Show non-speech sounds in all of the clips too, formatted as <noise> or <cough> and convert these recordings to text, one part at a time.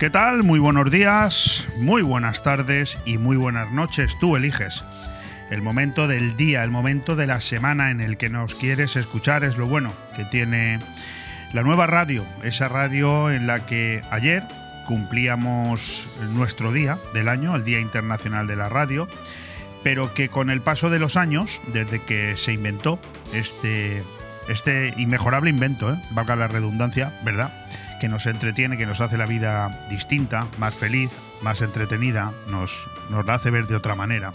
¿Qué tal? Muy buenos días, muy buenas tardes y muy buenas noches. Tú eliges. El momento del día, el momento de la semana en el que nos quieres escuchar es lo bueno que tiene la nueva radio, esa radio en la que ayer cumplíamos nuestro día del año, el Día Internacional de la Radio, pero que con el paso de los años, desde que se inventó este, este inmejorable invento, ¿eh? valga la redundancia, ¿verdad? Que nos entretiene, que nos hace la vida distinta, más feliz, más entretenida, nos, nos la hace ver de otra manera.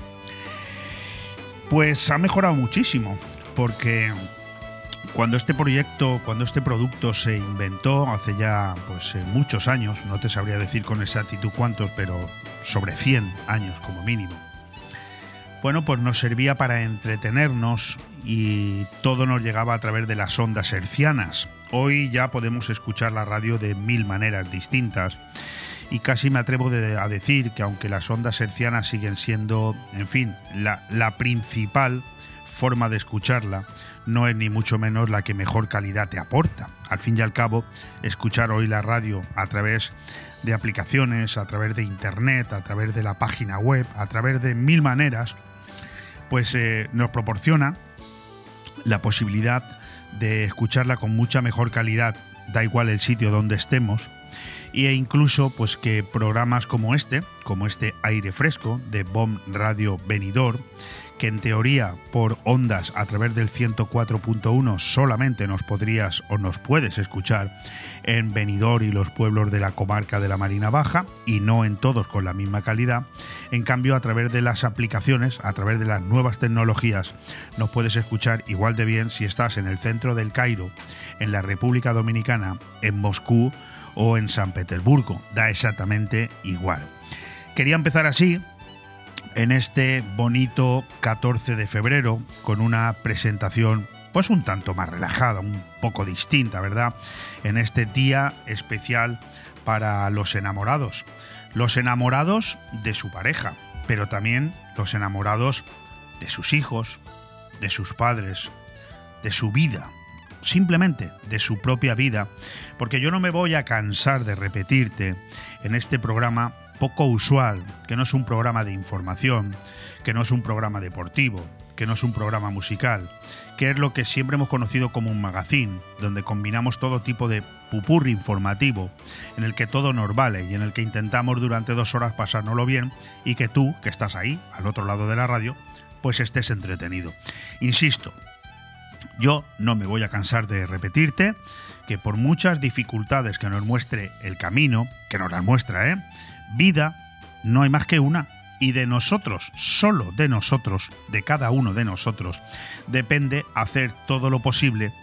Pues ha mejorado muchísimo, porque cuando este proyecto, cuando este producto se inventó hace ya pues, eh, muchos años, no te sabría decir con exactitud cuántos, pero sobre 100 años como mínimo, bueno, pues nos servía para entretenernos y todo nos llegaba a través de las ondas hercianas. Hoy ya podemos escuchar la radio de mil maneras distintas y casi me atrevo a decir que aunque las ondas hercianas siguen siendo, en fin, la, la principal forma de escucharla, no es ni mucho menos la que mejor calidad te aporta. Al fin y al cabo, escuchar hoy la radio a través de aplicaciones, a través de internet, a través de la página web, a través de mil maneras, pues eh, nos proporciona la posibilidad de escucharla con mucha mejor calidad, da igual el sitio donde estemos, e incluso pues que programas como este, como este aire fresco de BOM Radio Venidor, que en teoría por ondas a través del 104.1 solamente nos podrías o nos puedes escuchar en Benidorm y los pueblos de la comarca de la Marina Baja y no en todos con la misma calidad. En cambio, a través de las aplicaciones, a través de las nuevas tecnologías, nos puedes escuchar igual de bien si estás en el centro del Cairo, en la República Dominicana, en Moscú o en San Petersburgo. Da exactamente igual. Quería empezar así en este bonito 14 de febrero con una presentación pues un tanto más relajada, un poco distinta, ¿verdad? En este día especial para los enamorados. Los enamorados de su pareja, pero también los enamorados de sus hijos, de sus padres, de su vida, simplemente de su propia vida, porque yo no me voy a cansar de repetirte en este programa poco usual, que no es un programa de información, que no es un programa deportivo, que no es un programa musical, que es lo que siempre hemos conocido como un magazine, donde combinamos todo tipo de pupurri informativo, en el que todo nos vale y en el que intentamos durante dos horas pasárnoslo bien y que tú, que estás ahí, al otro lado de la radio, pues estés entretenido. Insisto, yo no me voy a cansar de repetirte que por muchas dificultades que nos muestre el camino, que nos las muestra, ¿eh? Vida no hay más que una. Y de nosotros, solo de nosotros, de cada uno de nosotros, depende hacer todo lo posible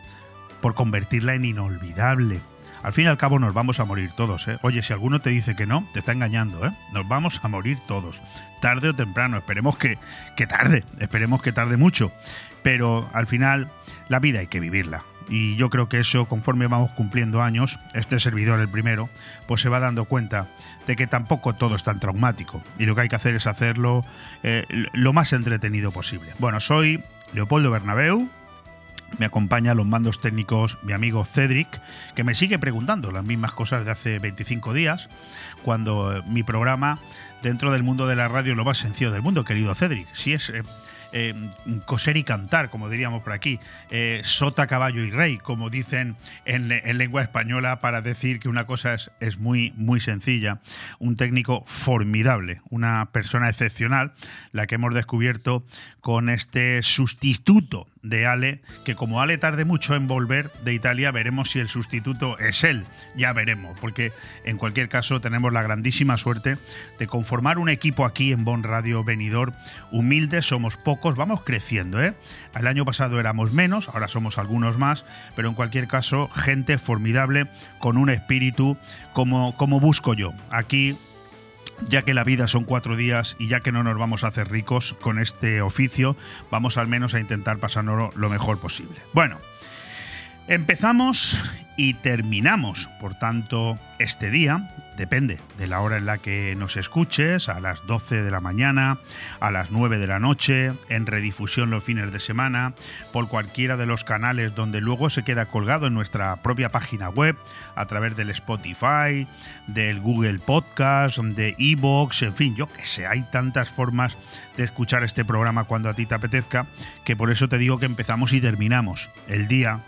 por convertirla en inolvidable. Al fin y al cabo nos vamos a morir todos, ¿eh? Oye, si alguno te dice que no, te está engañando, ¿eh? Nos vamos a morir todos. Tarde o temprano, esperemos que, que tarde, esperemos que tarde mucho. Pero al final, la vida hay que vivirla. Y yo creo que eso, conforme vamos cumpliendo años, este servidor, el primero, pues se va dando cuenta de que tampoco todo es tan traumático. Y lo que hay que hacer es hacerlo eh, lo más entretenido posible. Bueno, soy Leopoldo Bernabeu. Me acompaña a los mandos técnicos mi amigo Cedric, que me sigue preguntando las mismas cosas de hace 25 días, cuando eh, mi programa dentro del mundo de la radio lo más sencillo del mundo, querido Cedric. Si es eh, eh, coser y cantar, como diríamos por aquí, eh, sota, caballo y rey, como dicen en, lengua española para decir que una cosa es, es, muy, muy sencilla. Un técnico formidable, una persona excepcional, la que hemos descubierto con este sustituto de Ale, que como Ale tarde mucho en volver de Italia, veremos si el sustituto es él, ya veremos, porque en cualquier caso tenemos la grandísima suerte de conformar un equipo aquí en Bon Radio Venidor, humildes, somos pocos, vamos creciendo, ¿eh? El año pasado éramos menos, ahora somos algunos más, pero en cualquier caso, gente formidable con un espíritu como, como busco yo. Aquí ya que la vida son cuatro días y ya que no nos vamos a hacer ricos con este oficio, vamos al menos a intentar pasarnos lo mejor posible. Bueno, empezamos y terminamos, por tanto, este día depende de la hora en la que nos escuches, a las 12 de la mañana, a las 9 de la noche, en redifusión los fines de semana, por cualquiera de los canales donde luego se queda colgado en nuestra propia página web, a través del Spotify, del Google Podcast, de Evox, en fin, yo que sé, hay tantas formas de escuchar este programa cuando a ti te apetezca, que por eso te digo que empezamos y terminamos el día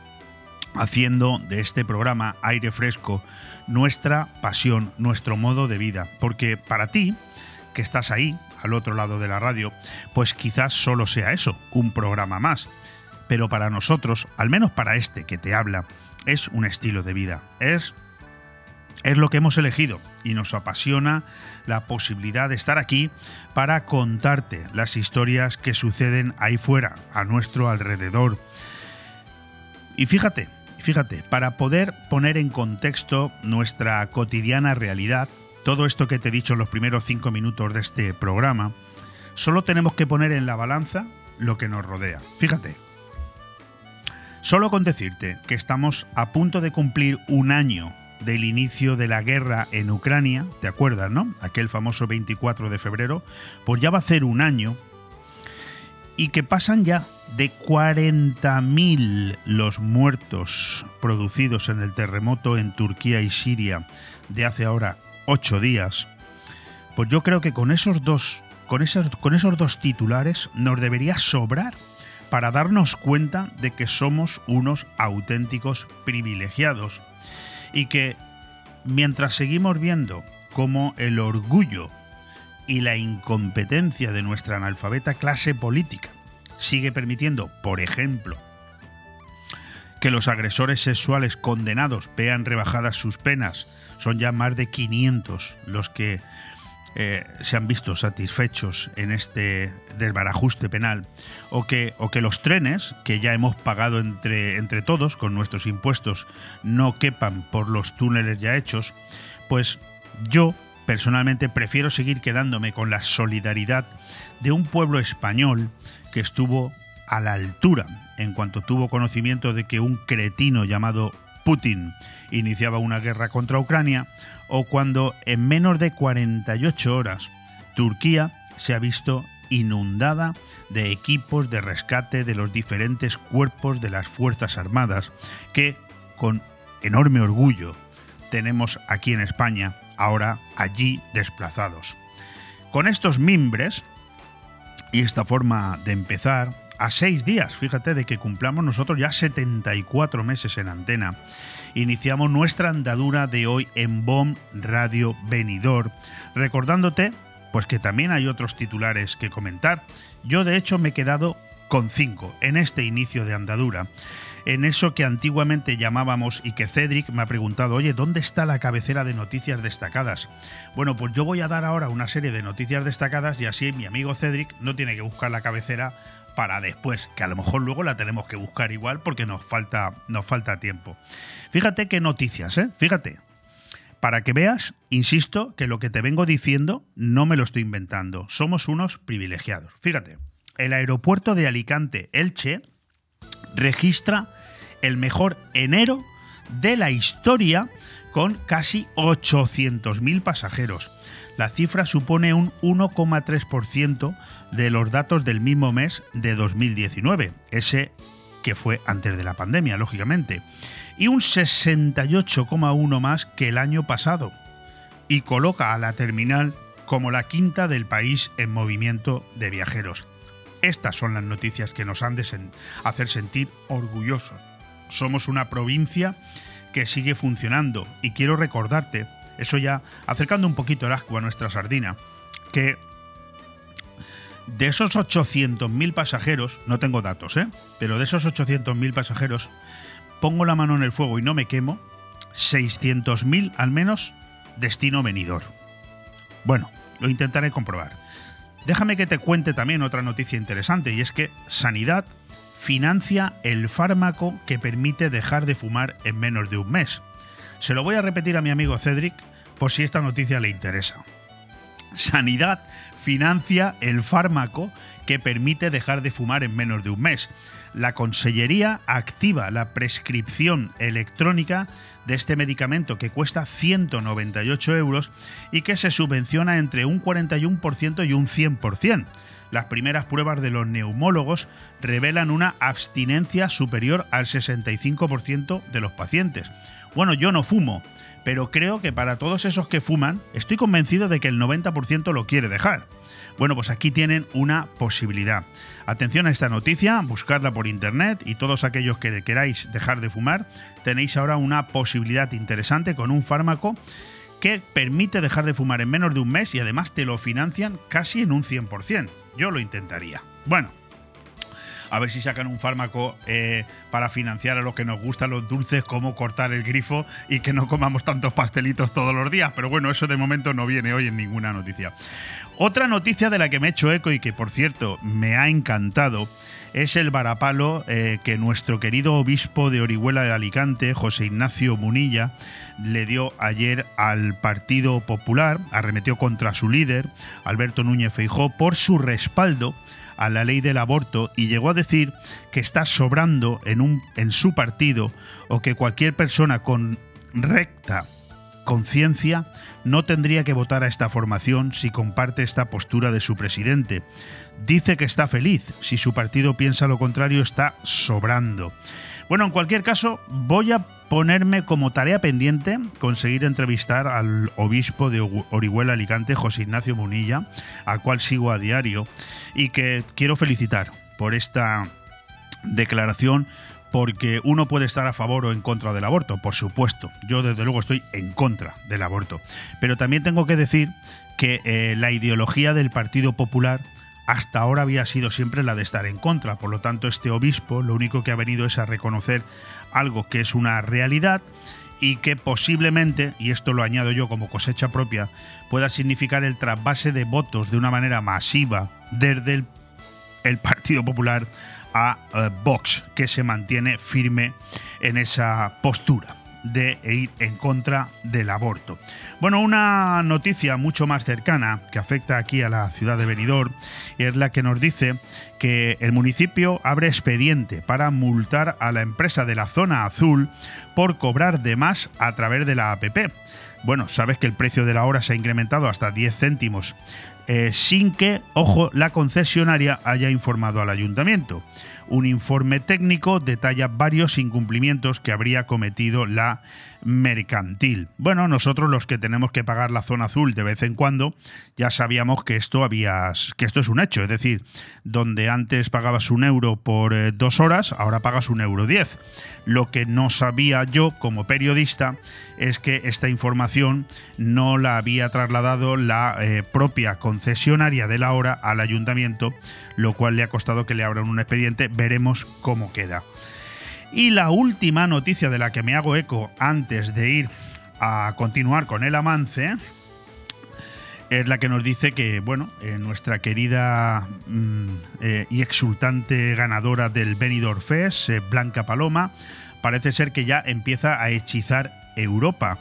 haciendo de este programa aire fresco nuestra pasión, nuestro modo de vida. Porque para ti, que estás ahí, al otro lado de la radio, pues quizás solo sea eso, un programa más. Pero para nosotros, al menos para este que te habla, es un estilo de vida. Es, es lo que hemos elegido y nos apasiona la posibilidad de estar aquí para contarte las historias que suceden ahí fuera, a nuestro alrededor. Y fíjate, Fíjate, para poder poner en contexto nuestra cotidiana realidad, todo esto que te he dicho en los primeros cinco minutos de este programa, solo tenemos que poner en la balanza lo que nos rodea. Fíjate, solo con decirte que estamos a punto de cumplir un año del inicio de la guerra en Ucrania, ¿te acuerdas, no? Aquel famoso 24 de febrero, pues ya va a ser un año y que pasan ya de 40.000 los muertos producidos en el terremoto en Turquía y Siria de hace ahora ocho días, pues yo creo que con esos dos, con esos, con esos dos titulares nos debería sobrar para darnos cuenta de que somos unos auténticos privilegiados y que mientras seguimos viendo cómo el orgullo y la incompetencia de nuestra analfabeta clase política sigue permitiendo, por ejemplo, que los agresores sexuales condenados vean rebajadas sus penas. Son ya más de 500 los que eh, se han visto satisfechos en este desbarajuste penal. O que, o que los trenes, que ya hemos pagado entre, entre todos con nuestros impuestos, no quepan por los túneles ya hechos. Pues yo personalmente prefiero seguir quedándome con la solidaridad de un pueblo español que estuvo a la altura en cuanto tuvo conocimiento de que un cretino llamado Putin iniciaba una guerra contra Ucrania, o cuando en menos de 48 horas Turquía se ha visto inundada de equipos de rescate de los diferentes cuerpos de las Fuerzas Armadas que, con enorme orgullo, tenemos aquí en España, ahora allí desplazados. Con estos mimbres, y esta forma de empezar, a seis días, fíjate, de que cumplamos nosotros ya 74 meses en antena, iniciamos nuestra andadura de hoy en BOM Radio Venidor, recordándote pues que también hay otros titulares que comentar. Yo de hecho me he quedado con cinco en este inicio de andadura en eso que antiguamente llamábamos y que Cedric me ha preguntado, oye, ¿dónde está la cabecera de noticias destacadas? Bueno, pues yo voy a dar ahora una serie de noticias destacadas y así mi amigo Cedric no tiene que buscar la cabecera para después, que a lo mejor luego la tenemos que buscar igual porque nos falta, nos falta tiempo. Fíjate qué noticias, ¿eh? Fíjate. Para que veas, insisto, que lo que te vengo diciendo no me lo estoy inventando. Somos unos privilegiados. Fíjate, el aeropuerto de Alicante, Elche, registra el mejor enero de la historia con casi 800.000 pasajeros. La cifra supone un 1,3% de los datos del mismo mes de 2019, ese que fue antes de la pandemia, lógicamente, y un 68,1 más que el año pasado, y coloca a la terminal como la quinta del país en movimiento de viajeros. Estas son las noticias que nos han de hacer sentir orgullosos. Somos una provincia que sigue funcionando y quiero recordarte, eso ya acercando un poquito el asco a nuestra sardina, que de esos 800.000 pasajeros, no tengo datos, ¿eh? pero de esos 800.000 pasajeros, pongo la mano en el fuego y no me quemo, 600.000 al menos destino venidor. Bueno, lo intentaré comprobar. Déjame que te cuente también otra noticia interesante y es que Sanidad financia el fármaco que permite dejar de fumar en menos de un mes. Se lo voy a repetir a mi amigo Cedric por si esta noticia le interesa. Sanidad financia el fármaco que permite dejar de fumar en menos de un mes. la Consellería activa la prescripción electrónica de este medicamento que cuesta 198 euros y que se subvenciona entre un 41% y un 100%. Las primeras pruebas de los neumólogos revelan una abstinencia superior al 65% de los pacientes. Bueno, yo no fumo, pero creo que para todos esos que fuman, estoy convencido de que el 90% lo quiere dejar. Bueno, pues aquí tienen una posibilidad. Atención a esta noticia, buscarla por internet y todos aquellos que queráis dejar de fumar, tenéis ahora una posibilidad interesante con un fármaco que permite dejar de fumar en menos de un mes y además te lo financian casi en un 100%. Yo lo intentaría. Bueno, a ver si sacan un fármaco eh, para financiar a lo que nos gustan los dulces, como cortar el grifo y que no comamos tantos pastelitos todos los días. Pero bueno, eso de momento no viene hoy en ninguna noticia. Otra noticia de la que me he hecho eco y que por cierto me ha encantado es el varapalo eh, que nuestro querido obispo de Orihuela de Alicante, José Ignacio Munilla, le dio ayer al Partido Popular, arremetió contra su líder, Alberto Núñez Feijó, por su respaldo a la ley del aborto y llegó a decir que está sobrando en, un, en su partido o que cualquier persona con recta conciencia no tendría que votar a esta formación si comparte esta postura de su presidente. Dice que está feliz, si su partido piensa lo contrario está sobrando. Bueno, en cualquier caso, voy a ponerme como tarea pendiente conseguir entrevistar al obispo de Orihuela Alicante, José Ignacio Munilla, al cual sigo a diario y que quiero felicitar por esta declaración porque uno puede estar a favor o en contra del aborto, por supuesto. Yo desde luego estoy en contra del aborto. Pero también tengo que decir que eh, la ideología del Partido Popular hasta ahora había sido siempre la de estar en contra. Por lo tanto, este obispo lo único que ha venido es a reconocer algo que es una realidad y que posiblemente, y esto lo añado yo como cosecha propia, pueda significar el trasvase de votos de una manera masiva desde el, Partido Popular a eh, Vox, que se mantiene firme en esa postura de ir en contra del aborto. Bueno, una noticia mucho más cercana que afecta aquí a la ciudad de Benidorm es la que nos dice que el municipio abre expediente para multar a la empresa de la zona azul por cobrar de más a través de la APP. Bueno, sabes que el precio de la hora se ha incrementado hasta 10 céntimos eh, sin que, ojo, la concesionaria haya informado al ayuntamiento. Un informe técnico detalla varios incumplimientos que habría cometido la mercantil. Bueno, nosotros los que tenemos que pagar la zona azul de vez en cuando, ya sabíamos que esto había, que esto es un hecho, es decir, donde antes pagabas un euro por eh, dos horas, ahora pagas un euro diez. Lo que no sabía yo como periodista es que esta información no la había trasladado la eh, propia concesionaria de la hora al ayuntamiento, lo cual le ha costado que le abran un expediente. Veremos cómo queda. Y la última noticia de la que me hago eco antes de ir a continuar con el avance es la que nos dice que, bueno, eh, nuestra querida mm, eh, y exultante ganadora del Benidorm Fest, eh, Blanca Paloma, parece ser que ya empieza a hechizar Europa.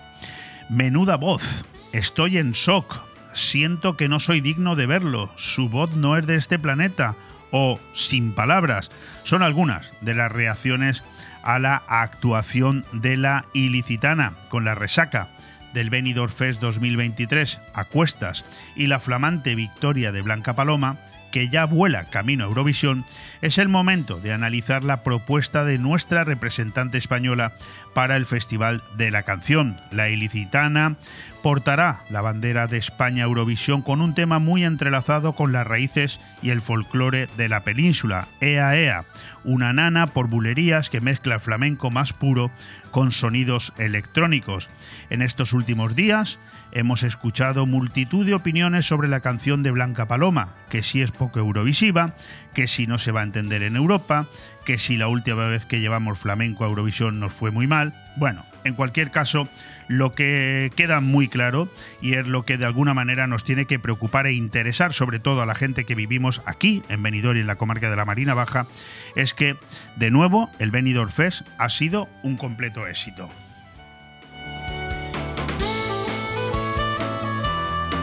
Menuda voz, estoy en shock, siento que no soy digno de verlo, su voz no es de este planeta, o sin palabras, son algunas de las reacciones a la actuación de la ilicitana con la resaca del Benidorm Fest 2023 a cuestas y la flamante victoria de Blanca Paloma, que ya vuela camino a Eurovisión, es el momento de analizar la propuesta de nuestra representante española para el Festival de la Canción. La ilicitana portará la bandera de España Eurovisión con un tema muy entrelazado con las raíces y el folclore de la península, Ea Ea, una nana por bulerías que mezcla el flamenco más puro con sonidos electrónicos. En estos últimos días hemos escuchado multitud de opiniones sobre la canción de Blanca Paloma, que si es poco eurovisiva, que si no se va a entender en Europa, que si la última vez que llevamos flamenco a Eurovisión nos fue muy mal. Bueno, en cualquier caso, lo que queda muy claro y es lo que de alguna manera nos tiene que preocupar e interesar, sobre todo a la gente que vivimos aquí en Benidorm y en la comarca de la Marina Baja, es que de nuevo el Benidorm Fest ha sido un completo éxito.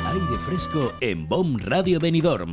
Aire fresco en BOM Radio Benidorm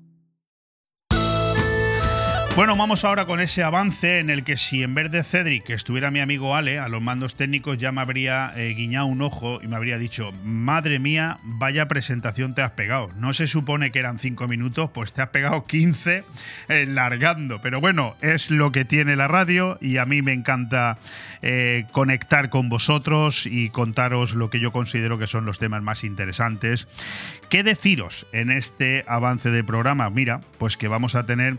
Bueno, vamos ahora con ese avance en el que si en vez de Cedric estuviera mi amigo Ale a los mandos técnicos ya me habría eh, guiñado un ojo y me habría dicho, madre mía, vaya presentación te has pegado. No se supone que eran cinco minutos, pues te has pegado 15 largando. Pero bueno, es lo que tiene la radio y a mí me encanta eh, conectar con vosotros y contaros lo que yo considero que son los temas más interesantes. ¿Qué deciros en este avance de programa? Mira, pues que vamos a tener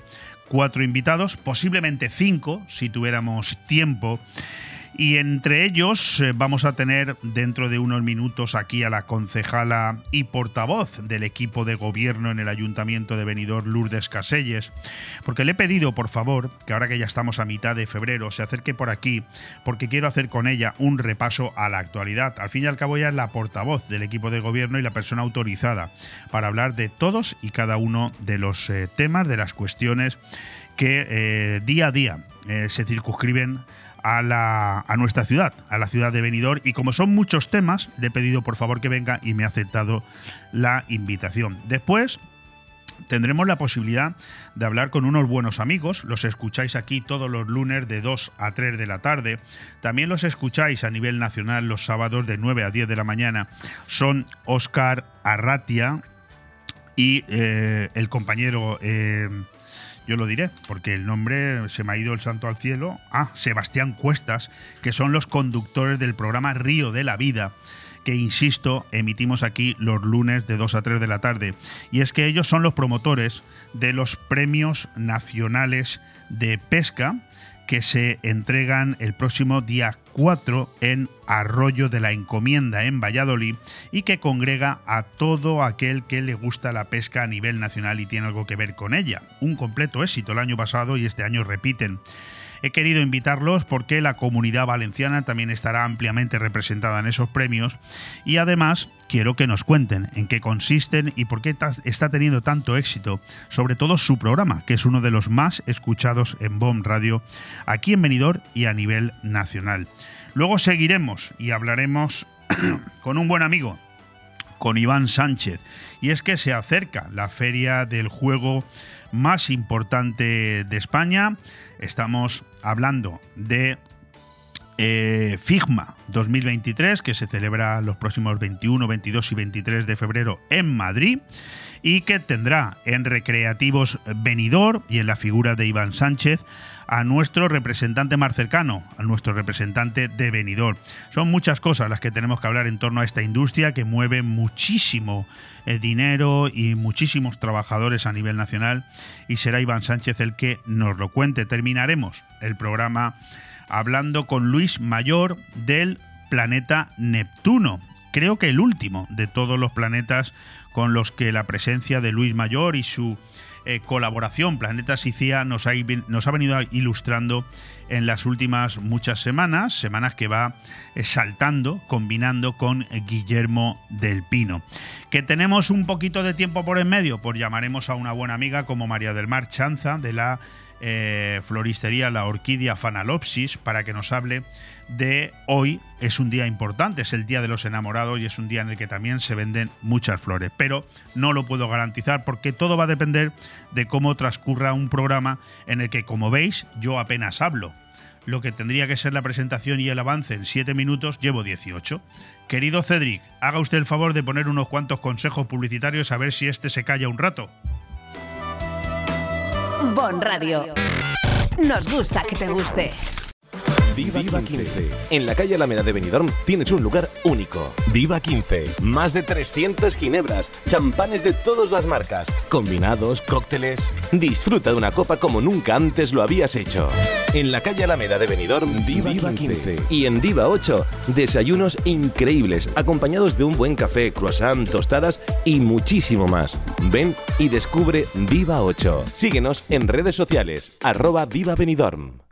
cuatro invitados, posiblemente cinco si tuviéramos tiempo. Y entre ellos eh, vamos a tener dentro de unos minutos aquí a la concejala y portavoz del equipo de gobierno en el Ayuntamiento de Benidorm, Lourdes Caselles, porque le he pedido, por favor, que ahora que ya estamos a mitad de febrero, se acerque por aquí, porque quiero hacer con ella un repaso a la actualidad. Al fin y al cabo ella es la portavoz del equipo de gobierno y la persona autorizada para hablar de todos y cada uno de los eh, temas, de las cuestiones que eh, día a día se circunscriben a, a nuestra ciudad, a la ciudad de Benidorm. Y como son muchos temas, le he pedido por favor que venga y me ha aceptado la invitación. Después tendremos la posibilidad de hablar con unos buenos amigos. Los escucháis aquí todos los lunes de 2 a 3 de la tarde. También los escucháis a nivel nacional los sábados de 9 a 10 de la mañana. Son Oscar Arratia y eh, el compañero eh, yo lo diré, porque el nombre se me ha ido el santo al cielo. Ah, Sebastián Cuestas, que son los conductores del programa Río de la Vida que, insisto, emitimos aquí los lunes de 2 a 3 de la tarde. Y es que ellos son los promotores de los premios nacionales de pesca que se entregan el próximo día 4 en Arroyo de la Encomienda en Valladolid y que congrega a todo aquel que le gusta la pesca a nivel nacional y tiene algo que ver con ella. Un completo éxito el año pasado y este año repiten. He querido invitarlos porque la comunidad valenciana también estará ampliamente representada en esos premios y además quiero que nos cuenten en qué consisten y por qué está teniendo tanto éxito, sobre todo su programa, que es uno de los más escuchados en BOM Radio aquí en Benidorm y a nivel nacional. Luego seguiremos y hablaremos <clears throat> con un buen amigo, con Iván Sánchez, y es que se acerca la feria del juego más importante de España. Estamos hablando de eh, Figma 2023, que se celebra los próximos 21, 22 y 23 de febrero en Madrid y que tendrá en Recreativos Venidor y en la figura de Iván Sánchez a nuestro representante más cercano, a nuestro representante de Benidorm. Son muchas cosas las que tenemos que hablar en torno a esta industria que mueve muchísimo eh, dinero y muchísimos trabajadores a nivel nacional y será Iván Sánchez el que nos lo cuente. Terminaremos el programa hablando con Luis Mayor del planeta Neptuno. Creo que el último de todos los planetas con los que la presencia de Luis Mayor y su eh, colaboración Planeta ha, nos ha venido ilustrando en las últimas muchas semanas, semanas que va eh, saltando, combinando con Guillermo del Pino. Que tenemos un poquito de tiempo por en medio, pues llamaremos a una buena amiga como María del Mar Chanza de la eh, floristería La Orquídea Fanalopsis para que nos hable de hoy. Es un día importante, es el Día de los Enamorados y es un día en el que también se venden muchas flores. Pero no lo puedo garantizar porque todo va a depender de cómo transcurra un programa en el que, como veis, yo apenas hablo. Lo que tendría que ser la presentación y el avance en 7 minutos, llevo 18. Querido Cedric, haga usted el favor de poner unos cuantos consejos publicitarios a ver si este se calla un rato. Bon Radio. Nos gusta que te guste. Viva, 15. En la calle Alameda de Benidorm tienes un lugar único. Viva 15. Más de 300 ginebras, champanes de todas las marcas, combinados, cócteles. Disfruta de una copa como nunca antes lo habías hecho. En la calle Alameda de Benidorm, Viva, 15. Y en Viva 8, desayunos increíbles, acompañados de un buen café, croissant, tostadas y muchísimo más. Ven y descubre Viva 8. Síguenos en redes sociales, arroba Viva Benidorm.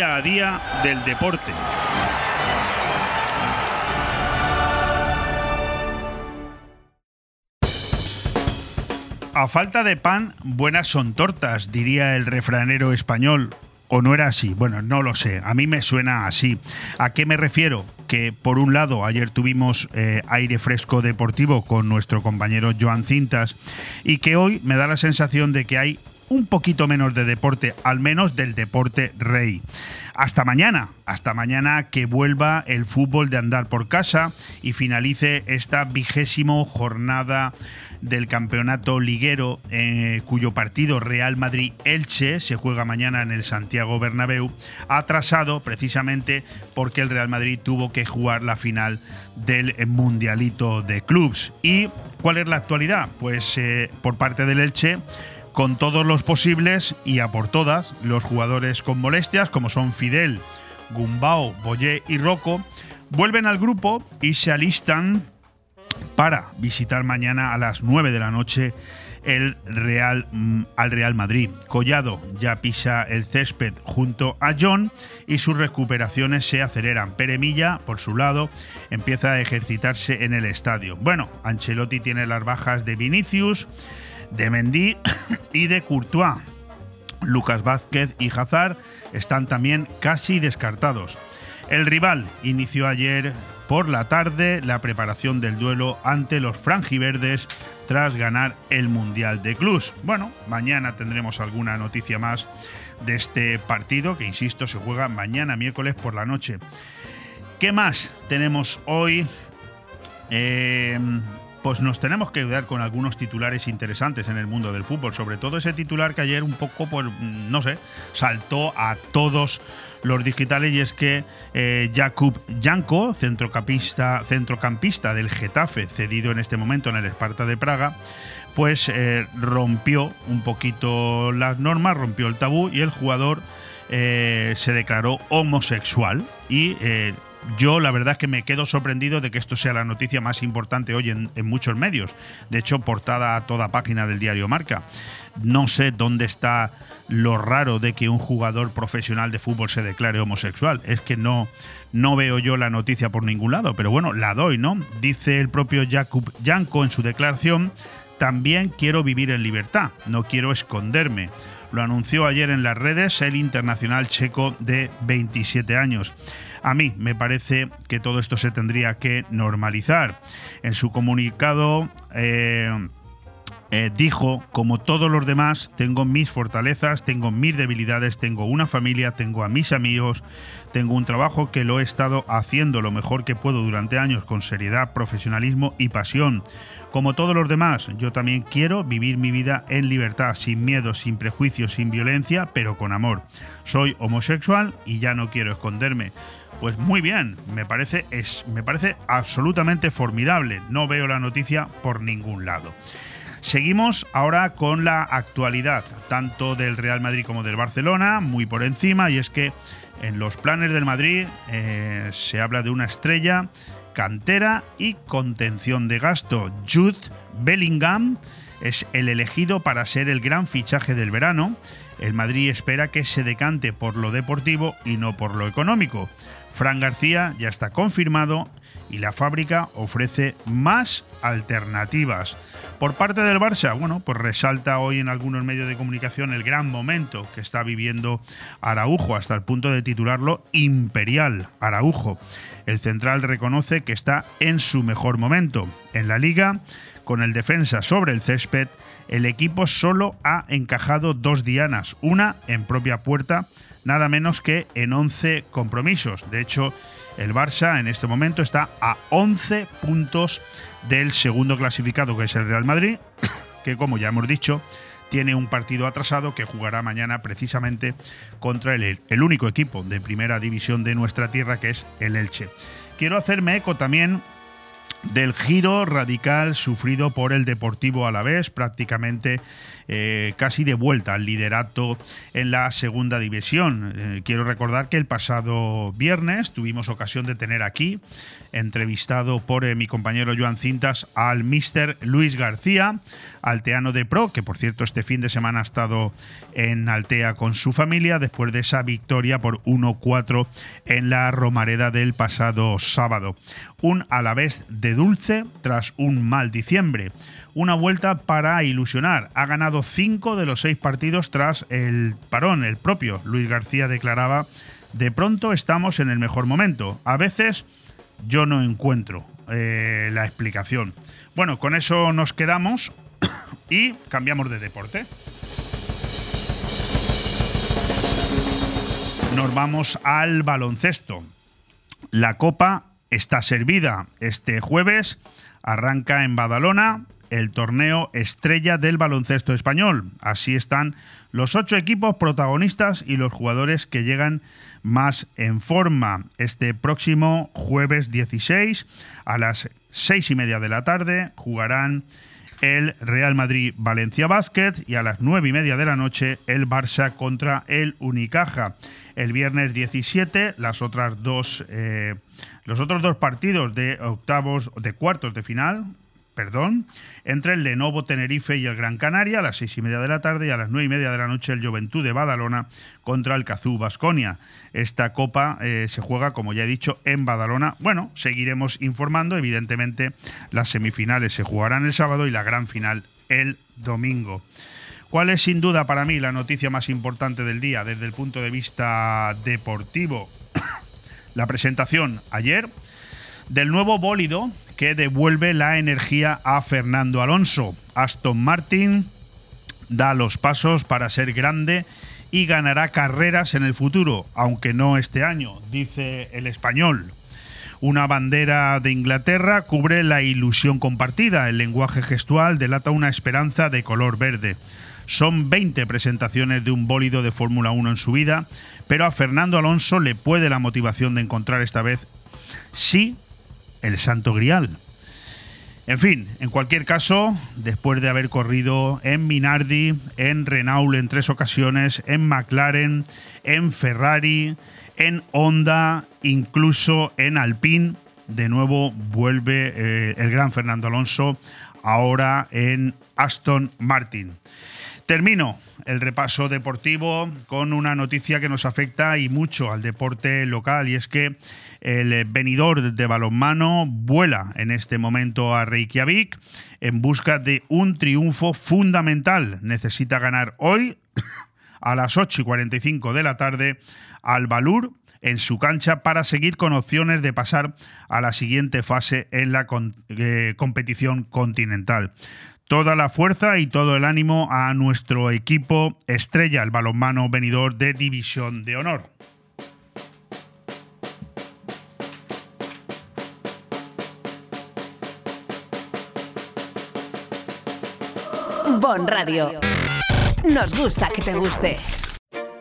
A día del deporte. A falta de pan, buenas son tortas, diría el refranero español. ¿O no era así? Bueno, no lo sé. A mí me suena así. ¿A qué me refiero? Que por un lado, ayer tuvimos eh, aire fresco deportivo con nuestro compañero Joan Cintas y que hoy me da la sensación de que hay un poquito menos de deporte, al menos del deporte rey. Hasta mañana, hasta mañana que vuelva el fútbol de andar por casa y finalice esta vigésimo jornada del campeonato liguero, eh, cuyo partido Real Madrid-Elche se juega mañana en el Santiago Bernabéu, atrasado precisamente porque el Real Madrid tuvo que jugar la final del Mundialito de Clubs. ¿Y cuál es la actualidad? Pues eh, por parte del Elche con todos los posibles y a por todas los jugadores con molestias, como son Fidel, Gumbao, Boyé y Rocco, vuelven al grupo y se alistan para visitar mañana a las 9 de la noche el Real mm, al Real Madrid. Collado ya pisa el césped junto a John y sus recuperaciones se aceleran. Peremilla, por su lado, empieza a ejercitarse en el estadio. Bueno, Ancelotti tiene las bajas de Vinicius, de Mendy y de Courtois. Lucas Vázquez y Hazard están también casi descartados. El rival inició ayer por la tarde la preparación del duelo ante los franjiverdes tras ganar el Mundial de Clubs. Bueno, mañana tendremos alguna noticia más de este partido que, insisto, se juega mañana miércoles por la noche. ¿Qué más tenemos hoy? Eh, pues nos tenemos que ayudar con algunos titulares interesantes en el mundo del fútbol, sobre todo ese titular que ayer un poco, pues, no sé, saltó a todos los digitales y es que eh, Jakub Janko, centrocampista, centrocampista del Getafe, cedido en este momento en el Esparta de Praga, pues eh, rompió un poquito las normas, rompió el tabú y el jugador eh, se declaró homosexual y yo la verdad es que me quedo sorprendido de que esto sea la noticia más importante hoy en, muchos medios. De hecho, portada a toda página del diario Marca. No sé dónde está lo raro de que un jugador profesional de fútbol se declare homosexual. Es que no, no veo yo la noticia por ningún lado, pero bueno, la doy, ¿no? Dice el propio Jakub Janko en su declaración, también quiero vivir en libertad, no quiero esconderme. Lo anunció ayer en las redes el internacional checo de 27 años. A mí me parece que todo esto se tendría que normalizar. En su comunicado... Eh, eh, dijo, como todos los demás, tengo mis fortalezas, tengo mis debilidades, tengo una familia, tengo a mis amigos, tengo un trabajo que lo he estado haciendo lo mejor que puedo durante años con seriedad, profesionalismo y pasión. Como todos los demás, yo también quiero vivir mi vida en libertad, sin miedo, sin prejuicios, sin violencia, pero con amor. Soy homosexual y ya no quiero esconderme. Pues muy bien, me parece, es, me parece absolutamente formidable. No veo la noticia por ningún lado. Seguimos ahora con la actualidad, tanto del Real Madrid como del Barcelona, muy por encima, y es que en los planes del Madrid eh, se habla de una estrella, cantera y contención de gasto. Jude Bellingham es el elegido para ser el gran fichaje del verano. El Madrid espera que se decante por lo deportivo y no por lo económico. Fran García ya está confirmado y la fábrica ofrece más alternativas. Por parte del Barça, bueno, pues resalta hoy en algunos medios de comunicación el gran momento que está viviendo Araujo, hasta el punto de titularlo Imperial Araujo. El central reconoce que está en su mejor momento. En la liga, con el defensa sobre el césped, el equipo solo ha encajado dos dianas, una en propia puerta, nada menos que en 11 compromisos. De hecho, el Barça en este momento está a 11 puntos del segundo clasificado, que es el Real Madrid, <coughs> que como ya hemos dicho, tiene un partido atrasado que jugará mañana precisamente contra el, el único equipo de primera división de nuestra tierra, que es el Elche. Quiero hacerme eco también del giro radical sufrido por el Deportivo Alavés, prácticamente eh, casi de vuelta al liderato en la segunda división. Eh, quiero recordar que el pasado viernes tuvimos ocasión de tener aquí, entrevistado por eh, mi compañero Joan Cintas, al mister Luis García, alteano de Pro, que por cierto este fin de semana ha estado en Altea con su familia después de esa victoria por 1-4 en la Romareda del pasado sábado. Un Alavés de dulce tras un mal diciembre una vuelta para ilusionar. Ha ganado cinco de los seis partidos tras el parón. El propio Luis García declaraba, de pronto estamos en el mejor momento. A veces yo no encuentro eh, la explicación. Bueno, con eso nos quedamos <coughs> y cambiamos de deporte. Nos vamos al baloncesto. La copa está servida. Este jueves arranca en Badalona el torneo estrella del baloncesto español. Así están los ocho equipos protagonistas y los jugadores que llegan más en forma. Este próximo jueves 16 a las seis y media de la tarde jugarán el Real Madrid Valencia Basket y a las nueve y media de la noche el Barça contra el Unicaja. El viernes 17 las otras dos eh, los otros dos partidos de octavos de cuartos de final perdón, entre el Lenovo Tenerife y el Gran Canaria a las seis y media de la tarde y a las nueve y media de la noche el Juventud de Badalona contra el Cazú Basconia. Esta copa eh, se juega, como ya he dicho, en Badalona. Bueno, seguiremos informando. Evidentemente, las semifinales se jugarán el sábado y la gran final el domingo. ¿Cuál es sin duda para mí la noticia más importante del día desde el punto de vista deportivo? La presentación ayer del nuevo bólido que devuelve la energía a Fernando Alonso. Aston Martin da los pasos para ser grande y ganará carreras en el futuro, aunque no este año, dice el español. Una bandera de Inglaterra cubre la ilusión compartida. El lenguaje gestual delata una esperanza de color verde. Son 20 presentaciones de un bólido de Fórmula 1 en su vida, pero a Fernando Alonso le puede la motivación de encontrar esta vez sí el Santo Grial. En fin, en cualquier caso, después de haber corrido en Minardi, en Renault en tres ocasiones, en McLaren, en Ferrari, en Honda, incluso en Alpine, de nuevo vuelve eh, el gran Fernando Alonso, ahora en Aston Martin. Termino el repaso deportivo con una noticia que nos afecta y mucho al deporte local y es que el venidor de balonmano vuela en este momento a Reykjavik en busca de un triunfo fundamental. Necesita ganar hoy a las 8 y 45 de la tarde al Balur en su cancha para seguir con opciones de pasar a la siguiente fase en la eh, competición continental toda la fuerza y todo el ánimo a nuestro equipo estrella, el balonmano venidor de División de Honor. Bon Radio. Nos gusta que te guste.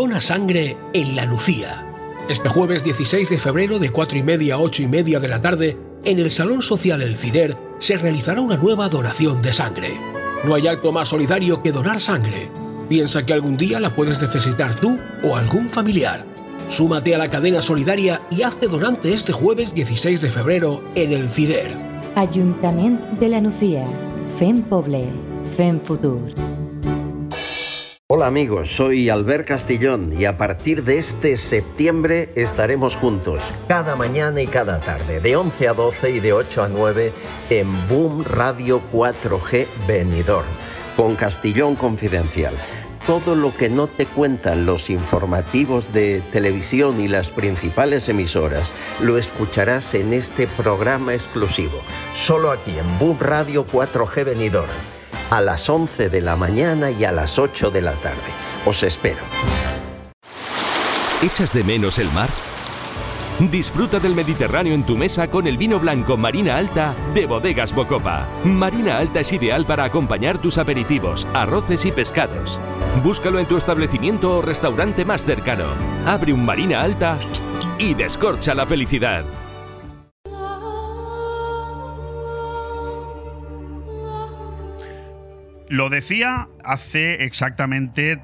Dona sangre en La Lucía. Este jueves 16 de febrero de 4 y media a 8 y media de la tarde, en el Salón Social El Cider, se realizará una nueva donación de sangre. No hay acto más solidario que donar sangre. Piensa que algún día la puedes necesitar tú o algún familiar. Súmate a la cadena solidaria y hazte donante este jueves 16 de febrero en el CIDER. Ayuntamiento de la Nucía. FEM Poble. FEM Futur. Hola amigos, soy Albert Castillón y a partir de este septiembre estaremos juntos cada mañana y cada tarde, de 11 a 12 y de 8 a 9 en Boom Radio 4G Benidorm, con Castillón Confidencial. Todo lo que no te cuentan los informativos de televisión y las principales emisoras lo escucharás en este programa exclusivo, solo aquí en Boom Radio 4G Benidorm a las 11 de la mañana y a las 8 de la tarde. Os espero. ¿Echas de menos el mar? Disfruta del Mediterráneo en tu mesa con el vino blanco Marina Alta de Bodegas Bocopa. Marina Alta es ideal para acompañar tus aperitivos, arroces y pescados. Búscalo en tu establecimiento o restaurante más cercano. Abre un Marina Alta y descorcha la felicidad. Lo decía hace exactamente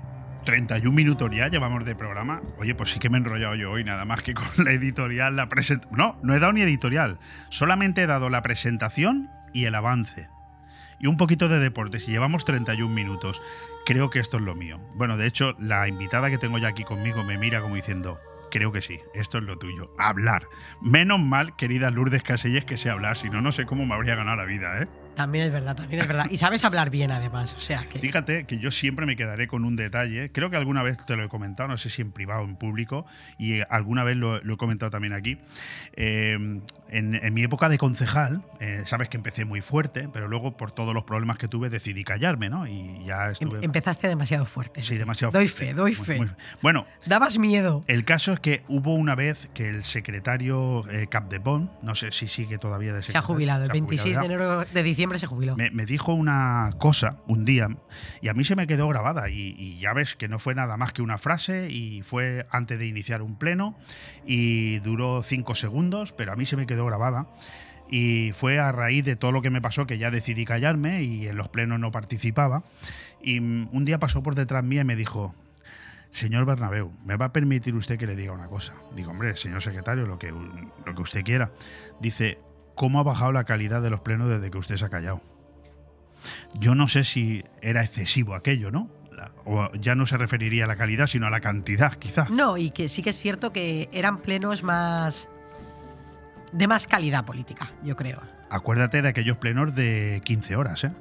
31 minutos ya llevamos de programa. Oye, pues sí que me he enrollado yo hoy, nada más que con la editorial, la presentación. No, no he dado ni editorial. Solamente he dado la presentación y el avance. Y un poquito de deportes. Y llevamos 31 minutos. Creo que esto es lo mío. Bueno, de hecho, la invitada que tengo ya aquí conmigo me mira como diciendo. Creo que sí, esto es lo tuyo. Hablar. Menos mal, querida Lourdes Caselles, que sé hablar, si no, no sé cómo me habría ganado la vida, ¿eh? También es verdad, también es verdad. Y sabes hablar bien además, o sea que... Fíjate que yo siempre me quedaré con un detalle, creo que alguna vez te lo he comentado, no sé si en privado o en público, y alguna vez lo, he comentado también aquí. Eh, en, mi época de concejal, eh, sabes que empecé muy fuerte, pero luego por todos los problemas que tuve decidí callarme, ¿no? Y ya em, estuve... Empezaste demasiado fuerte. Sí, demasiado doy fuerte. Doy fe, doy fe. bueno... Dabas miedo. El caso es que hubo una vez que el secretario eh, Capdepon, no sé si sigue todavía de secretario... Se ha jubilado, el 26 de enero de diciembre se jubiló dijo una cosa un día y a mí se me quedó grabada y, ya ves que no fue nada más que una frase y fue antes de iniciar un pleno y duró cinco segundos, pero a mí se me quedó grabada. Y fue a raíz de todo lo que me pasó que ya decidí callarme y en los plenos no participaba. Y un día pasó por detrás mía y me dijo, señor Bernabeu, ¿me va a permitir usted que le diga una cosa? Digo, hombre, señor secretario, lo que, lo que usted quiera. Dice, ¿cómo ha bajado la calidad de los plenos desde que usted se ha callado? Yo no sé si era excesivo aquello, ¿no? o ya no se referiría a la calidad, sino a la cantidad, quizás. No, y que sí que es cierto que eran plenos más. De más calidad política, yo creo. Acuérdate de aquellos plenos de 15 horas, ¿eh?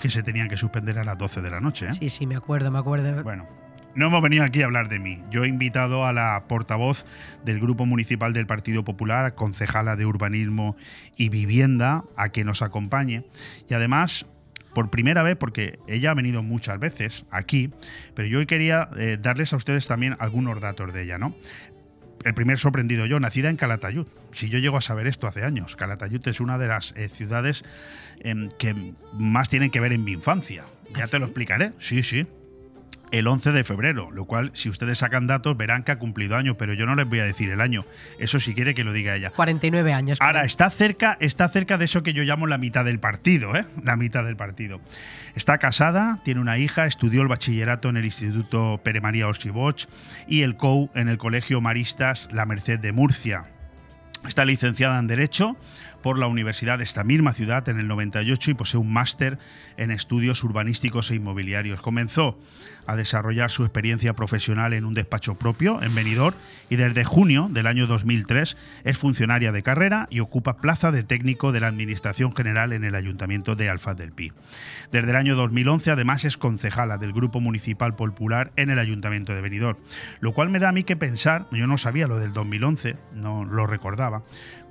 Que se tenían que suspender a las 12 de la noche, ¿eh? Sí, sí, me acuerdo, me acuerdo. Bueno, no hemos venido aquí a hablar de mí. Yo he invitado a la portavoz del Grupo Municipal del Partido Popular, concejala de Urbanismo y Vivienda, a que nos acompañe. Y además por primera vez, porque ella ha venido muchas veces aquí, pero yo hoy quería eh, darles a ustedes también algunos datos de ella, ¿no? El primer sorprendido yo, nacida en Calatayud. Si yo llego a saber esto hace años, Calatayud es una de las eh, ciudades em, que más tienen que ver en mi infancia. Ya ¿Ah, te lo explicaré. Sí, sí el 11 de febrero, lo cual si ustedes sacan datos verán que ha cumplido año, pero yo no les voy a decir el año. Eso si quiere que lo diga ella. 49 años. Ahora está cerca, está cerca de eso que yo llamo la mitad del partido, ¿eh? La mitad del partido. Está casada, tiene una hija, estudió el bachillerato en el Instituto Pere María Osiboch y el COU en el Colegio Maristas La Merced de Murcia. Está licenciada en Derecho por la universidad de esta misma ciudad en el 98 y posee un máster en estudios urbanísticos e inmobiliarios. Comenzó a desarrollar su experiencia profesional en un despacho propio en Benidorm y desde junio del año 2003 es funcionaria de carrera y ocupa plaza de técnico de la Administración General en el Ayuntamiento de Alfaz del Pi. Desde el año 2011 además es concejala del Grupo Municipal Popular en el Ayuntamiento de Benidorm, lo cual me da a mí que pensar, yo no sabía lo del 2011, no lo recordaba,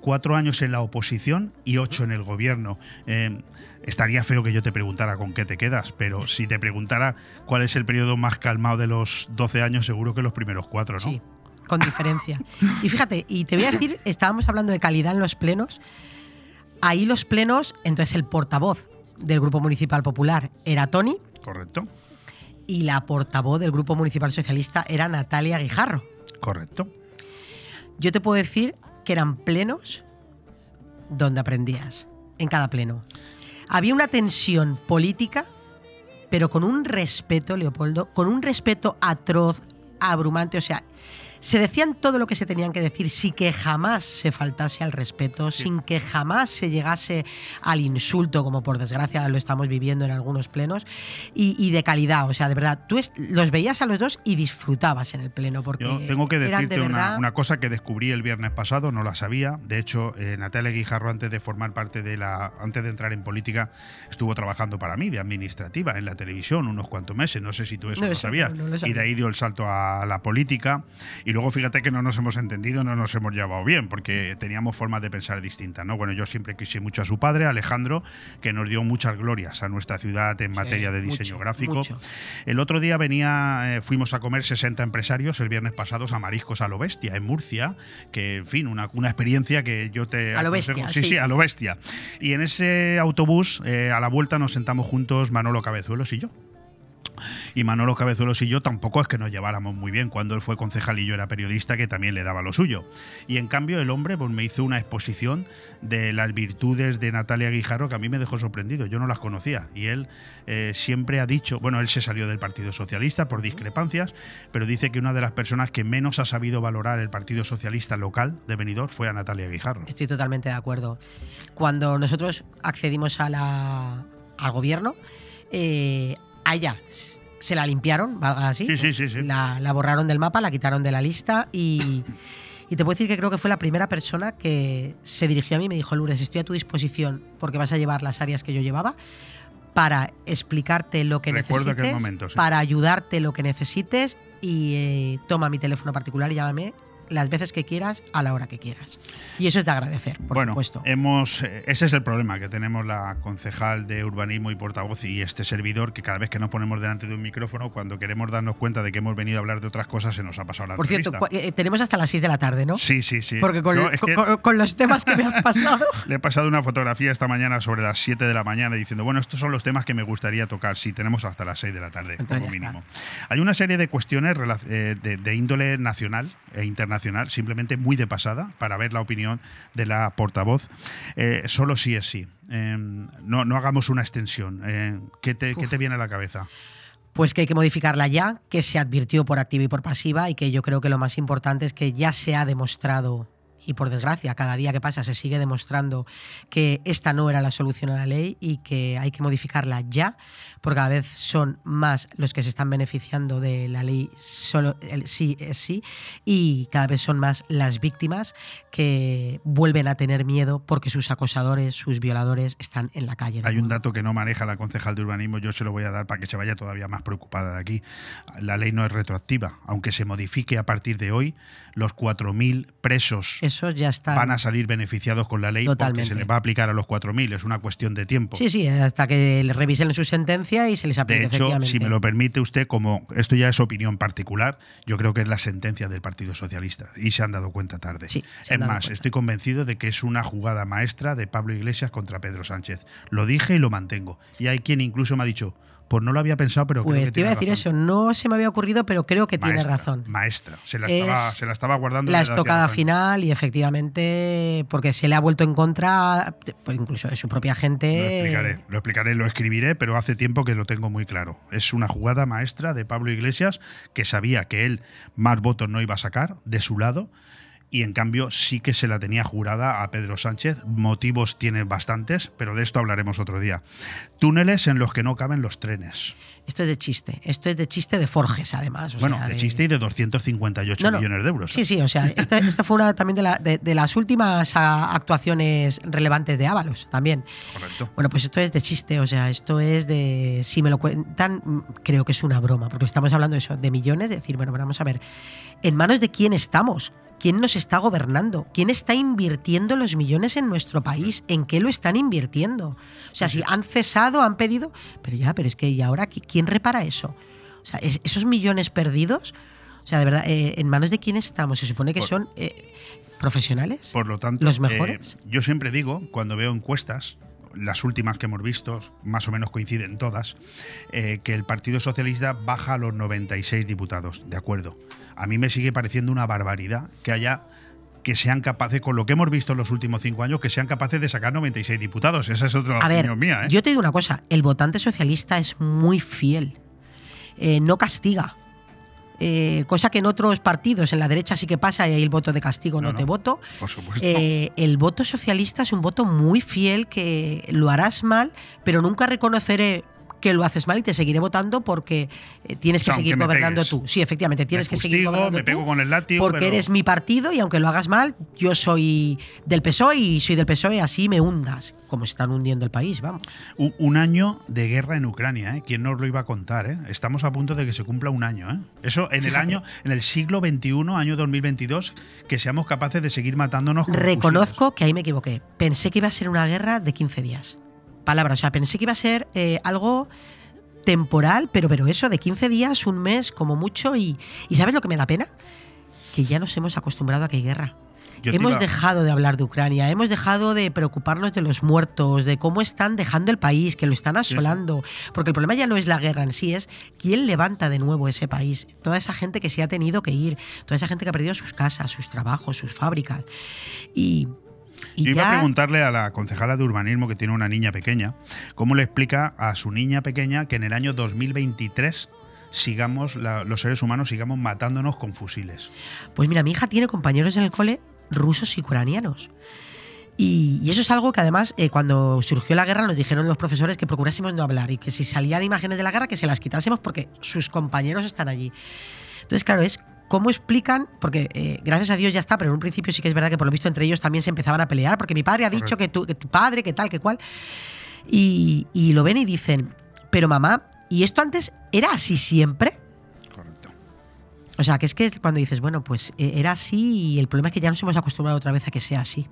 cuatro años en la oposición y ocho en el gobierno. Eh, estaría feo que yo te preguntara con qué te quedas, pero si te preguntara cuál es el periodo más calmado de los 12 años, seguro que los primeros cuatro, ¿no? Sí, con diferencia. y fíjate, y te voy a decir, estábamos hablando de calidad en los plenos. Ahí los plenos, entonces el portavoz del Grupo Municipal Popular era Tony. Correcto. Y la portavoz del Grupo Municipal Socialista era Natalia Guijarro. Correcto. Yo te puedo decir que eran plenos donde aprendías, en cada pleno. Había una tensión política, pero con un respeto, Leopoldo, con un respeto atroz, abrumante, o sea, se decían todo lo que se tenían que decir sin que jamás se faltase al respeto, sin que jamás se llegase al insulto, como por desgracia lo estamos viviendo en algunos plenos, y, de calidad. O sea, de verdad, tú los veías a los dos y disfrutabas en el pleno. Porque Yo tengo que decirte una, cosa que descubrí el viernes pasado, no la sabía. De hecho, eh, Natalia Guijarro, antes de formar parte de la. antes de entrar en política, estuvo trabajando para mí, de administrativa, en la televisión, unos cuantos meses. No sé si tú eso lo sabías. y de ahí dio el salto a la política. Y luego fíjate que no nos hemos entendido, no nos hemos llevado bien, porque teníamos formas de pensar distintas, ¿no? Bueno, yo siempre quise mucho a su padre, Alejandro, que nos dio muchas glorias a nuestra ciudad en materia de diseño gráfico. El otro día venía, eh, fuimos a comer 60 empresarios el viernes pasado a Mariscos a lo Bestia, en Murcia, que, en fin, una, una experiencia que yo te... A lo bestia, sí, sí, a lo bestia. Y en ese autobús, eh, a la vuelta, nos sentamos juntos Manolo Cabezuelos y yo y Manolo Cabezuelos y yo tampoco es que nos lleváramos muy bien cuando él fue concejal y yo era periodista que también le daba lo suyo. Y en cambio el hombre pues, me hizo una exposición de las virtudes de Natalia Guijarro que a mí me dejó sorprendido, yo no las conocía y él eh, siempre ha dicho, bueno, él se salió del Partido Socialista por discrepancias, pero dice que una de las personas que menos ha sabido valorar el Partido Socialista local de Benidorm fue a Natalia Guijarro. Estoy totalmente de acuerdo. Cuando nosotros accedimos al gobierno, eh, allá se la limpiaron, valga así. Sí, sí, sí, La, borraron del mapa, la quitaron de la lista y, y, te puedo decir que creo que fue la primera persona que se dirigió a mí y me dijo, Lourdes, estoy a tu disposición porque vas a llevar las áreas que yo llevaba para explicarte lo que necesites, momento, para ayudarte lo que necesites y eh, toma mi teléfono particular y llámame las veces que quieras, a la hora que quieras. Y eso es de agradecer, por bueno, supuesto. Hemos, eh, ese es el problema que tenemos la concejal de urbanismo y portavoz y este servidor, que cada vez que nos ponemos delante de un micrófono, cuando queremos darnos cuenta de que hemos venido a hablar de otras cosas, se nos ha pasado la Por cierto, eh, tenemos hasta las 6 de la tarde, ¿no? Sí, sí, sí. Porque con, los temas que me has pasado. <laughs> Le he pasado una fotografía esta mañana sobre las 7 de la mañana diciendo, bueno, estos son los temas que me gustaría tocar. Sí, tenemos hasta las 6 de la tarde, como mínimo. Hay una serie de cuestiones eh, de índole nacional e internacional, simplemente muy de pasada, para ver la opinión de la portavoz. Eh, solo sí es sí. Em, no, no, hagamos una extensión. Eh, ¿qué, te, ¿Qué te viene a la cabeza? Pues que hay que modificarla ya, que se advirtió por activa y por pasiva y que yo creo que lo más importante es que ya se ha demostrado y por desgracia cada día que pasa se sigue demostrando que esta no era la solución a la ley y que hay que modificarla ya, porque cada vez son más los que se están beneficiando de la ley solo el sí es sí y cada vez son más las víctimas que vuelven a tener miedo porque sus acosadores, sus violadores están en la calle. Hay un dato que no maneja la concejal de urbanismo, yo se lo voy a dar para que se vaya todavía más preocupada de aquí. La ley no es retroactiva, aunque se modifique a partir de hoy, los 4.000 presos ya van a salir beneficiados con la ley porque se les va a aplicar a los 4.000, es una cuestión de tiempo. Sí, sí, hasta que le revisen su sentencia y se les aplique. De hecho, si me lo permite usted, como esto ya es opinión particular, yo creo que es la sentencia del Partido Socialista y se han dado cuenta tarde. Sí, es más, estoy convencido de que es una jugada maestra de Pablo Iglesias contra Pedro Sánchez. Lo dije y lo mantengo. Y hay quien incluso me ha dicho, pues no lo había pensado, pero creo pues que te iba a decir eso, no se me había ocurrido, pero creo que tiene razón. Maestra, se la, estaba, se la estaba guardando. La estocada final y efectivamente, porque se le ha vuelto en contra, pues incluso de su propia gente. Lo explicaré, lo explicaré, lo escribiré, pero hace tiempo que lo tengo muy claro. Es una jugada maestra de Pablo Iglesias que sabía que él más votos no iba a sacar de su lado y en cambio sí que se la tenía jurada a Pedro Sánchez. Motivos tiene bastantes, pero de esto hablaremos otro día. Túneles en los que no caben los trenes. Esto es de chiste. Esto es de chiste de Forges, además. o bueno, sea, de chiste y de 258 No, no. millones de euros. Sí, sí, o sea, <laughs> esta, esta fue una también de, la- de- de las últimas ah, actuaciones relevantes de Ábalos también. Correcto. Bueno, pues esto es de chiste, o sea, esto es de. Si me lo cuentan, mm, creo que es una broma, porque estamos hablando de eso, de millones, de decir, bueno, vamos a ver, ¿en manos de quién estamos? ¿Quién nos está gobernando? ¿Quién está invirtiendo los millones en nuestro país? ¿En qué lo están invirtiendo? O sea, si han cesado, han pedido. Pero ya, pero es que, ¿y ahora qui- quién repara eso? O sea, es- esos millones perdidos, o sea, de verdad, eh, ¿en manos de quién estamos? Se supone que Por- son eh, profesionales. Por lo tanto, ¿Los eh, mejores? yo siempre digo, cuando veo encuestas, las últimas que hemos visto, más o menos coinciden todas, que el Partido Socialista baja a los 96 diputados. De acuerdo. A mí me sigue pareciendo una barbaridad que haya que sean capaces, con lo que hemos visto en los últimos cinco años, que sean capaces de sacar 96 diputados. Esa es otra A ver, opinión mía. ¿eh? yo te digo una cosa, el votante socialista es muy fiel, Eh, no castiga. Eh, cosa que en otros partidos, en la derecha sí que pasa y ahí el voto de castigo no, No, no, te voto. por supuesto. Eh, el voto socialista es un voto muy fiel que lo harás mal, pero nunca reconoceré que lo haces mal y te seguiré votando porque eh, tienes O que sea, seguir gobernando tú. Sí, efectivamente, tienes me que seguir gobernando me pego tú con el látigo. porque pero- eres mi partido y aunque lo hagas mal, yo soy del PSOE y soy del PSOE, así me hundas, como se están hundiendo el país, vamos. Un, un año de guerra en Ucrania, ¿eh? ¿Quién nos lo iba a contar? ¿eh? Estamos a punto de que se cumpla un año, ¿eh? Eso en el año, en el siglo XXI, año 2022, que seamos capaces de seguir matándonos. con Reconozco que ahí me equivoqué. Pensé que iba a ser una guerra de 15 días. Palabra, o sea, pensé que iba a ser eh, algo temporal, pero, pero eso, de 15 días, un mes, como mucho. Y, ¿y ¿sabes lo que me da pena? Que ya nos hemos acostumbrado a que hay guerra. Yo hemos iba- dejado de hablar de Ucrania, hemos dejado de preocuparnos de los muertos, de cómo están dejando el país, que lo están asolando. Porque el problema ya no es la guerra en sí, es quién levanta de nuevo ese país. Toda esa gente que se ha tenido que ir, toda esa gente que ha perdido sus casas, sus trabajos, sus fábricas. Y, y Yo iba a preguntarle a la concejala de urbanismo que tiene una niña pequeña, cómo le explica a su niña pequeña que en el año 2023 sigamos, la- los seres humanos sigamos matándonos con fusiles. Pues mira, mi hija tiene compañeros en el cole rusos y ucranianos. Y, y eso es algo que además, eh, cuando surgió la guerra, nos dijeron los profesores que procurásemos no hablar y que si salían imágenes de la guerra, que se las quitásemos porque sus compañeros están allí. Entonces, claro, es cómo explican, porque eh, gracias a Dios ya está, pero en un principio sí que es verdad que por lo visto entre ellos también se empezaban a pelear, porque mi padre ha dicho que tu, que tu padre, que tal, que cual. Y, y lo ven y dicen, pero mamá, ¿y esto antes era así siempre? O sea, que es que cuando dices, bueno, pues eh, era así y el problema es que ya nos hemos acostumbrado otra vez a que sea así.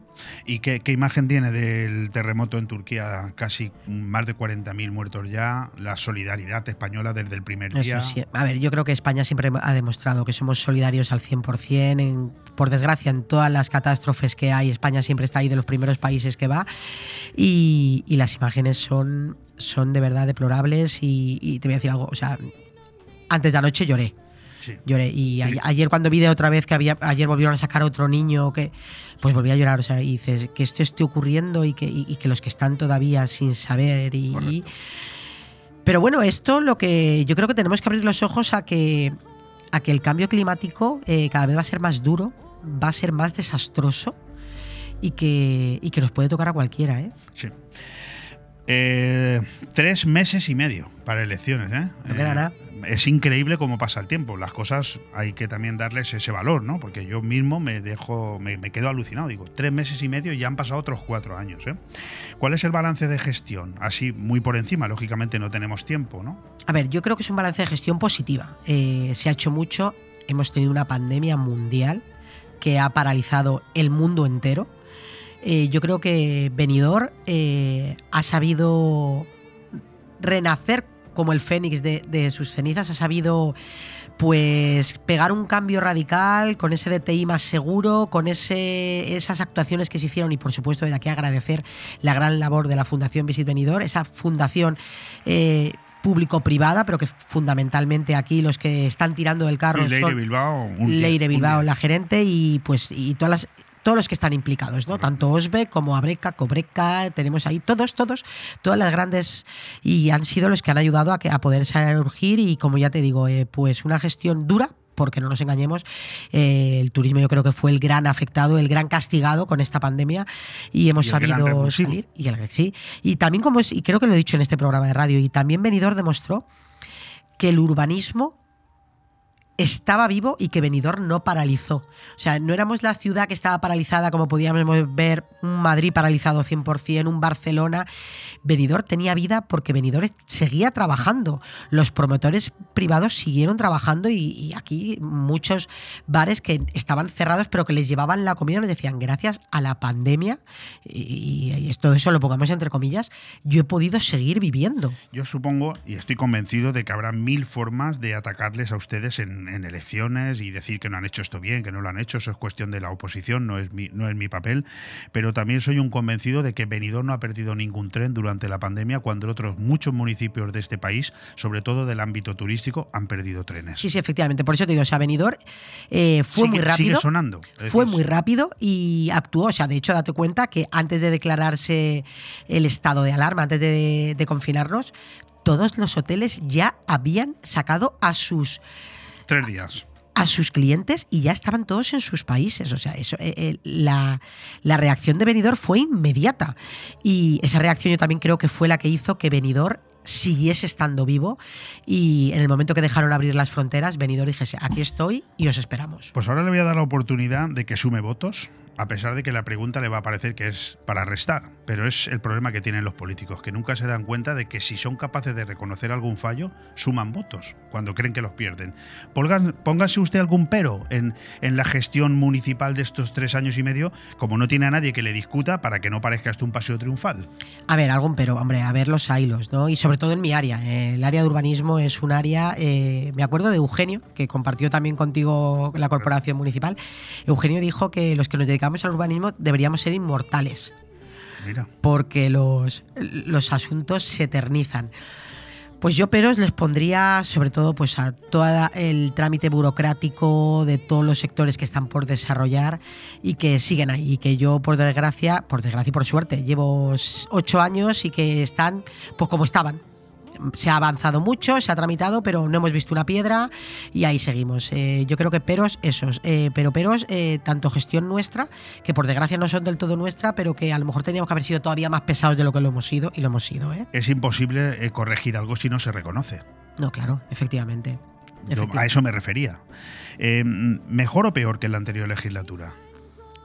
¿Y qué, qué imagen tiene del terremoto en Turquía? Casi más de 40.000 muertos ya, la solidaridad española desde el primer día. Sí. A ver, yo creo que España siempre ha demostrado que somos solidarios al 100%. En, por desgracia, en todas las catástrofes que hay, España siempre está ahí de los primeros países que va. Y, y las imágenes son, son de verdad deplorables. Y, y te voy a decir algo, o sea, antes de anoche lloré. Sí. Lloré. Y a- ayer cuando vi de otra vez que había, ayer volvieron a sacar otro niño que pues volví a llorar. O sea, y dices que esto esté ocurriendo y que, y- y que los que están todavía sin saber y- y, pero bueno, esto lo que yo creo que tenemos que abrir los ojos a que, a que el cambio climático eh, cada vez va a ser más duro, va a ser más desastroso y que, y que nos puede tocar a cualquiera. ¿eh? Sí. Eh, tres meses y medio para elecciones, ¿eh? No queda Eh, nada. Es increíble cómo pasa el tiempo. Las cosas hay que también darles ese valor, ¿no? Porque yo mismo me dejo, me, quedo alucinado. Digo, tres meses y medio y ya han pasado otros cuatro años, ¿eh? ¿Cuál es el balance de gestión? Así, muy por encima, lógicamente no tenemos tiempo, ¿no? A ver, yo creo que es un balance de gestión positiva. Eh, se ha hecho mucho, hemos tenido una pandemia mundial que ha paralizado el mundo entero. Eh, yo creo que Benidorm ha sabido renacer como el fénix de, de sus cenizas, ha sabido pues pegar un cambio radical con ese DTI más seguro, con ese, esas actuaciones que se hicieron y por supuesto de aquí agradecer la gran labor de la Fundación Visit Benidorm, esa fundación eh, público-privada, pero que fundamentalmente aquí los que están tirando del carro Y Leire son Bilbao, Leire Bilbao, la gerente, y pues y todas las todos los que están implicados, ¿no? Tanto Osbe como Abreca, Cobreca, tenemos ahí todos, todos, todas las grandes y han sido los que han ayudado a, que, a poder surgir y como ya te digo, eh, pues una gestión dura, porque no nos engañemos, eh, el turismo yo creo que fue el gran afectado, el gran castigado con esta pandemia y hemos Y sabido salir. Y, el- sí. y también como es, y creo que lo he dicho en este programa de radio, y también Benidorm demostró que el urbanismo estaba vivo y que Benidorm no paralizó. O sea, no éramos la ciudad que estaba paralizada como podíamos ver un Madrid paralizado 100%, un Barcelona. Benidorm tenía vida porque Benidorm seguía trabajando. Los promotores privados siguieron trabajando y, aquí muchos bares que estaban cerrados pero que les llevaban la comida nos decían gracias a la pandemia y, y esto eso lo pongamos entre comillas, yo he podido seguir viviendo. Yo supongo y estoy convencido de que habrá mil formas de atacarles a ustedes en, en elecciones y decir que no han hecho esto bien, que no lo han hecho. Eso es cuestión de la oposición, no es mi, no es mi papel. Pero también soy un convencido de que Benidorm no ha perdido ningún tren durante la pandemia cuando otros muchos municipios de este país, sobre todo del ámbito turístico, han perdido trenes. Sí, sí, efectivamente. Por eso te digo, o sea, Benidorm eh, fue Sigue- muy rápido. sigue sonando. Fue muy rápido y actuó. O sea, de hecho, date cuenta que antes de declararse el estado de alarma, antes de, de confinarnos, todos los hoteles ya habían sacado a sus Tres días. a sus clientes y ya estaban todos en sus países. O sea, eso, eh, eh, la, la reacción de Benidorm fue inmediata. Y esa reacción yo también creo que fue la que hizo que Benidorm siguiese estando vivo y en el momento que dejaron abrir las fronteras, Benidorm dijese, aquí estoy y os esperamos. Pues ahora le voy a dar la oportunidad de que sume votos, a pesar de que la pregunta le va a parecer que es para restar. Pero es el problema que tienen los políticos, que nunca se dan cuenta de que si son capaces de reconocer algún fallo, suman votos cuando creen que los pierden. Póngase usted algún pero en, en la gestión municipal de estos tres años y medio, como no tiene a nadie que le discuta para que no parezca esto un paseo triunfal. A ver, algún pero, hombre, a ver los hilos, ¿no? Y sobre todo en mi área. eh, el área de urbanismo es un área, eh, me acuerdo de Eugenio, que compartió también contigo la corporación municipal. Eugenio dijo que los que nos dedicamos al urbanismo deberíamos ser inmortales. Mira. porque los, los asuntos se eternizan. Pues yo peros les pondría sobre todo pues a todo el trámite burocrático de todos los sectores que están por desarrollar y que siguen ahí y que yo por desgracia, por desgracia y por suerte, llevo ocho años y que están pues como estaban. Se ha avanzado mucho, se ha tramitado, pero no hemos visto una piedra y ahí seguimos. Eh, yo creo que peros esos, eh, pero peros eh, tanto gestión nuestra, que por desgracia no son del todo nuestra, pero que a lo mejor teníamos que haber sido todavía más pesados de lo que lo hemos sido y lo hemos sido. Es imposible corregir algo si no se reconoce. No, claro, efectivamente. Yo a eso me refería. ¿Mejor o peor que en la anterior legislatura?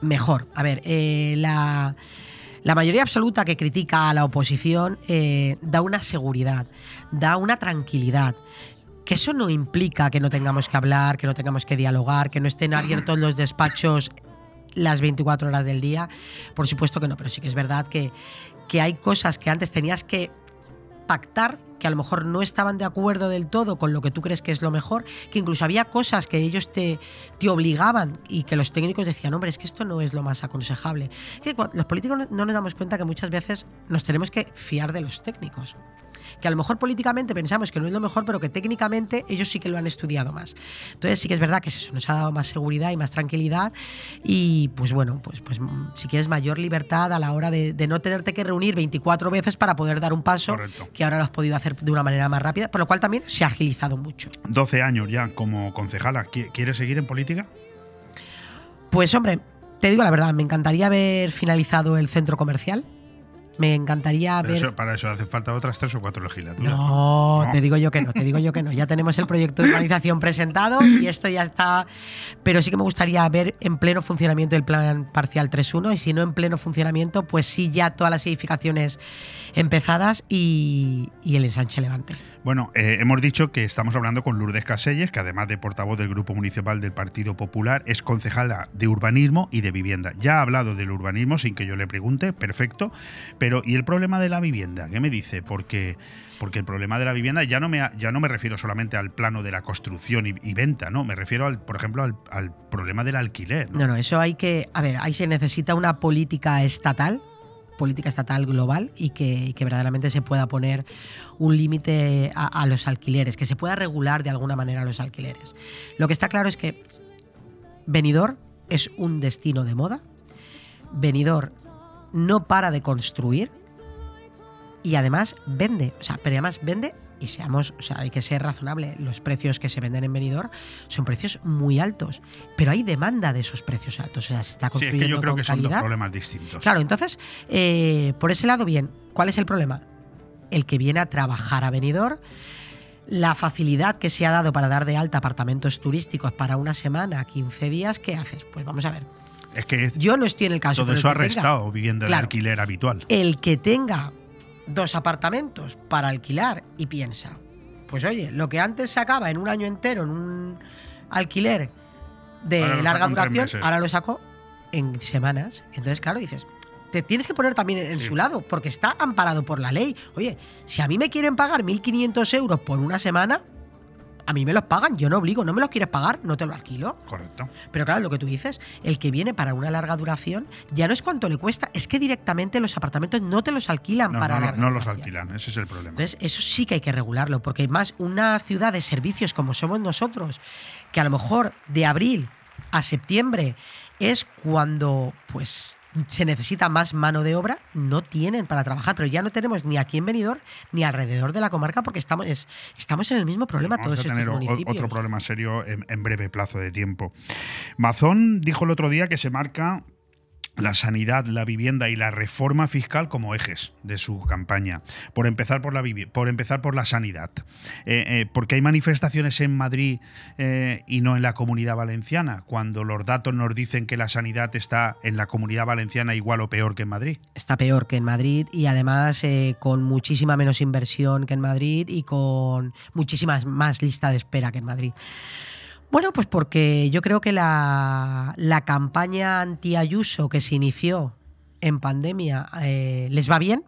Mejor. A ver, la, la mayoría absoluta que critica a la oposición eh, da una seguridad, da una tranquilidad. Que eso no implica que no tengamos que hablar, que no tengamos que dialogar, que no estén abiertos los despachos las 24 horas del día. Por supuesto que no, pero sí que es verdad que, que hay cosas que antes tenías que pactar que a lo mejor no estaban de acuerdo del todo con lo que tú crees que es lo mejor, que incluso había cosas que ellos te, te obligaban y que los técnicos decían, hombre, es que esto no es lo más aconsejable. Que los políticos no nos damos cuenta que muchas veces nos tenemos que fiar de los técnicos. Que a lo mejor políticamente pensamos que no es lo mejor, pero que técnicamente ellos sí que lo han estudiado más. Entonces sí que es verdad que es eso, nos ha dado más seguridad y más tranquilidad y pues bueno, pues, pues mm, si quieres mayor libertad a la hora de, de no tenerte que reunir 24 veces para poder dar un paso Correcto. que ahora lo has podido hacer de una manera más rápida, por lo cual también se ha agilizado mucho. 12 años ya como concejala. ¿Qui- ¿Quieres seguir en política? Pues hombre, te digo la verdad, me encantaría haber finalizado el centro comercial. Me encantaría Pero ver. eso- para eso hacen falta otras tres o cuatro legislaturas. No, No. te digo yo que no, te digo yo que no. Ya tenemos el proyecto de urbanización presentado y esto ya está. Pero sí que me gustaría ver en pleno funcionamiento el plan parcial 3.1 y si no en pleno funcionamiento, pues sí ya todas las edificaciones empezadas y, y el ensanche levante. Bueno, eh, hemos dicho que estamos hablando con Lourdes Caselles, que además de portavoz del Grupo Municipal del Partido Popular, es concejala de urbanismo y de vivienda. Ya ha hablado del urbanismo sin que yo le pregunte, perfecto. Pero, ¿y el problema de la vivienda? ¿Qué me dice? Porque, porque el problema de la vivienda ya no me, ya no me refiero solamente al plano de la construcción y, y venta, ¿no? Me refiero, al, por ejemplo, al, al problema del alquiler. ¿no? No, no, eso hay que. A ver, ahí se necesita una política estatal, política estatal global y que, y que verdaderamente se pueda poner un límite a, a los alquileres, que se pueda regular de alguna manera los alquileres. Lo que está claro es que Benidorm es un destino de moda. Benidorm no para de construir y además vende. O sea, pero además vende y seamos, o sea, hay que ser razonable. Los precios que se venden en Benidorm son precios muy altos, pero hay demanda de esos precios altos. O sea, se está Sí, es construyendo que yo creo con que son dos calidad. problemas distintos. Claro, entonces, eh, por ese lado, bien. ¿Cuál es el problema? El que viene a trabajar a Benidorm, la facilidad que se ha dado para dar de alta apartamentos turísticos para una semana, 15 días, ¿qué haces? Pues vamos a ver. Es que Yo no estoy en el caso. todo eso ha restado vivienda de Claro. alquiler habitual. el que tenga dos apartamentos para alquilar y piensa, pues oye, lo que antes se acaba en un año entero en un alquiler de Ahora larga duración, ahora lo saco en semanas. Entonces, claro, dices, te tienes que poner también en Sí. su lado, porque está amparado por la ley. Oye, si a mí me quieren pagar 1.500 euros por una semana, a mí me los pagan, yo no obligo, no me los quieres pagar, no te lo alquilo. Correcto. Pero claro, lo que tú dices, el que viene para una larga duración, ya no es cuánto le cuesta, es que directamente los apartamentos no te los alquilan No, para no, larga no los duración. alquilan, ese es el problema. Entonces, eso sí que hay que regularlo, porque más una ciudad de servicios como somos nosotros, que a lo mejor de abril a septiembre es cuando pues se necesita más mano de obra, no tienen para trabajar, pero ya no tenemos ni aquí en Benidorm ni alrededor de la comarca porque estamos, es- estamos en el mismo problema Vamos todos a tener municipios. otro problema serio en, en breve plazo de tiempo. Mazón dijo el otro día que se marca la sanidad, la vivienda y la reforma fiscal como ejes de su campaña. Por empezar por la, por, empezar por la sanidad. Eh, eh, porque hay manifestaciones en Madrid eh, y no en la comunidad valenciana, cuando los datos nos dicen que la sanidad está en la comunidad valenciana igual o peor que en Madrid. está peor que en Madrid y además con muchísima menos inversión que en Madrid y con muchísimas más lista de espera que en Madrid. Bueno, pues porque yo creo que la, la campaña anti-Ayuso que se inició en pandemia eh, les va bien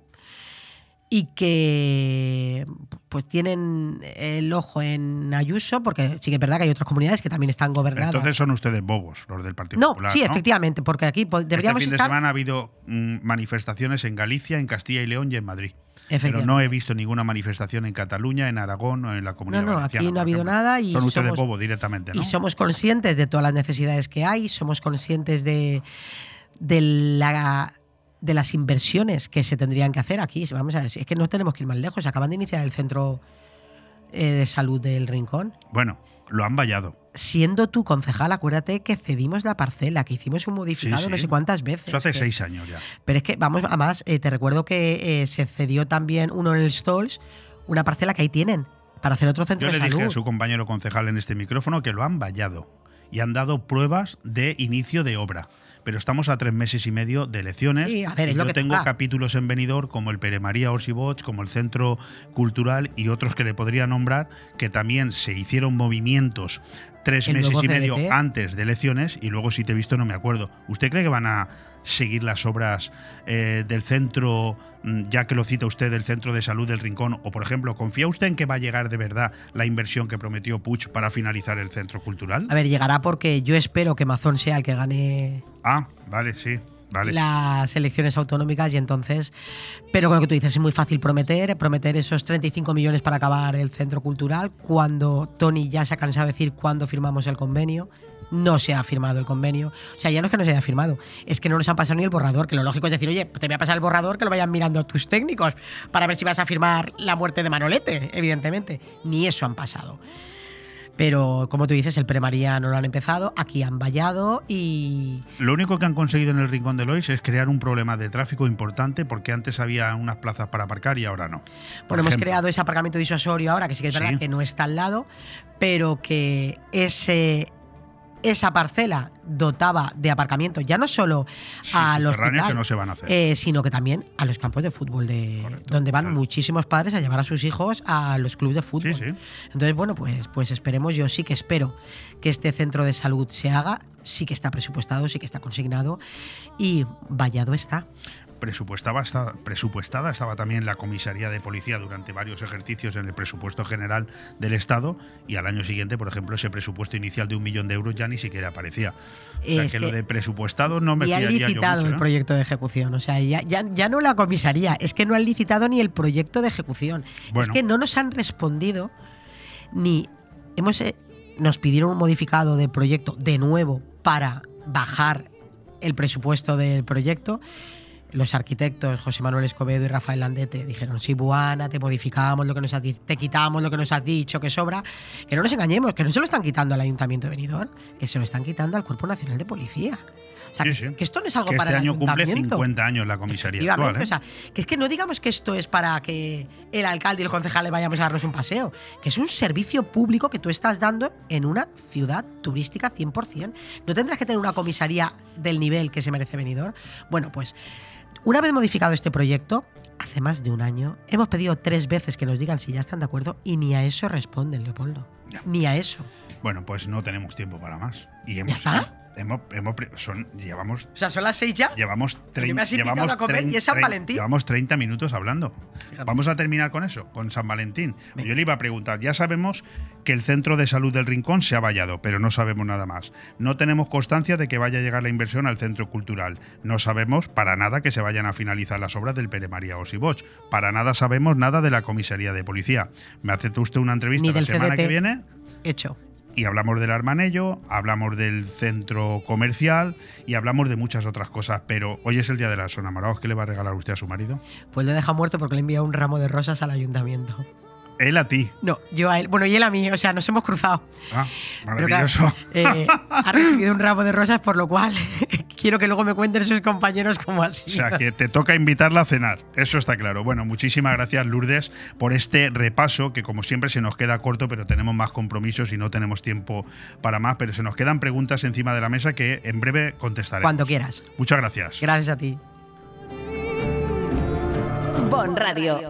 y que pues tienen el ojo en Ayuso, porque sí que es verdad que hay otras comunidades que también están gobernadas. Entonces son ustedes bobos, los del Partido no, Popular. sí, ¿no? efectivamente, porque aquí deberíamos este fin de estar... semana ha habido mm, manifestaciones en Galicia, en Castilla y León y en Madrid. Pero no he visto ninguna manifestación en Cataluña, en Aragón o en la comunidad No, no, valenciana. aquí no ha habido nada y Son ustedes somos- bobos directamente, ¿no? Y somos conscientes de todas las necesidades que hay, somos conscientes de, de, la, de las inversiones que se tendrían que hacer aquí. Vamos a ver, es que no tenemos que ir más lejos. Acaban de iniciar el centro eh, de salud del Rincón. Bueno, lo han vallado. Siendo tú concejal, acuérdate que cedimos la parcela, que hicimos un modificado Sí, no sé cuántas veces. Eso hace que- seis años ya. Pero es que, vamos, además, eh, te recuerdo que eh, se cedió también uno en el Stolls, una parcela que ahí tienen, para hacer otro centro Yo le de dije salud. a su compañero concejal en este micrófono que lo han vallado y han dado pruebas de inicio de obra. Pero estamos a tres meses y medio de elecciones. Sí, a ver, y yo tengo toca. capítulos en Benidorm como el Pere María Orsiboch, como el Centro Cultural y otros que le podría nombrar, que también se hicieron movimientos tres El meses y medio antes de elecciones y luego si te he visto no me acuerdo. ¿Usted cree que van a seguir las obras eh, del centro, mm, ya que lo cita usted, del centro de salud del Rincón? O por ejemplo, ¿confía usted en que va a llegar de verdad la inversión que prometió Puig para finalizar el centro cultural? A ver, llegará porque yo espero que Mazón sea el que gane Ah, vale, sí, vale. las elecciones autonómicas y entonces, pero con lo que tú dices, es muy fácil prometer, prometer esos 35 millones para acabar el centro cultural, cuando Tony ya se ha cansado de decir cuándo firmamos el convenio. No se ha firmado el convenio. O sea, ya no es que no se haya firmado, es que no nos han pasado ni el borrador. Que lo lógico es decir, oye, te voy a pasar el borrador que lo vayan mirando tus técnicos para ver si vas a firmar la muerte de Manolete, evidentemente. Ni eso han pasado. Pero como tú dices, el Premaría no lo han empezado, aquí han vallado y, Lo único que han conseguido en el Rincón de Lois es crear un problema de tráfico importante porque antes había unas plazas para aparcar y ahora no. Por Bueno, hemos creado ese aparcamiento disuasorio ahora, que sí que es Sí. verdad que no está al lado, pero que ese, esa parcela dotaba de aparcamiento ya no solo Sí, a los que no se van a hacer. eh, sino que también a los campos de fútbol, de, Correcto, donde van claro. muchísimos padres a llevar a sus hijos a los clubes de fútbol. Sí, sí. Entonces, bueno, pues, pues esperemos, yo sí que espero que este centro de salud se haga, sí que está presupuestado, sí que está consignado y vallado está. Presupuestaba, presupuestada estaba también la comisaría de policía durante varios ejercicios en el presupuesto general del Estado y al año siguiente, por ejemplo, ese presupuesto inicial de un millón de euros ya ni siquiera aparecía. O sea Es que, que- lo de presupuestado no me y han fiaría yo licitado el ¿eh? proyecto de ejecución. O sea, ya, ya, ya no la comisaría, es que no han licitado ni el proyecto de ejecución. Es que no nos han respondido ni hemos eh, nos pidieron un modificado del proyecto de nuevo para bajar el presupuesto del proyecto. Los arquitectos José Manuel Escobedo y Rafael Landete dijeron, sí, Buana, te modificamos lo que nos has te quitamos lo que nos has dicho que sobra, que no nos engañemos, que no se lo están quitando al Ayuntamiento de Benidorm, que se lo están quitando al Cuerpo Nacional de Policía. O sea, Sí, que, sí. que esto no es algo que para este el año cumple Ayuntamiento. 50 años la comisaría actual. ¿eh? o sea, que es que no digamos que esto es para que el alcalde y el concejal le vayamos a darnos un paseo, que es un servicio público que tú estás dando en una ciudad turística 100%. No tendrás que tener una comisaría del nivel que se merece Benidorm. Bueno, pues una vez modificado este proyecto, hace más de un año, hemos pedido tres veces que nos digan si ya están de acuerdo y ni a eso responden, Leopoldo. Ya. Ni a eso. Bueno, pues no tenemos tiempo para más. Y hemos, está? Hemos, son, llevamos O sea, son las seis ya. Llevamos, Pero trein- me has invitado llevamos, a comer trein- y es San trein- Valentín. llevamos 30 minutos hablando. Fíjate. Vamos a terminar con eso, con San Valentín. Venga. Yo le iba a preguntar, ya sabemos que el Centro de Salud del Rincón se ha vallado, pero no sabemos nada más. No tenemos constancia de que vaya a llegar la inversión al Centro Cultural. No sabemos para nada que se vayan a finalizar las obras del Pere María Osiboch. Para nada sabemos nada de la comisaría de policía. ¿Me hace usted una entrevista Ni la semana CDT. que viene? Hecho. Y hablamos del Armanello, hablamos del centro comercial y hablamos de muchas otras cosas. Pero hoy es el día de los enamorados. ¿Qué le va a regalar usted a su marido? Pues lo deja muerto porque le envía un ramo de rosas al ayuntamiento. Él a ti. No, yo a él. Bueno, y él a mí, o sea, nos hemos cruzado. Ah, Pero claro, maravilloso. eh, ha recibido un ramo de rosas, por lo cual <laughs> quiero que luego me cuenten sus compañeros cómo O así. sea, que te toca invitarla a cenar. Eso está claro. Bueno, muchísimas gracias, Lourdes, por este repaso, que como siempre se nos queda corto, pero tenemos más compromisos y no tenemos tiempo para más. Pero se nos quedan preguntas encima de la mesa que en breve contestaremos. Cuando quieras. Muchas gracias. Gracias a ti. Bon Radio.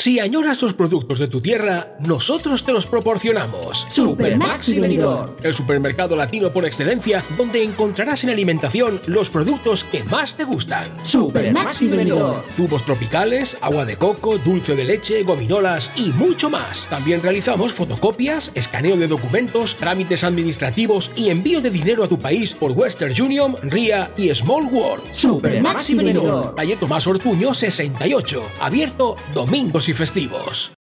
Si añoras los productos de tu tierra, nosotros te los proporcionamos. Supermaxi Benidorm. El supermercado latino por excelencia, donde encontrarás en alimentación los productos que más te gustan. Supermaxi Benidorm. Zumos tropicales, agua de coco, dulce de leche, gominolas y mucho más. También realizamos fotocopias, escaneo de documentos, trámites administrativos y envío de dinero a tu país por Western Union, RIA y Small World. Supermaxi Benidorm. Calle Tomás Ortuño 68, abierto domingos y festivos.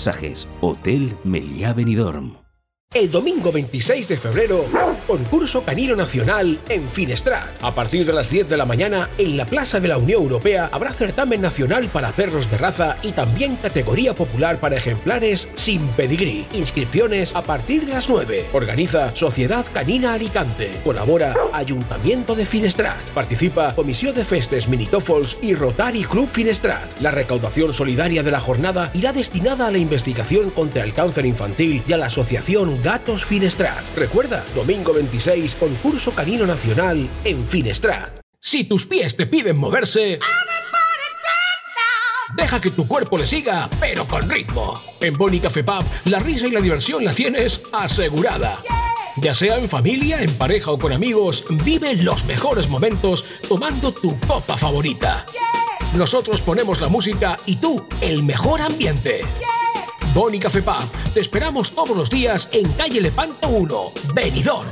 masajes. Hotel Meliá Benidorm. El domingo 26 de febrero, concurso canino nacional en Finestrat. A partir de las 10 de la mañana, en la Plaza de la Unión Europea habrá certamen nacional para perros de raza y también categoría popular para ejemplares sin pedigrí. Inscripciones a partir de las 9. Organiza Sociedad Canina Alicante. Colabora Ayuntamiento de Finestrat. Participa Comisión de Festes Minitofols y Rotary Club Finestrat. La recaudación solidaria de la jornada irá destinada a la investigación contra el cáncer infantil y a la asociación Gatos Finestrat. Recuerda, domingo 26, concurso canino nacional en Finestrat. Si tus pies te piden moverse... Deja que tu cuerpo le siga, pero con ritmo. En Boni Café Pub, la risa y la diversión la tienes asegurada. Ya sea en familia, en pareja o con amigos, vive los mejores momentos tomando tu copa favorita. Nosotros ponemos la música y tú el mejor ambiente. Boni Café Pub, te esperamos todos los días en calle Lepanto 1, Benidorm.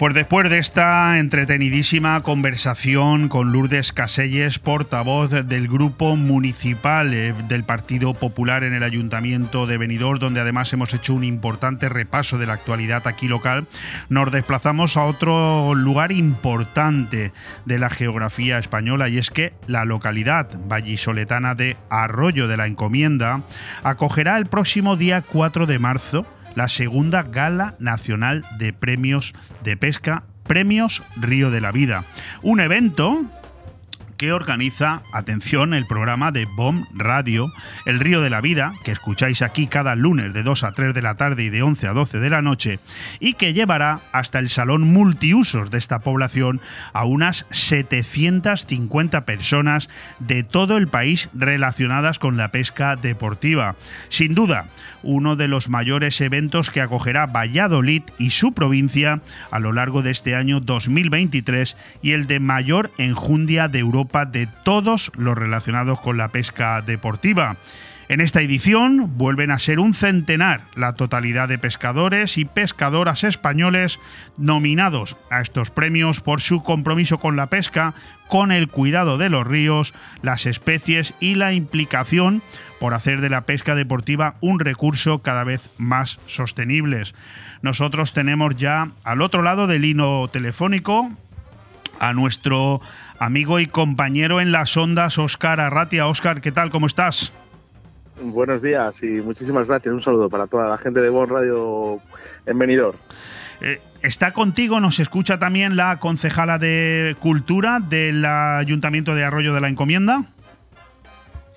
Pues después de esta entretenidísima conversación con Lourdes Caselles, portavoz del grupo municipal eh, del Partido Popular en el Ayuntamiento de Benidorm, donde además hemos hecho un importante repaso de la actualidad aquí local, nos desplazamos a otro lugar importante de la geografía española y es que la localidad vallisoletana de Arroyo de la Encomienda acogerá el próximo día 4 de marzo la segunda Gala Nacional de Premios de Pesca, Premios Río de la Vida. Un evento que organiza, atención, el programa de BOM Radio, El Río de la Vida, que escucháis aquí cada lunes de 2 a 3 de la tarde y de 11 a 12 de la noche, y que llevará hasta el salón multiusos de esta población a unas 750 personas de todo el país relacionadas con la pesca deportiva. Sin duda, uno de los mayores eventos que acogerá Valladolid y su provincia a lo largo de este año 2023 y el de mayor enjundia de Europa de todos los relacionados con la pesca deportiva. En esta edición vuelven a ser un centenar la totalidad de pescadores y pescadoras españoles nominados a estos premios por su compromiso con la pesca, con el cuidado de los ríos, las especies y la implicación por hacer de la pesca deportiva un recurso cada vez más sostenibles. Nosotros tenemos ya al otro lado del hilo telefónico a nuestro amigo y compañero en las ondas, Óscar Arratia. Óscar, ¿qué tal? ¿Cómo estás? Buenos días y muchísimas gracias. Un saludo para toda la gente de Bon Radio en Benidorm. Eh, está contigo, nos escucha también la concejala de Cultura del Ayuntamiento de Arroyo de la Encomienda.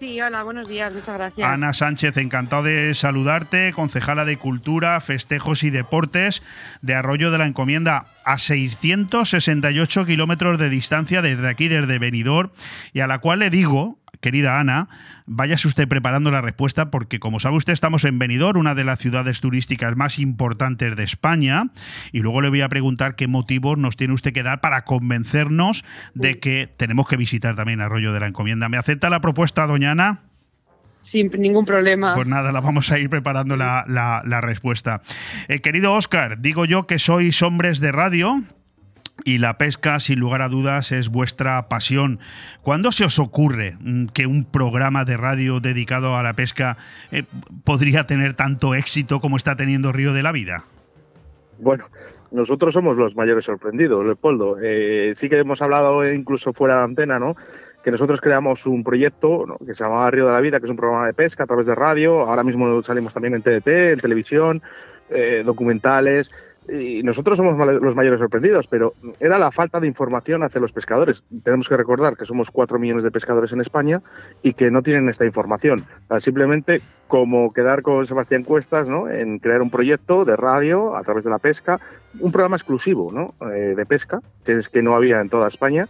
Sí, hola, buenos días, muchas gracias. Ana Sánchez, encantado de saludarte, concejala de Cultura, Festejos y Deportes de Arroyo de la Encomienda, a 668 kilómetros de distancia desde aquí, desde Benidorm, y a la cual le digo, querida Ana, váyase usted preparando la respuesta porque, como sabe usted, estamos en Benidorm, una de las ciudades turísticas más importantes de España, y luego le voy a preguntar qué motivos nos tiene usted que dar para convencernos de que tenemos que visitar también Arroyo de la Encomienda. ¿Me acepta la propuesta, doña Ana? Sin ningún problema. Pues nada, la vamos a ir preparando la, la, respuesta. Eh, querido Oscar, digo yo que sois hombres de radio, y la pesca, sin lugar a dudas, es vuestra pasión. ¿Cuándo se os ocurre mm, que un programa de radio dedicado a la pesca eh, podría tener tanto éxito como está teniendo Río de la Vida? Bueno, nosotros somos los mayores sorprendidos, Leopoldo. Eh, sí que hemos hablado incluso fuera de antena, ¿no? Que nosotros creamos un proyecto que se llamaba Río de la Vida, que es un programa de pesca a través de radio. Ahora mismo salimos también en TDT, en televisión, eh, documentales y nosotros somos los mayores sorprendidos, pero era la falta de información hacia los pescadores. Tenemos que recordar que somos cuatro millones de pescadores en España y que no tienen esta información. simplemente como quedar con Sebastián Cuestas ¿no? en crear un proyecto de radio a través de la pesca, un programa exclusivo ¿no? Eh, de pesca, que es que no había en toda España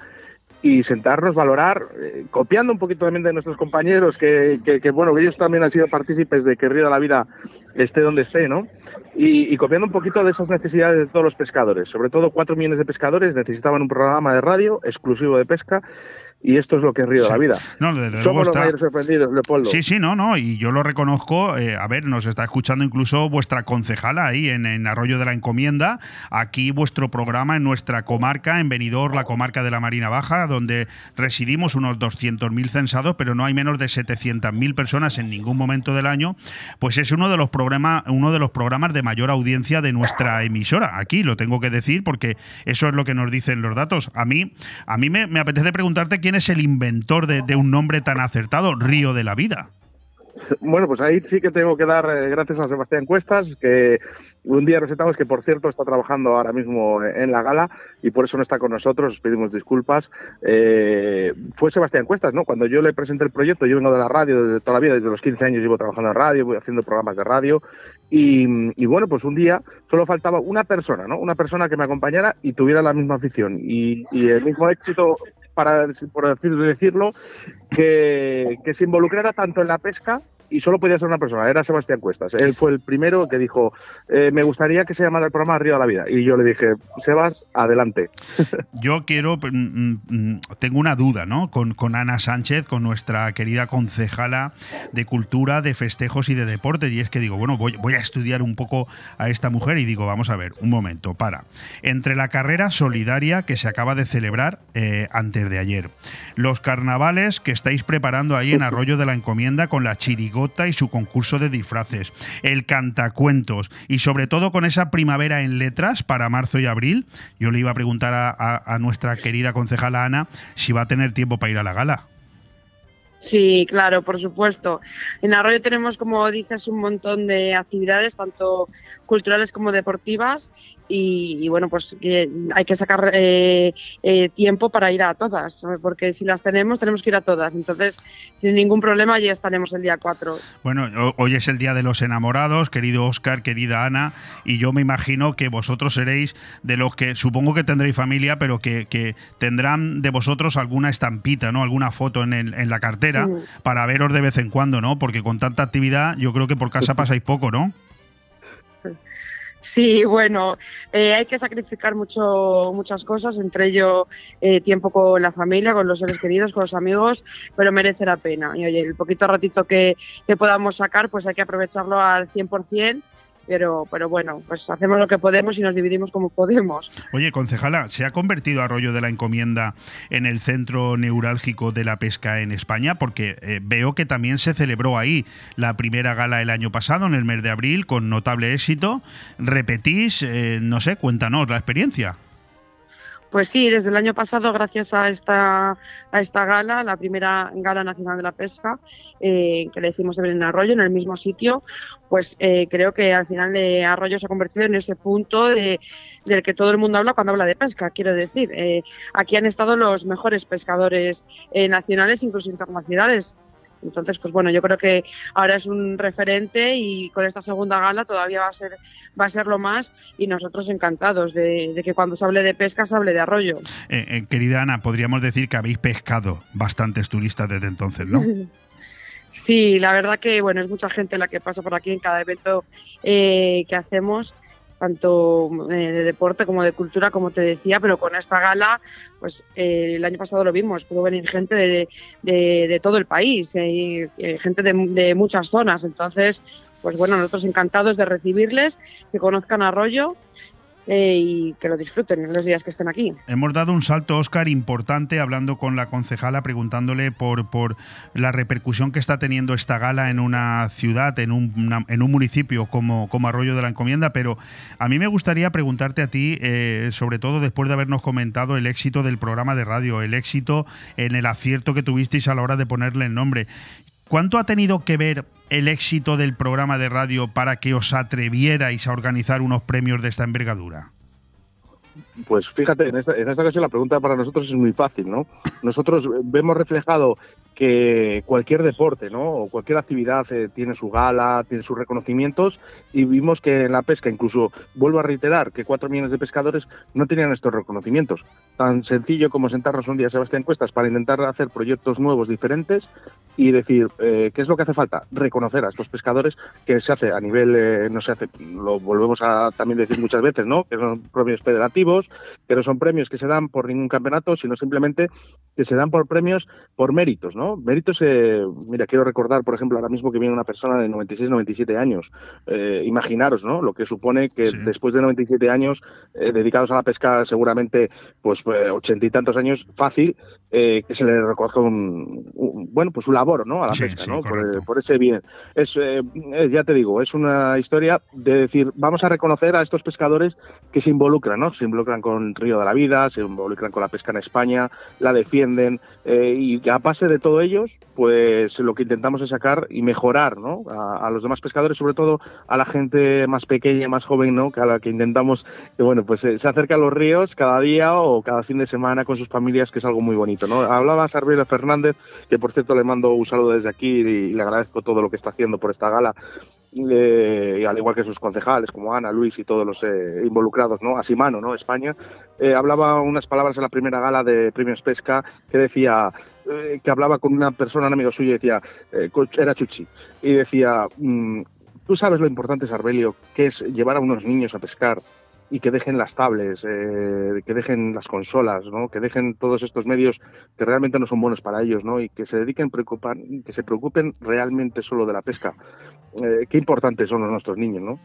y sentarnos, valorar, eh, copiando un poquito también de nuestros compañeros, que, que, bueno, ellos también han sido partícipes de que Río de la Vida esté donde esté, ¿no? Y, y, copiando un poquito de esas necesidades de todos los pescadores. Sobre todo, cuatro millones de pescadores necesitaban un programa de radio exclusivo de pesca y esto es lo que es Río de la vida. No, Somos los mayores sorprendidos, Leopoldo. Sí, sí, no, no, y yo lo reconozco. Eh, a ver, nos está escuchando incluso vuestra concejala ahí en, Arroyo de la Encomienda. Aquí vuestro programa en nuestra comarca, en Benidorm, la comarca de la Marina Baja, donde residimos unos 200.000 censados, pero no hay menos de 700.000 personas en ningún momento del año. Pues es uno de los programas, uno de los programas de mayor audiencia de nuestra emisora. Aquí lo tengo que decir porque eso es lo que nos dicen los datos. A mí, a mí me, me apetece preguntarte quién es el inventor de, un nombre tan acertado, Río de la Vida. Bueno, pues ahí sí que tengo que dar eh, gracias a Sebastián Cuestas, que un día presentamos que, por cierto, está trabajando ahora mismo en la gala y por eso no está con nosotros, os pedimos disculpas. Eh, fue Sebastián Cuestas, ¿no? Cuando yo le presenté el proyecto, yo vengo de la radio desde toda la vida, desde los 15 años llevo trabajando en radio, voy haciendo programas de radio y, bueno, pues un día solo faltaba una persona, ¿no? Una persona que me acompañara y tuviera la misma afición y el mismo éxito para por decirlo, que, que se involucrara tanto en la pesca y solo podía ser una persona, era Sebastián Cuestas. Él fue el primero que dijo, eh, me gustaría que se llamara el programa de la Vida. Y yo le dije, Sebas, adelante. <laughs> Yo quiero, mm, mm, mm, tengo una duda, ¿no? Con, con Ana Sánchez, con nuestra querida concejala de Cultura, de Festejos y de Deportes. Y es que digo, bueno, voy, voy a estudiar un poco a esta mujer y digo, vamos a ver, un momento, para. Entre la carrera solidaria que se acaba de celebrar eh, antes de ayer, los carnavales que estáis preparando ahí en Arroyo de la Encomienda con la chirigota, y su concurso de disfraces, el cantacuentos y sobre todo con esa primavera en letras para marzo y abril. Yo le iba a preguntar a, nuestra querida concejala Ana si va a tener tiempo para ir a la gala. Sí, claro, por supuesto. En Arroyo tenemos, como dices, un montón de actividades, tanto culturales como deportivas, y, bueno, pues hay que sacar eh, eh, tiempo para ir a todas, porque si las tenemos, tenemos que ir a todas. Entonces, sin ningún problema, ya estaremos el día 4. Bueno, hoy es el Día de los Enamorados, querido Oscar, querida Ana, y yo me imagino que vosotros seréis de los que, supongo que tendréis familia, pero que, que tendrán de vosotros alguna estampita, ¿no? Alguna foto en, en la cartera para veros de vez en cuando, ¿no? Porque con tanta actividad yo creo que por casa <laughs> pasáis poco, ¿no? Sí, bueno, eh, hay que sacrificar mucho, muchas cosas, entre ello eh, tiempo con la familia, con los seres queridos, con los amigos, pero merece la pena. Y oye, el poquito ratito que, que podamos sacar, pues hay que aprovecharlo al 100% pero, pero bueno, pues hacemos lo que podemos y nos dividimos como podemos. Oye, concejala, ¿se ha convertido Arroyo de la Encomienda en el centro neurálgico de la pesca en España? Porque eh, veo que también se celebró ahí la primera gala el año pasado, en el mes de abril, con notable éxito. ¿Repetís? Eh, no sé, cuéntanos la experiencia. Pues sí, desde el año pasado, gracias a esta, a esta gala, la primera gala nacional de la pesca, eh, que le decimos de en Arroyo, en el mismo sitio, pues eh, creo que al final de Arroyo se ha convertido en ese punto del que todo el mundo habla cuando habla de pesca. Quiero decir, eh, aquí han estado los mejores pescadores nacionales, incluso internacionales. Entonces, pues bueno, yo creo que ahora es un referente y con esta segunda gala todavía va a ser, va a ser lo más y nosotros encantados de, que cuando se hable de pesca se hable de arroyo. Eh, eh, querida Ana, podríamos decir que habéis pescado bastantes turistas desde entonces, ¿no? <laughs> Sí, la verdad que bueno, es mucha gente la que pasa por aquí en cada evento eh, que hacemos tanto eh, de deporte como de cultura, como te decía, pero con esta gala, pues eh, el año pasado lo vimos, pudo venir gente de, de, todo el país, eh, gente de, de, muchas zonas, entonces, pues bueno, nosotros encantados de recibirles, que conozcan Arroyo eh, y que lo disfruten en los días que estén aquí. Hemos dado un salto, Oscar, importante hablando con la concejala, preguntándole por, por la repercusión que está teniendo esta gala en una ciudad, en un, en un municipio como, como Arroyo de la Encomienda, pero a mí me gustaría preguntarte a ti, eh, sobre todo después de habernos comentado el éxito del programa de radio, el éxito en el acierto que tuvisteis a la hora de ponerle el nombre. ¿Cuánto ha tenido que ver el éxito del programa de radio para que os atrevierais a organizar unos premios de esta envergadura? Pues fíjate, en esta, en esta ocasión la pregunta para nosotros es muy fácil, ¿no? Nosotros vemos reflejado que cualquier deporte, ¿no? O cualquier actividad eh, tiene su gala, tiene sus reconocimientos y vimos que en la pesca, incluso vuelvo a reiterar que cuatro millones de pescadores no tenían estos reconocimientos. Tan sencillo como sentarnos un día, Sebastián Cuestas, para intentar hacer proyectos nuevos, diferentes y decir, eh, ¿qué es lo que hace falta? Reconocer a estos pescadores que se hace a nivel, eh, no se hace, lo volvemos a también decir muchas veces, ¿no? Que son premios federativos, no son premios que se dan por ningún campeonato, sino simplemente que se dan por premios por méritos, ¿no? Méritos, eh, mira, quiero recordar, por ejemplo, ahora mismo que viene una persona de 96, 97 años. Eh, imaginaros, ¿no? Lo que supone que después de 97 años eh, dedicados a la pesca, seguramente, pues ochenta y tantos años, fácil, que se le reconozca un, bueno, pues un labor, ¿no? A la pesca, ¿no? Por, ese bien. Es, ya te digo, es una historia de decir, vamos a reconocer a estos pescadores que se involucran, ¿no? Se involucran con Río de la Vida, se involucran con la pesca en España, la defienden, y a base de todo ellos, pues lo que intentamos es sacar y mejorar ¿no? a, los demás pescadores, sobre todo a la gente más pequeña, más joven, ¿no? que a la que intentamos que bueno, pues eh, se acerque a los ríos cada día o cada fin de semana con sus familias, que es algo muy bonito. ¿no? Hablaba Sarvila Fernández, que por cierto le mando un saludo desde aquí y, le agradezco todo lo que está haciendo por esta gala, eh, al igual que sus concejales como Ana, Luis y todos los eh, involucrados, ¿no? Asimano, ¿no? España, hablaba unas palabras en la primera gala de Premios Pesca que decía eh, que hablaba con una persona, un amigo suyo, y decía, eh, era Chuchi, y decía, mm, tú sabes lo importante, Sarbelio, que es llevar a unos niños a pescar y que dejen las tablets, eh, que dejen las consolas, ¿no? que dejen todos estos medios que realmente no son buenos para ellos ¿no? y que se dediquen preocupan, que se preocupen realmente solo de la pesca. Eh, qué importantes son los nuestros niños, ¿no?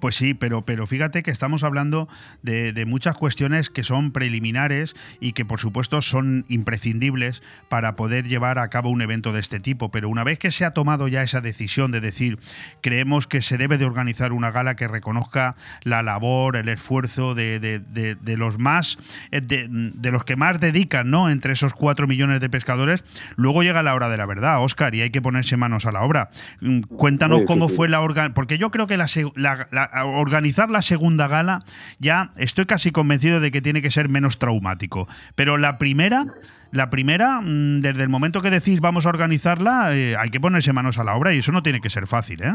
Pues sí, pero, pero fíjate que estamos hablando de, muchas cuestiones que son preliminares y que por supuesto son imprescindibles para poder llevar a cabo un evento de este tipo. Pero una vez que se ha tomado ya esa decisión de decir, creemos que se debe de organizar una gala que reconozca la labor, el esfuerzo, esfuerzo de, de- de- de los más, eh, de, los que más dedican, ¿no? Entre esos cuatro millones de pescadores. Luego llega la hora de la verdad, Oscar, y hay que ponerse manos a la obra. Mm, Cuéntanos Sí, sí, cómo sí. fue la organ, porque yo creo que la, la- la- organizar la segunda gala ya estoy casi convencido de que tiene que ser menos traumático. Pero la primera. La primera, mm, desde el momento que decís vamos a organizarla, eh, hay que ponerse manos a la obra y eso no tiene que ser fácil, ¿eh?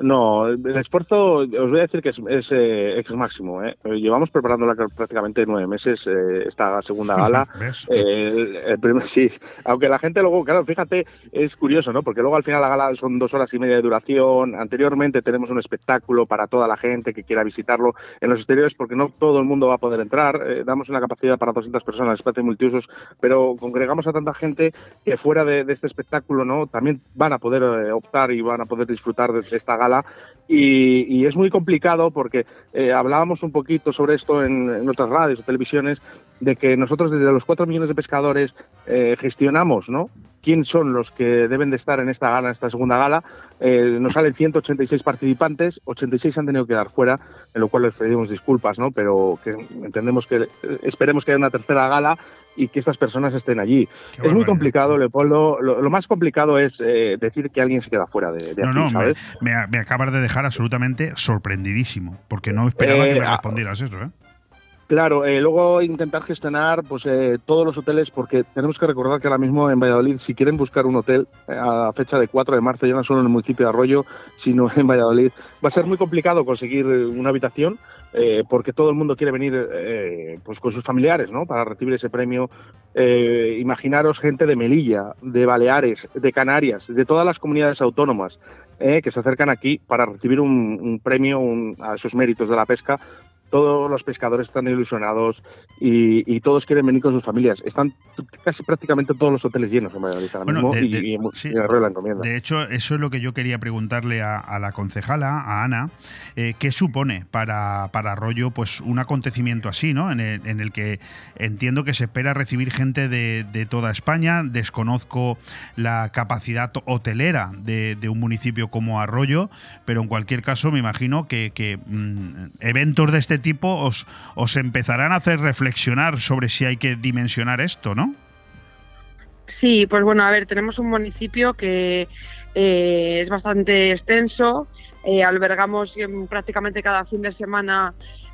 No, el esfuerzo, os voy a decir que es, es, eh, ex máximo. ¿eh? Eh, Llevamos preparándola prácticamente nueve meses, eh, esta segunda gala. <laughs> El, el primer- sí, aunque la gente luego, claro, fíjate, es curioso, ¿no? Porque luego al final la gala son dos horas y media de duración. Anteriormente tenemos un espectáculo para toda la gente que quiera visitarlo en los exteriores, porque no todo el mundo va a poder entrar. Eh, damos una capacidad para 200 personas, espacios multiusos, pero congregamos a tanta gente que fuera de, de este espectáculo, ¿no? También van a poder eh, optar y van a poder disfrutar de, de esta gala. Y, es muy complicado porque eh, hablábamos un poquito sobre esto en, en otras radios o televisiones, de que nosotros desde los 4 millones de pescadores eh, gestionamos, ¿no? Quién son los que deben de estar en esta gala, en esta segunda gala. Eh, nos salen 186 participantes, 86 han tenido que dar fuera, en lo cual les pedimos disculpas, ¿no? Pero que entendemos que eh, esperemos que haya una tercera gala y que estas personas estén allí. es muy complicado, Leopoldo. Lo, lo más complicado es eh, decir que alguien se queda fuera de, de No, aquí, no, me, ¿sabes? me, me acabas de dejar absolutamente sorprendidísimo, porque no esperaba Eh, que me respondieras eso, ¿eh? Claro, eh, luego intentar gestionar pues eh, todos los hoteles, porque tenemos que recordar que ahora mismo en Valladolid, si quieren buscar un hotel eh, a fecha de 4 de marzo, ya no solo en el municipio de Arroyo, sino en Valladolid, va a ser muy complicado conseguir una habitación. porque todo el mundo quiere venir pues con sus familiares ¿no? para recibir ese premio. Imaginaros gente de Melilla, de Baleares, de Canarias, de todas las comunidades autónomas que se acercan aquí para recibir un, premio a esos méritos de la pesca todos los pescadores están ilusionados y, y todos quieren venir con sus familias. Están casi prácticamente todos los hoteles llenos en Valladolid ahora Bueno, mismo de- y, de- sí. la Encomienda. De hecho, eso es lo que yo quería preguntarle a, a la concejala, a Ana, eh, ¿qué supone para, para Arroyo pues, un acontecimiento así, ¿no? En el, en el que entiendo que se espera recibir gente de, de toda España, desconozco la capacidad hotelera de, un municipio como Arroyo, pero en cualquier caso me imagino que, que, mm, eventos de este tipo os, empezarán a hacer reflexionar sobre si hay que dimensionar esto, ¿no? Sí, pues bueno, a ver, tenemos un municipio que eh, es bastante extenso, eh, albergamos em, prácticamente cada fin de semana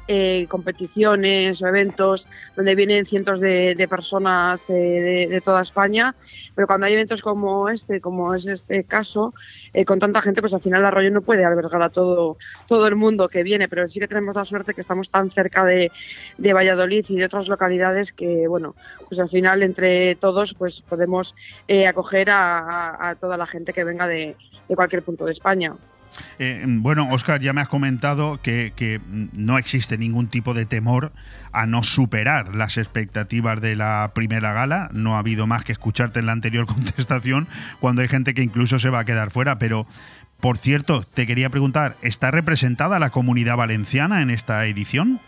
eh, competiciones o eventos donde vienen cientos de, personas eh, de, toda España, pero cuando hay eventos como este, como es este caso, eh, con tanta gente, pues al final Arroyo no puede albergar a todo, todo el mundo que viene, pero sí que tenemos la suerte que estamos tan cerca de, de Valladolid y de otras localidades que, bueno, pues al final entre todos pues podemos eh, acoger a, a- a toda la gente que venga de cualquier punto de España. Eh, bueno, Oscar, ya me has comentado que, que no existe ningún tipo de temor a no superar las expectativas de la primera gala. No ha habido más que escucharte en la anterior <laughs> contestación cuando hay gente que incluso se va a quedar fuera. Pero, por cierto, te quería preguntar, ¿está representada la comunidad valenciana en esta edición?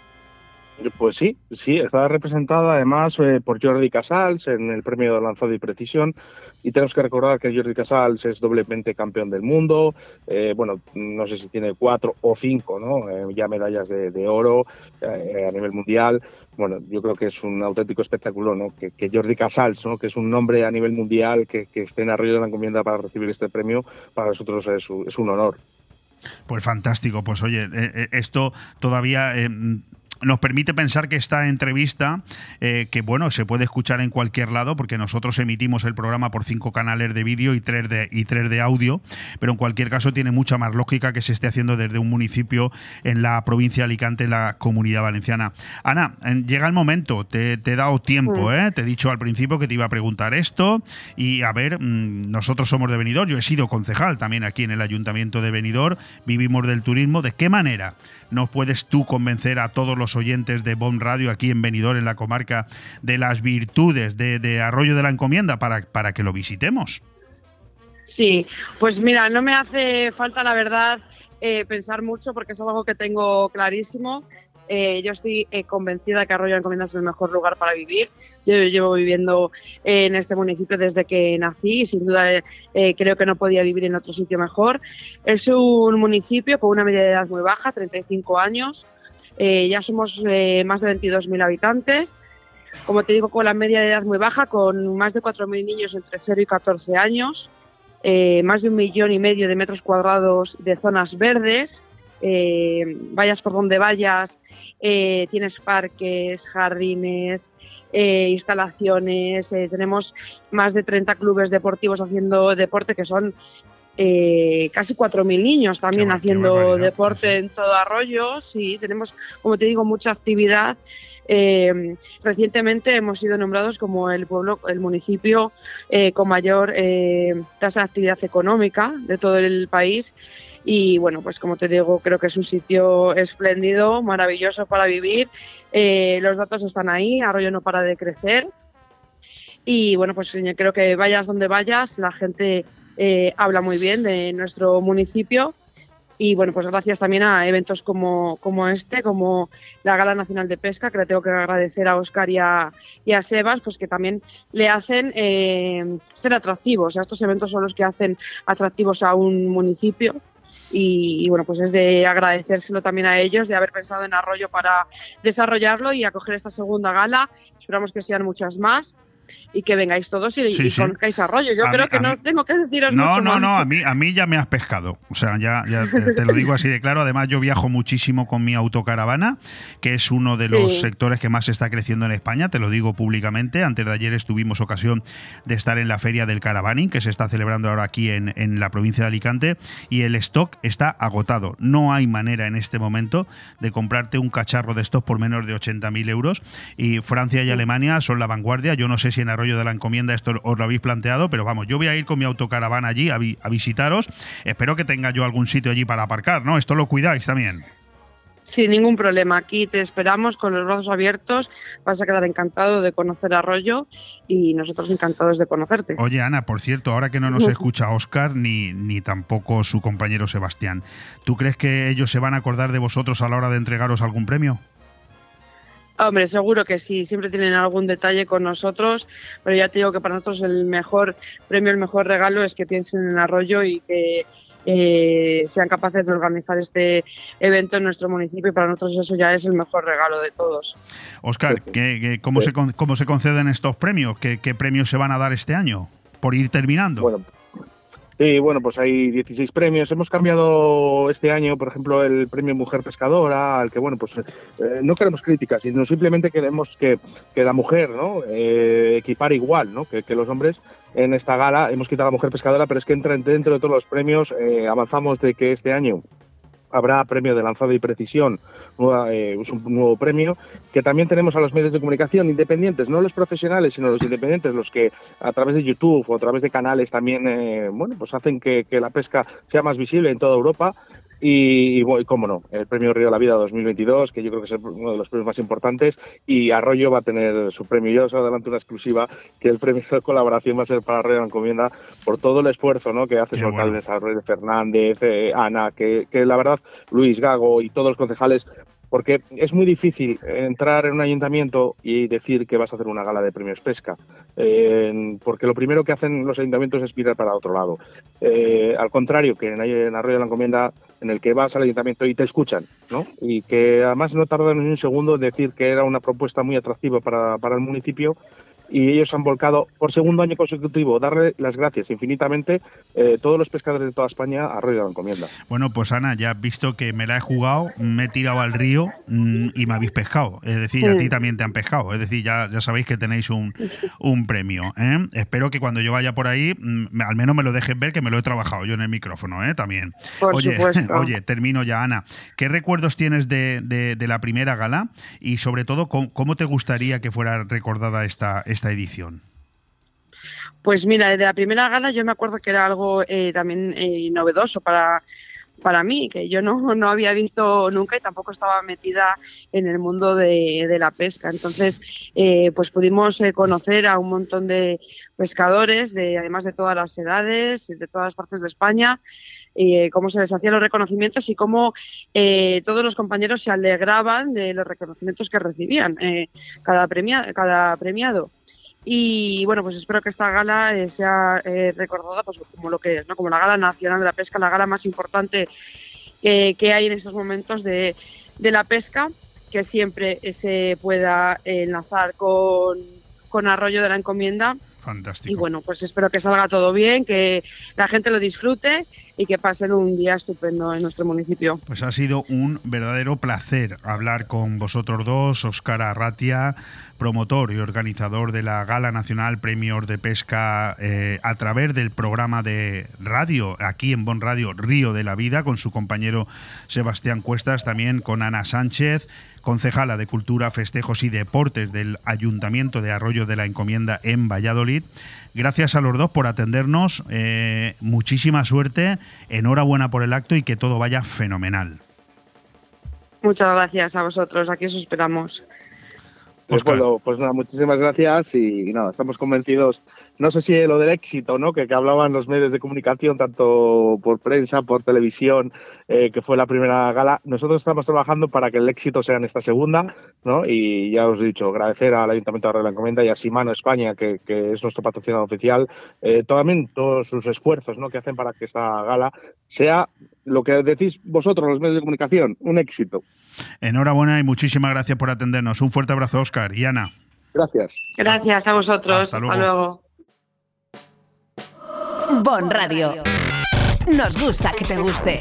Pues sí, sí, está representada además eh, por Jordi Casals en el premio de lanzado y precisión. Y tenemos que recordar que Jordi Casals es doblemente campeón del mundo. eh, bueno, no sé si tiene cuatro o cinco, ¿no? Eh, ya medallas de, de oro a nivel mundial. Bueno, yo creo que es un auténtico espectáculo, ¿no? Que, que Jordi Casals, ¿no? Que es un nombre a nivel mundial que, que esté en Arroyo de la Encomienda para recibir este premio, para nosotros es, es un honor. Pues fantástico, pues oye, esto todavía nos permite pensar que esta entrevista, eh, que bueno, se puede escuchar en cualquier lado, porque nosotros emitimos el programa por cinco canales de vídeo y tres de, y tres de audio, pero en cualquier caso tiene mucha más lógica que se esté haciendo desde un municipio en la provincia de Alicante, en la comunidad valenciana. Ana, llega el momento, te, te he dado tiempo, ¿eh? te he dicho al principio que te iba a preguntar esto, y a ver, mm, nosotros somos de Benidorm, yo he sido concejal también aquí en el ayuntamiento de Benidorm, vivimos del turismo, ¿de qué manera nos puedes tú convencer a todos los oyentes de BOM Radio aquí en Benidorm, en la comarca, de las virtudes de, de Arroyo de la Encomienda para, para que lo visitemos? Sí, pues mira, no me hace falta la verdad eh, pensar mucho porque es algo que tengo clarísimo. Eh, yo estoy eh, convencida que Arroyo de la Encomienda es el mejor lugar para vivir. Yo llevo viviendo eh, en este municipio desde que nací y sin duda eh, eh, creo que no podía vivir en otro sitio mejor. Es un municipio con una media de edad muy baja, 35 años. Ya somos más de 22.000 habitantes. Como te digo, con la media de edad muy baja, con más de 4.000 niños entre 0 y 14 años, más de un millón y medio de metros cuadrados de zonas verdes. Vayas por donde vayas, tienes parques, jardines, instalaciones, tenemos más de 30 clubes deportivos haciendo deporte que son eh, casi 4.000 niños también haciendo deporte en todo arroyo. Sí, tenemos, como te digo, mucha actividad. Eh, recientemente hemos sido nombrados como el pueblo, el municipio eh, con mayor tasa de actividad económica de todo el país. Y bueno, pues como te digo, creo que es un sitio espléndido, maravilloso para vivir. los datos están ahí, Arroyo no para de crecer. Y bueno, pues creo que vayas donde vayas, la gente eh, habla muy bien de nuestro municipio. Y bueno, pues gracias también a eventos como, como este, como la Gala Nacional de Pesca, que le tengo que agradecer a Oscar y a, Sebas, pues que también le hacen eh, ser atractivos. estos eventos son los que hacen atractivos a un municipio. Y, bueno, pues es de agradecérselo también a ellos, de haber pensado en Arroyo para desarrollarlo y acoger esta segunda gala. Esperamos que sean muchas más y que vengáis todos y, sí, Arroyo. Yo creo que no tengo que deciros No, mucho no, no, a mí, a mí ya me has pescado. O sea, ya, te, lo digo así de claro. Además, yo viajo muchísimo con mi autocaravana, que es uno de los sectores que más está creciendo en España, te lo digo públicamente. Antes de ayer estuvimos ocasión de estar en la feria del caravaning, que se está celebrando ahora aquí en, en la provincia de Alicante, y el stock está agotado. No hay manera en este momento de comprarte un cacharro de stock por menos de 80.000 euros. Y Francia y Alemania son la vanguardia. Yo no sé si en Arroyo de la Encomienda esto os lo habéis planteado, pero vamos, yo voy a ir con mi autocaravana allí a, visitaros. Espero que tenga yo algún sitio allí para aparcar, ¿no? Esto lo cuidáis también. Sin ningún problema. Aquí te esperamos con los brazos abiertos. Vas a quedar encantado de conocer Arroyo y nosotros encantados de conocerte. Oye, Ana, por cierto, ahora que no nos escucha Oscar ni, ni tampoco su compañero Sebastián, ¿tú crees que ellos se van a acordar de vosotros a la hora de entregaros algún premio? Hombre, seguro que sí, siempre tienen algún detalle con nosotros, pero ya te digo que para nosotros el mejor premio, el mejor regalo es que piensen en Arroyo y que eh, sean capaces de organizar este evento en nuestro municipio y para nosotros eso ya es el mejor regalo de todos. Oscar, cómo, se, ¿cómo se conceden estos premios? ¿Qué, ¿Qué premios se van a dar este año? Por ir terminando. Bueno, Sí, bueno, pues hay 16 premios. Hemos cambiado este año, por ejemplo, el premio Mujer Pescadora, al que, bueno, pues eh, no queremos críticas, sino simplemente queremos que, que la mujer, ¿no? Eh, equipar igual, ¿no? Que, los hombres en esta gala. Hemos quitado a la Mujer Pescadora, pero es que entra dentro de todos los premios. Eh, avanzamos de que este año habrá premio de lanzado y precisión, eh, es un nuevo premio, que también tenemos a los medios de comunicación independientes, no los profesionales, sino los independientes, los que a través de YouTube o a través de canales también, eh, bueno, pues hacen que, la pesca sea más visible en toda Europa y, y, cómo no, el premio Río de la Vida 2022, que yo creo que es uno de los premios más importantes, y Arroyo va a tener su premio. Yo os adelanto una exclusiva, que el premio de colaboración va a ser para Arroyo de la Encomienda por todo el esfuerzo ¿no? que hace su alcalde Arroyo Fernández, eh, Ana, que, que la verdad Luis Gago y todos los concejales porque es muy difícil entrar en un ayuntamiento y decir que vas a hacer una gala de premios pesca, eh, porque lo primero que hacen los ayuntamientos es mirar para otro lado. Eh, al contrario que en, Arroyo de la Encomienda, en el que vas al ayuntamiento y te escuchan, ¿no? y que además no tardan ni un segundo en decir que era una propuesta muy atractiva para, para el municipio y ellos han volcado por segundo año consecutivo darle las gracias infinitamente eh, todos los pescadores de toda España a Río de la Encomienda. Bueno, pues Ana, ya has visto que me la he jugado, me he tirado al río mm, y me habéis pescado. Es decir, a ti también te han pescado. Es decir, ya, ya sabéis que tenéis un, un premio. ¿eh? Espero que cuando yo vaya por ahí, mm, al menos me lo dejes ver que me lo he trabajado yo en el micrófono ¿eh? también. oye, <laughs> oye, termino ya, Ana. ¿Qué recuerdos tienes de, de, la primera gala? Y sobre todo, ¿cómo, te gustaría que fuera recordada esta esta edición? Pues mira, de la primera gala yo me acuerdo que era algo eh, también eh, novedoso para, para mí, que yo no, no había visto nunca y tampoco estaba metida en el mundo de, la pesca. Entonces, eh, pues pudimos conocer a un montón de pescadores, de, además de todas las edades, de todas las partes de España, cómo se les hacían los reconocimientos y cómo todos los compañeros se alegraban de los reconocimientos que recibían cada, premia, cada premiado. Y bueno, pues espero que esta gala eh, sea eh, recordada pues, como lo que es, ¿no? como la gala nacional de la pesca, la gala más importante que hay en estos momentos de, de la pesca. que siempre se pueda enlazar con, con Arroyo de la Encomienda. Fantástico. Y bueno, pues espero que salga todo bien, que la gente lo disfrute y que pasen un día estupendo en nuestro municipio. Pues ha sido un verdadero placer hablar con vosotros dos, Óscar Arratia, promotor y organizador de la Gala Nacional Premios de Pesca eh, a través del programa de radio, aquí en Bon Radio, Río de la Vida, con su compañero Sebastián Cuestas, también con Ana Sánchez, concejala de Cultura, Festejos y Deportes del Ayuntamiento de Arroyo de la Encomienda en Valladolid. Gracias a los dos por atendernos, eh, muchísima suerte, enhorabuena por el acto y que todo vaya fenomenal. Muchas gracias a vosotros, aquí os esperamos. Pues, bueno, pues nada, muchísimas gracias y, nada, estamos convencidos, no sé si lo del éxito, ¿no? Que, que hablaban los medios de comunicación, tanto por prensa, por televisión, eh, que fue la primera gala. Nosotros estamos trabajando para que el éxito sea en esta segunda, ¿no? Y ya os he dicho, agradecer al Ayuntamiento de la Encomienda y a Simano España, que, que es nuestro patrocinador oficial, eh, también todos sus esfuerzos, ¿no? Que hacen para que esta gala sea lo que decís vosotros, los medios de comunicación, un éxito. Enhorabuena y muchísimas gracias por atendernos. Un fuerte abrazo, Oscar y Ana. Gracias. Gracias a vosotros. Hasta Hasta, luego. luego. Bon Radio. Nos gusta que te guste.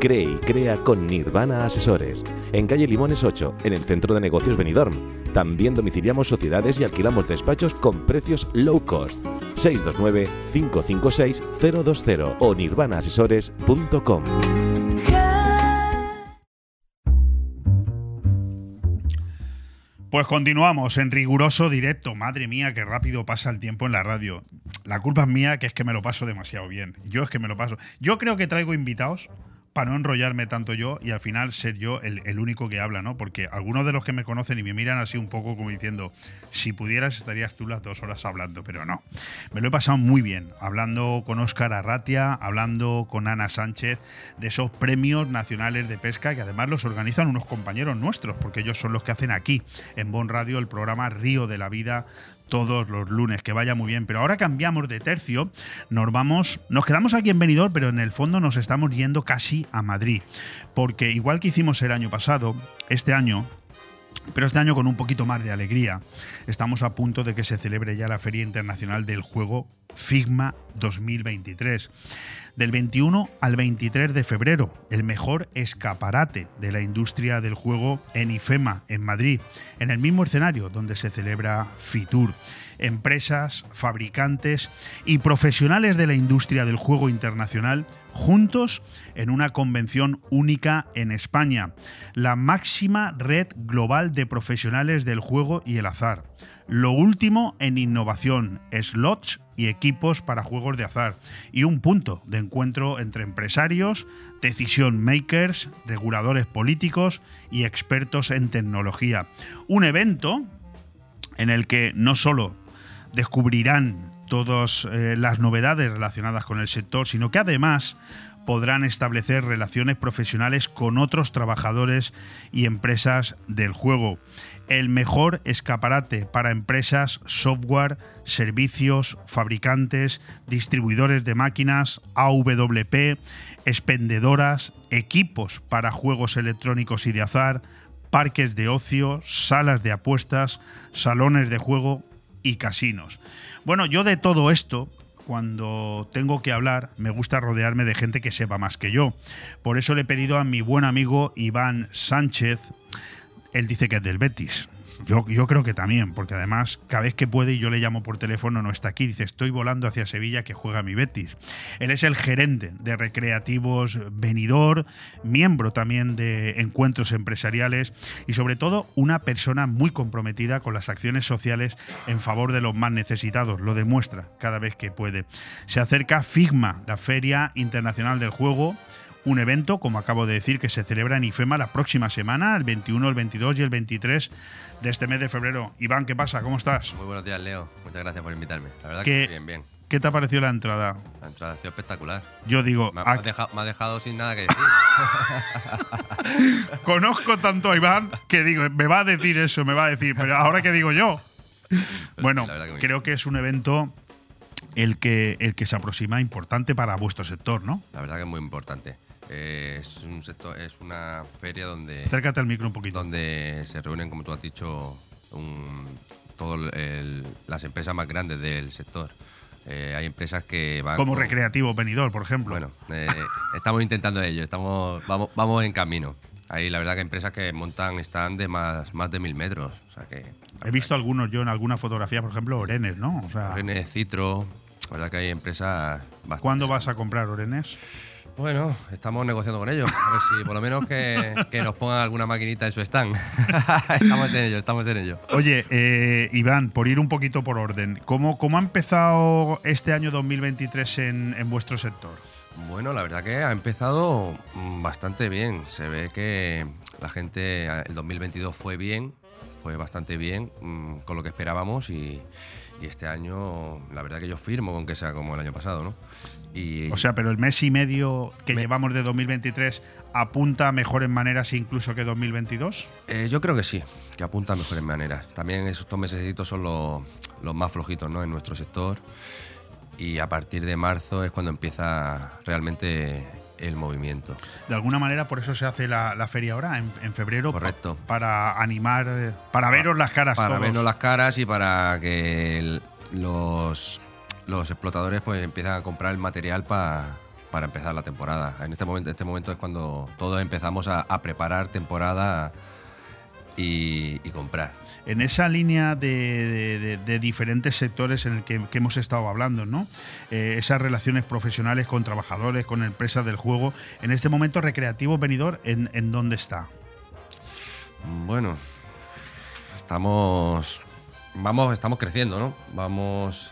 Cree y crea con Nirvana Asesores. En calle Limones 8, en el centro de negocios Benidorm. También domiciliamos sociedades y alquilamos despachos con precios low cost. 629-556-020 o nirvanaasesores.com. Pues continuamos en riguroso directo. Madre mía, qué rápido pasa el tiempo en la radio. La culpa es mía, que es que me lo paso demasiado bien. Yo es que me lo paso. Yo creo que traigo invitados para no enrollarme tanto yo y al final ser yo el, único que habla, ¿no? Porque algunos de los que me conocen y me miran así un poco como diciendo, si pudieras estarías tú las dos horas hablando, pero no. Me lo he pasado muy bien, hablando con Óscar Arratia, hablando con Ana Sánchez de esos premios nacionales de pesca que además los organizan unos compañeros nuestros, porque ellos son los que hacen aquí en Bon Radio el programa Río de la Vida todos los lunes, que vaya muy bien. Pero ahora cambiamos de tercio, nos vamos, nos quedamos aquí en Benidorm, pero en el fondo nos estamos yendo casi a Madrid, porque igual que hicimos el año pasado, este año pero este año con un poquito más de alegría, estamos a punto de que se celebre ya la Feria Internacional del Juego Figma 2023 del 21 al 23 de febrero, el mejor escaparate de la industria del juego en IFEMA, en Madrid, en el mismo escenario donde se celebra FITUR. Empresas, fabricantes y profesionales de la industria del juego internacional juntos en una convención única en España, la máxima red global de profesionales del juego y el azar. Lo último en innovación, slots y equipos para juegos de azar, y un punto de encuentro entre empresarios, decision makers, reguladores políticos y expertos en tecnología. Un evento en el que no solo descubrirán todas eh, las novedades relacionadas con el sector, sino que además podrán establecer relaciones profesionales con otros trabajadores y empresas del juego. El mejor escaparate para empresas, software, servicios, fabricantes, distribuidores de máquinas, AWP, expendedoras, equipos para juegos electrónicos y de azar, parques de ocio, salas de apuestas, salones de juego y casinos. Bueno, yo de todo esto, cuando tengo que hablar, me gusta rodearme de gente que sepa más que yo. Por eso le he pedido a mi buen amigo Iván Sánchez, él dice que es del Betis, yo, yo creo que también, porque además cada vez que puede y yo le llamo por teléfono no está aquí, dice estoy volando hacia Sevilla que juega mi Betis. Él es el gerente de Recreativos Venidor, miembro también de encuentros empresariales y sobre todo una persona muy comprometida con las acciones sociales en favor de los más necesitados, lo demuestra cada vez que puede. Se acerca FIGMA, la Feria Internacional del Juego, un evento, como acabo de decir, que se celebra en IFEMA la próxima semana, el 21, el 22 y el 23 de este mes de febrero. Iván, ¿qué pasa? ¿Cómo estás? Muy buenos días, Leo. Muchas gracias por invitarme. La verdad ¿Qué- que bien, bien. ¿Qué te ha parecido la entrada? La entrada ha sido espectacular. Yo digo, Me, ah, me has dejado, me has dejado sin nada que decir. <laughs> conozco tanto a Iván que digo, me va a decir eso, me va a decir, pero ahora qué digo yo. Bueno, que creo que es un evento el que, el que se aproxima importante para vuestro sector, ¿no? La verdad que es muy importante. Eh, es un sector, es una feria donde Acércate al micro un poquito. donde se reúnen, como tú has dicho, todas las empresas más grandes del sector. Eh, hay empresas que van Como con- recreativo venidor, por ejemplo. Bueno, eh, estamos intentando ello, estamos, vamos, vamos en camino. Hay la verdad que empresas que montan stand de más, más de mil metros. O sea que He visto algunos yo en alguna fotografía, por ejemplo, Orenes, ¿no? O sea, René Citro, la verdad que hay empresas bastante. ¿cuándo vas a comprar Orenes? Bueno, estamos negociando con ellos. A ver si por lo menos que, que nos pongan alguna maquinita en su stand. <laughs> estamos en ello, estamos en ello. Oye, eh, Iván, por ir un poquito por orden, ¿cómo, cómo ha empezado este año 2023 en, en vuestro sector? Bueno, la verdad que ha empezado mm, bastante bien. Se ve que la gente, el 2022 fue bien, fue bastante bien mm, con lo que esperábamos y, y este año, la verdad que yo firmo con que sea como el año pasado, ¿no? Y O sea, pero el mes y medio que llevamos de 2023 apunta a mejores maneras incluso que 2022. Eh, yo creo que sí, que apunta a mejores maneras. También esos dos meses son los, los más flojitos ¿no? en nuestro sector. Y a partir de marzo es cuando empieza realmente el movimiento. De alguna manera, por eso se hace la, la feria ahora, en, en febrero. pa- Correcto. para animar, eh, para veros las caras Para todos. vernos las caras y para que el- los, los explotadores pues empiezan a comprar el material pa- para empezar la temporada. En este momento, este momento es cuando todos empezamos a, a preparar temporada y, y comprar. En esa línea de, de- de- de diferentes sectores en el que, que hemos estado hablando, ¿no? Eh, esas relaciones profesionales con trabajadores, con empresas del juego. En este momento, Recreativo Venidor, ¿en, en dónde está? Bueno, estamos, vamos, estamos creciendo, ¿no? Vamos,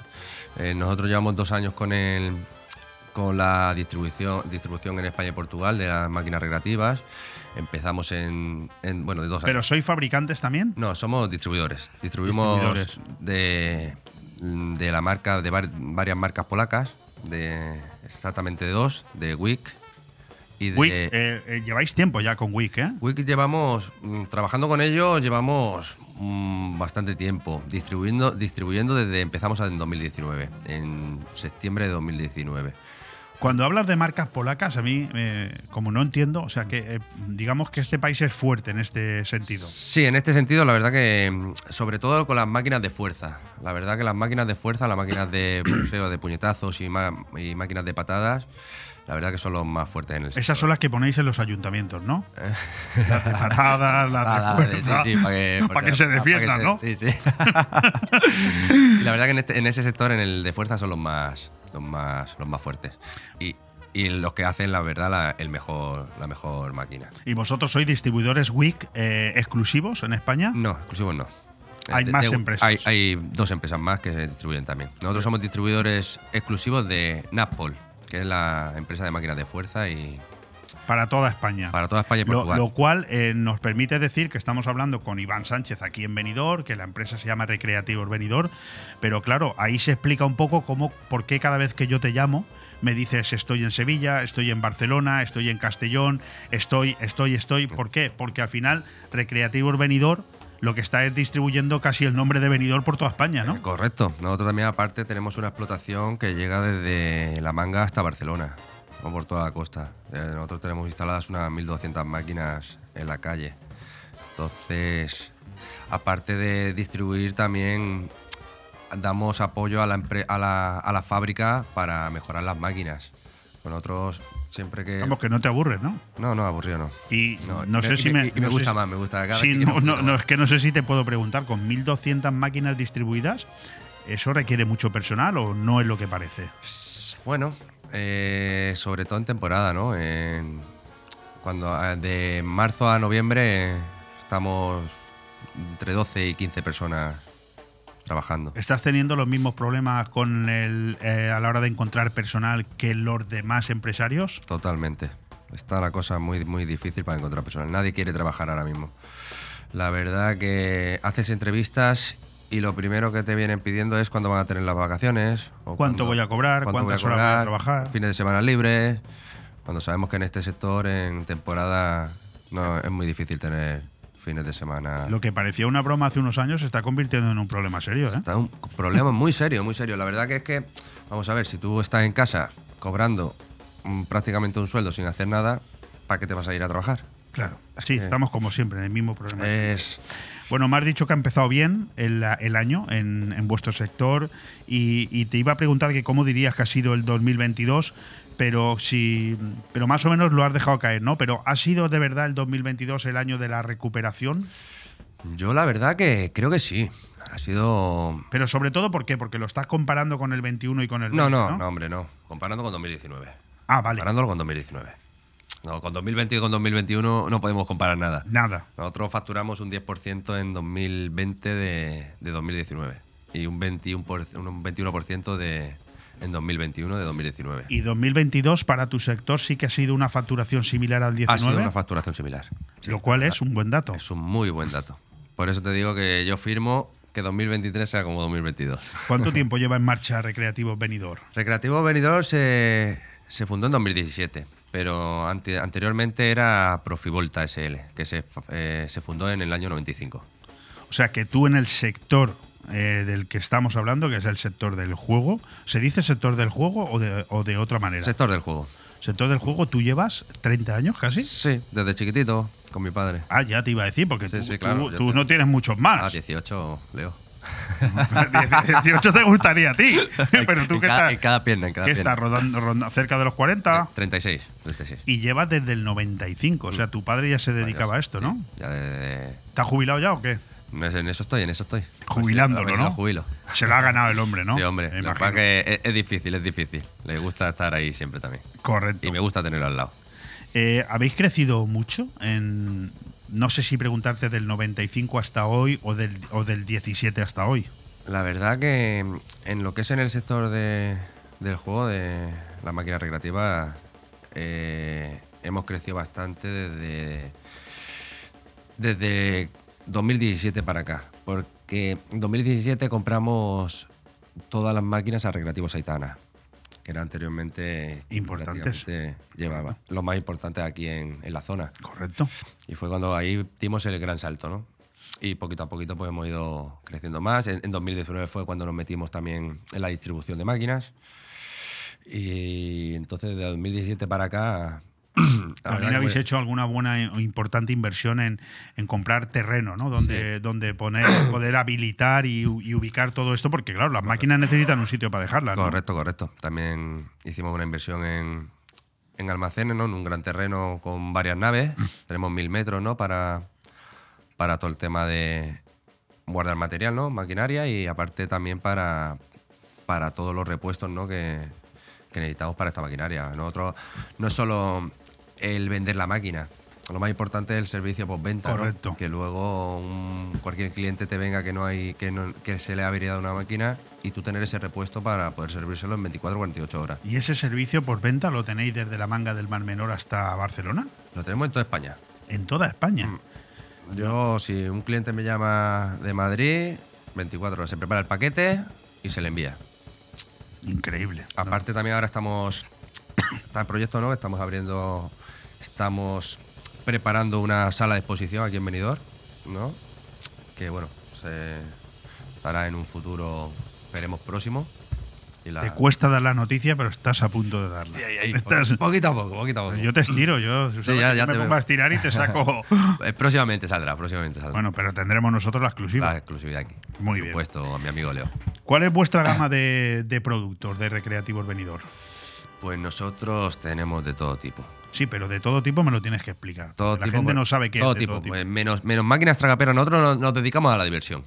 eh, nosotros llevamos dos años con el, con la distribución, distribución en España y Portugal de las máquinas recreativas. Empezamos en, en, bueno, de dos ¿Pero años. sois fabricantes también? No, somos distribuidores. Distribuimos Distribuidores. de, de la marca, de var- varias marcas polacas, de exactamente dos, de Wick y de Wick, eh, eh, lleváis tiempo ya con Wick, ¿eh? Wiki llevamos, mm, trabajando con ellos, llevamos mm, bastante tiempo, distribuyendo, distribuyendo desde empezamos en 2019, en septiembre de 2019. Cuando hablas de marcas polacas, a mí, eh, como no entiendo, o sea que eh, digamos que este país es fuerte en este sentido. Sí, en este sentido, la verdad que, mm, sobre todo con las máquinas de fuerza. La verdad que las máquinas de fuerza, las máquinas de <coughs> boxeo, de puñetazos y, y máquinas de patadas, la verdad que son los más fuertes en el sector. Esas son las que ponéis en los ayuntamientos, ¿no? las de paradas, las de fuerza, sí, sí, para que, para que se para defiendan, ¿no? Sí, sí. y la verdad que en, este- en ese sector, en el de fuerza, son los más, los más, los más fuertes. Y, y los que hacen, la verdad, la, el mejor, la mejor máquina. ¿Y vosotros sois distribuidores WIC eh, exclusivos en España? No, exclusivos no. Hay De- más de- empresas. Hay, hay dos empresas más que se distribuyen también. Nosotros somos distribuidores exclusivos de Napol, que es la empresa de máquinas de fuerza y Para toda España. para toda España y Lo, Portugal. lo cual eh, nos permite decir que estamos hablando con Iván Sánchez aquí en Benidorm, que la empresa se llama Recreativos Benidorm, pero claro, ahí se explica un poco cómo, por qué cada vez que yo te llamo me dices estoy en Sevilla, estoy en Barcelona, estoy en Castellón, estoy, estoy, estoy. ¿Por qué? Porque al final Recreativos Benidorm lo que está es distribuyendo casi el nombre de Benidorm por toda España, ¿no? Correcto. Nosotros también, aparte, tenemos una explotación que llega desde La Manga hasta Barcelona, o por toda la costa. Eh, nosotros tenemos instaladas unas 1.200 máquinas en la calle. Entonces, aparte de distribuir, también damos apoyo a la, a la, a la fábrica para mejorar las máquinas. Con otros, siempre que... Vamos, que no te aburres, ¿no? No, no, aburrido no. Y no, sé y si me, y me no gusta si- más, me gusta cada Sí, no, es que no sé si te puedo preguntar, con 1.200 máquinas distribuidas, ¿eso requiere mucho personal o no es lo que parece? Bueno, eh, sobre todo en temporada, ¿no? En- cuando ah, de marzo a noviembre estamos entre 12 y 15 personas trabajando. ¿Estás teniendo los mismos problemas con el, eh, a la hora de encontrar personal que los demás empresarios? Totalmente. Está la cosa muy, muy difícil para encontrar personal. Nadie quiere trabajar ahora mismo. La verdad que haces entrevistas y lo primero que te vienen pidiendo es cuándo van a tener las vacaciones. o ¿Cuánto voy a cobrar? ¿Cuántas horas voy a trabajar? Fines de semana libres. Cuando sabemos que en este sector, en temporada, no, es muy difícil tener fines de semana. Lo que parecía una broma hace unos años se está convirtiendo en un problema serio, ¿eh? Está un problema muy serio, muy serio. La verdad que es que, vamos a ver, si tú estás en casa cobrando mm, prácticamente un sueldo sin hacer nada, ¿para qué te vas a ir a trabajar? Claro. Sí, estamos como siempre en el mismo problema. Es, Bueno, me has dicho que ha empezado bien el, el año en, en vuestro sector y, y te iba a preguntar que cómo dirías que ha sido el 2022, pero si, pero más o menos lo has dejado caer, ¿no? Pero ¿ha sido de verdad el 2022 el año de la recuperación? yo la verdad que creo que sí. Ha sido... Pero sobre todo, ¿por qué? Porque lo estás comparando con el 21 y con el 20, No, ¿no? no, no, hombre, no. Comparando con 2019. Ah, vale. Comparándolo con 2019. No, con 2020 y con 2021 no podemos comparar nada. Nada. Nosotros facturamos un 10% en 2020 de, de 2019 y un 21%, por- un 21% de, en 2021 de 2019. ¿Y 2022 para tu sector sí que ha sido una facturación similar al 19? Ha sido una facturación similar. Sí, lo cual es un buen dato. Es un muy buen dato. Por eso te digo que yo firmo que 2023 sea como 2022. ¿Cuánto tiempo lleva en marcha Recreativo Benidorm? Recreativo Benidorm se, se fundó en 2017, pero ante- anteriormente era Profivolta SL, que se, eh, se fundó en el año 95. O sea que tú en el sector eh, del que estamos hablando, que es el sector del juego, ¿se dice sector del juego o de, o de otra manera? Sector del juego. Sector del juego, ¿tú llevas 30 años casi? Sí, desde chiquitito, con mi padre. Ah, ya te iba a decir, porque Sí, tú, sí, claro, tú- yo tú te- no tienes muchos más. Ah, 18, Leo. <laughs> 18 te gustaría a ti, <laughs> pero tú en que cada, estás, en cada pierna, en cada que pierna. estás rodando, rodando cerca de los 40 36, 36. y llevas desde el 95. O sea, tu padre ya se dedicaba a esto, ¿no? Ya de- ¿Está jubilado ya o qué? en eso estoy, en eso estoy. Jubilándolo, ¿no? jubilo. Se lo ha ganado el hombre, ¿no? Sí, hombre. Me Lo que imagino. pasa es que es, es difícil, es difícil. Le gusta estar ahí siempre también. Correcto. Y me gusta tenerlo al lado. Eh, ¿Habéis crecido mucho? En, no sé si preguntarte del 95 hasta hoy o del, o del 17 hasta hoy. La verdad que en lo que es en el sector de- del juego, de la máquina recreativa, eh, hemos crecido bastante desde, desde 2017 para acá. Porque en 2017 compramos todas las máquinas a Recreativo Saitana, que era anteriormente Importantes. Llevaba lo más importante aquí en, en la zona. Correcto. Y fue cuando ahí dimos el gran salto, ¿no? Y poquito a poquito pues hemos ido creciendo más. En, en 2019 fue cuando nos metimos también en la distribución de máquinas. Y entonces de 2017 para acá... <clears throat> También habéis hecho alguna buena o importante inversión en, en comprar terreno, ¿no? Donde, donde poner, <clears throat> poder habilitar y, ubicar todo esto, porque claro, las máquinas necesitan un sitio para dejarlas. ¿no? Correcto, correcto. También hicimos una inversión en, en almacenes, ¿no? En un gran terreno con varias naves. Tenemos mil metros, ¿no? Para, para todo el tema de guardar material, ¿no? Maquinaria y aparte también para, para todos los repuestos, ¿no? Que, que necesitamos para esta maquinaria. Nosotros no es solo el vender la máquina, lo más importante es el servicio postventa. ¿no? Correcto. Que luego un- cualquier cliente te venga que no hay que, no- que se le ha averiado una máquina y tú tener ese repuesto para poder servírselo en 24 o 48 horas. ¿Y ese servicio por venta lo tenéis desde la manga del Mar Menor hasta Barcelona? Lo tenemos en toda España. En toda España. Mm. Yo, si un cliente me llama de Madrid, 24 horas, se prepara el paquete y se le envía. Increíble. Aparte también ahora estamos, <coughs> está el proyecto, ¿no? Estamos abriendo, estamos preparando una sala de exposición aquí en Benidorm, ¿no? Que bueno, se estará en un futuro, esperemos próximo. Y la- Te cuesta dar la noticia, pero estás a punto de darla. Sí, ahí, ahí, Estás- poquito a poco, poquito a poco. Yo te estiro, yo Sí, ya- ya me te pongo a estirar y te saco. <laughs> Eh, próximamente saldrá, próximamente saldrá. bueno, pero tendremos nosotros la exclusiva. la exclusividad aquí. Muy Por bien. supuesto, a mi amigo Leo. ¿Cuál es vuestra gama de, de productos de recreativos venidor? Pues nosotros tenemos de todo tipo. Sí, pero de todo tipo me lo tienes que explicar. Todo la tipo, gente no sabe qué todo es de tipo, todo tipo. pues, menos, menos máquinas tragaperas. Nosotros nos, nos dedicamos a la diversión.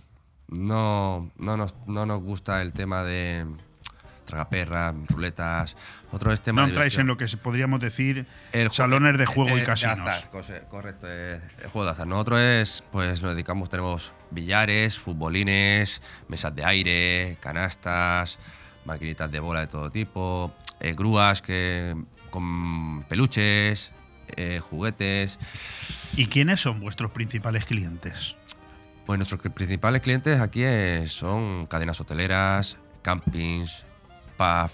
No, no, nos, no nos gusta el tema de tragaperras, ruletas. Otro es tema no de entráis en lo que podríamos decir El salones de juego eh, y casinos. azar, cose- correcto, eh, el juego de azar. Nosotros es, pues nos dedicamos, tenemos billares, futbolines, mesas de aire, canastas, maquinitas de bola de todo tipo, eh, grúas que, con peluches, eh, juguetes. ¿Y quiénes son vuestros principales clientes? Pues nuestros principales clientes aquí son cadenas hoteleras, campings, pub,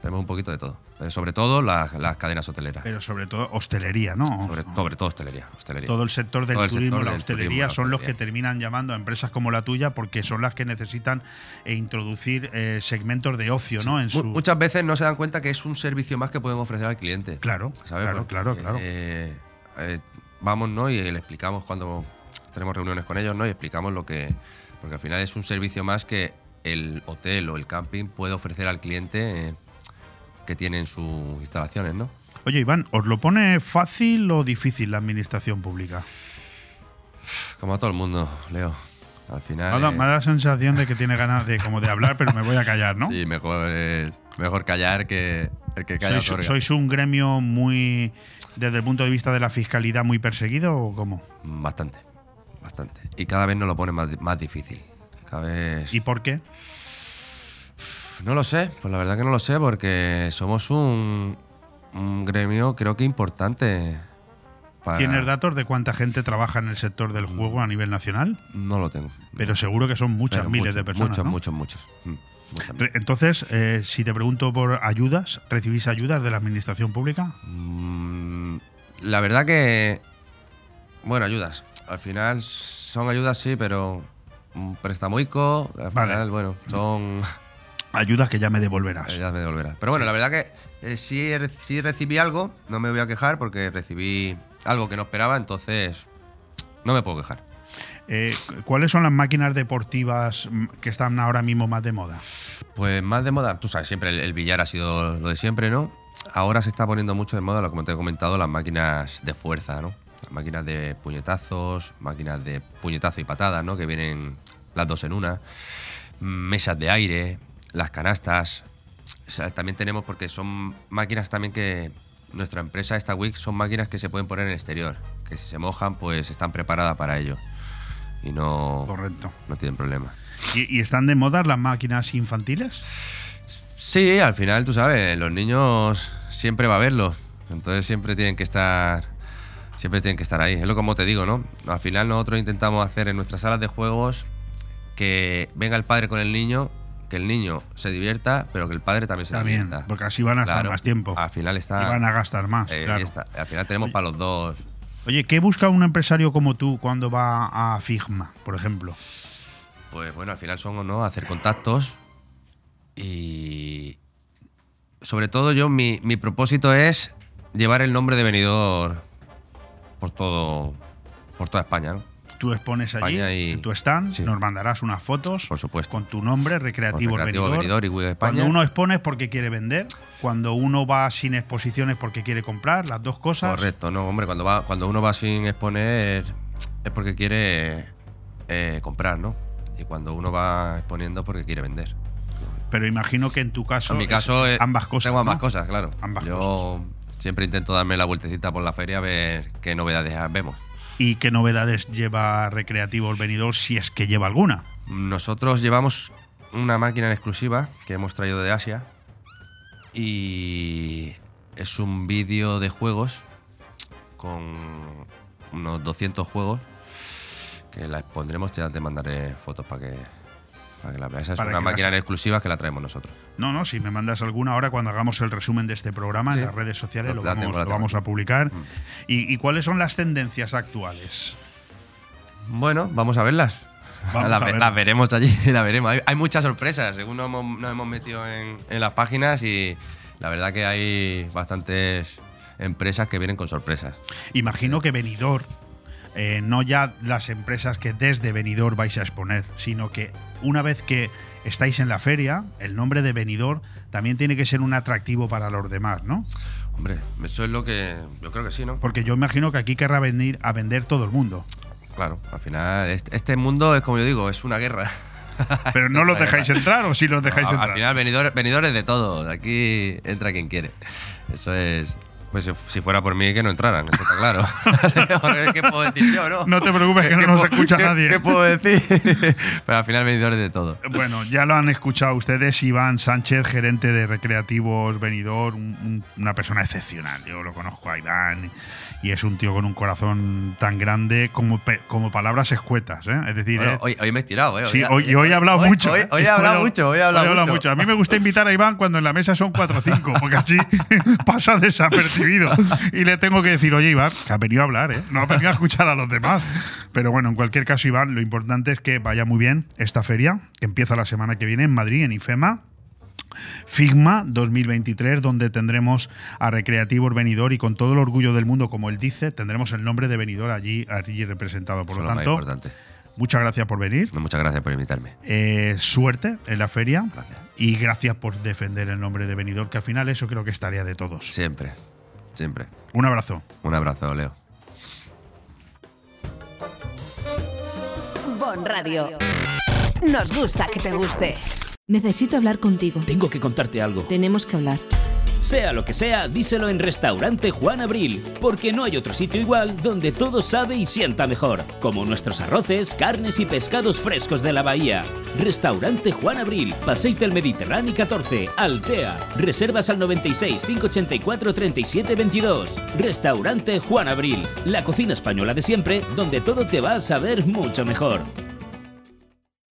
tenemos un poquito de todo. Eh, sobre todo las, las cadenas hoteleras. Pero sobre todo hostelería, ¿no? Sobre, sobre todo hostelería. hostelería. Todo el sector del el turismo, sector la hostelería turismo, la son los que terminan llamando a empresas como la tuya porque son las que necesitan eh, introducir eh, segmentos de ocio, ¿no? En su Muchas veces no se dan cuenta que es un servicio más que podemos ofrecer al cliente. Claro, ¿sabes? claro, Porque, claro, claro. eh, eh, vamos, ¿no? Y le explicamos cuando tenemos reuniones con ellos, ¿no? Y explicamos lo que. Porque al final es un servicio más que el hotel o el camping puede ofrecer al cliente que tiene en sus instalaciones, ¿no? Oye, Iván, ¿os lo pone fácil o difícil la administración pública? Como a todo el mundo, Leo. Al final. Me dado- eh, me la sensación de que tiene ganas de como de hablar, pero me voy a callar, ¿no? <laughs> Sí, mejor, eh, mejor callar que el que calla ¿Sois, sois un gremio muy, desde el punto de vista de la fiscalidad, muy perseguido o cómo? Bastante, bastante. Y cada vez nos lo pone más, más difícil. Cada vez. ¿Y por qué? No lo sé, pues la verdad que no lo sé, porque somos un, un gremio, creo que importante. Para... ¿Tienes datos de cuánta gente trabaja en el sector del juego a nivel nacional? No lo tengo. Pero seguro que son muchas Pero miles muchos, de personas. Muchos, ¿no? muchos, muchos. Mm, Entonces, eh, si te pregunto por ayudas, ¿recibís ayudas de la administración pública? Mm, La verdad que. Bueno, ayudas. Al final son ayudas, sí, pero. Un préstamo ICO. Al Vale. final, bueno, son. Ayudas que ya me devolverás. Ya me devolverás. Pero bueno, la verdad que eh, sí, recibí algo, no me voy a quejar porque recibí algo que no esperaba, entonces no me puedo quejar. Eh, ¿Cuáles son las máquinas deportivas mm, que están ahora mismo más de moda? Pues más de moda, tú sabes, siempre el, el billar ha sido lo de siempre, ¿no? Ahora se está poniendo mucho de moda, como te he comentado, las máquinas de fuerza, ¿no? Las máquinas de puñetazos, máquinas de puñetazo y patada, ¿no? Que vienen las dos en una. Mesas de aire, las canastas. O sea, también tenemos, porque son máquinas también que nuestra empresa, esta WIC, son máquinas que se pueden poner en el exterior. Que si se mojan, pues están preparadas para ello. Y no, Correcto. no tienen problema. ¿Y, y están de moda las máquinas infantiles? Sí, al final, tú sabes, los niños siempre va a verlo. Entonces siempre tienen que estar. Siempre tienen que estar ahí. Es lo como te digo, ¿no? Al final nosotros intentamos hacer en nuestras salas de juegos que venga el padre con el niño, que el niño se divierta, pero que el padre también se Está bien, divierta. porque así van a estar Claro, más tiempo. Al final está. Y van a gastar más, eh, claro. está. Al final tenemos para los dos. Oye, ¿qué busca un empresario como tú cuando va a Figma, por ejemplo? Pues bueno, al final son ¿no? hacer contactos y sobre todo yo mi, mi propósito es llevar el nombre de venidor por todo por toda España, ¿no? Tú expones allí, y- en tu stand, sí. nos mandarás unas fotos Por supuesto. con tu nombre, Recreativo, Recreativo Benidorm. Benidorm y Wii de España. Cuando uno expone es porque quiere vender, cuando uno va sin exposiciones porque quiere comprar, las dos cosas. Correcto, no, hombre, cuando va cuando uno va sin exponer es porque quiere eh, comprar, ¿no? Y cuando uno va exponiendo es porque quiere vender. Pero imagino que en tu caso. En mi caso, es ambas cosas. Tengo ambas ¿no? cosas, claro. Ambas Yo siempre intento darme la vueltecita por la feria a ver qué novedades vemos. ¿Y qué novedades lleva Recreativo el venidor, si es que lleva alguna? Nosotros llevamos una máquina en exclusiva que hemos traído de Asia y es un vídeo de juegos con unos 200 juegos que la expondremos, ya te mandaré fotos para que, para que la veas. Es Para una máquina las- en exclusiva que la traemos nosotros. No, no, si me mandas alguna ahora cuando hagamos el resumen de este programa en las redes sociales Lo- lo, la vamos, la lo a publicar. Mm. ¿Y, y cuáles son las tendencias actuales? Bueno, vamos a verlas. Vamos <laughs> veremos allí, <laughs> las veremos. Hay, hay muchas sorpresas, según nos hemos, nos hemos metido en, en las páginas y la verdad que hay bastantes empresas que vienen con sorpresas. Imagino que Benidorm, eh, no ya las empresas que desde Benidorm vais a exponer, sino que una vez que estáis en la feria, el nombre de Benidorm también tiene que ser un atractivo para los demás, ¿no? Hombre, eso es lo que yo creo que sí, ¿no? Porque yo imagino que aquí querrá venir a vender todo el mundo. Claro, al final este, este mundo es como yo digo, es una guerra. <laughs> Pero no los dejáis <laughs> entrar o sí los dejáis No, entrar. Al final venidor, venidores de todo, aquí entra quien quiere. Eso es pues si- fuera por mí que no entraran, eso está claro. <laughs> <laughs> ¿Qué puedo decir yo, no? No te preocupes, que no ¿Qué nos escucha qué- nadie. ¿Qué puedo decir? <laughs> Pero al final venidores de todo. Bueno, ya lo han escuchado ustedes, Iván Sánchez, gerente de Recreativos Venidor, un- un- una persona excepcional. Yo lo conozco a Iván y es un tío con un corazón tan grande como, como palabras escuetas. ¿eh? Es decir, Bueno, eh, hoy, hoy me he estirado, ¿eh? Sí, hoy, y hoy he hablado hoy- mucho. Hoy, ¿eh? hoy he hablado mucho, hoy he hablado, mucho. A mí me gusta invitar a Iván cuando en la mesa son 4 o 5, porque así <laughs> pasa desapercibido. Y le tengo que decir, oye, Iván, que ha venido a hablar, ¿eh? No ha venido a escuchar a los demás. Pero bueno, en cualquier caso, Iván, lo importante es que vaya muy bien esta feria, que empieza la semana que viene en Madrid, en IFEMA. Figma 2023, donde tendremos a Recreativo Benidor y con todo el orgullo del mundo, como él dice, tendremos el nombre de Benidor allí, allí representado. Por Eso lo tanto, importante. muchas gracias por venir. Muchas gracias por invitarme. Eh, suerte en la feria. Gracias. Y gracias por defender el nombre de Benidorm, que al final eso creo que es tarea de todos. Siempre, siempre. Un abrazo. Un abrazo, Leo. Bon Radio. Nos gusta que te guste. Necesito hablar contigo. Tengo que contarte algo. Tenemos que hablar. Sea lo que sea, díselo en Restaurante Juan Abril, porque no hay otro sitio igual donde todo sabe y sienta mejor, como nuestros arroces, carnes y pescados frescos de la bahía. Restaurante Juan Abril, Paséis del Mediterráneo 14, Altea. Reservas al 96 584 37 22. Restaurante Juan Abril, la cocina española de siempre, donde todo te va a saber mucho mejor.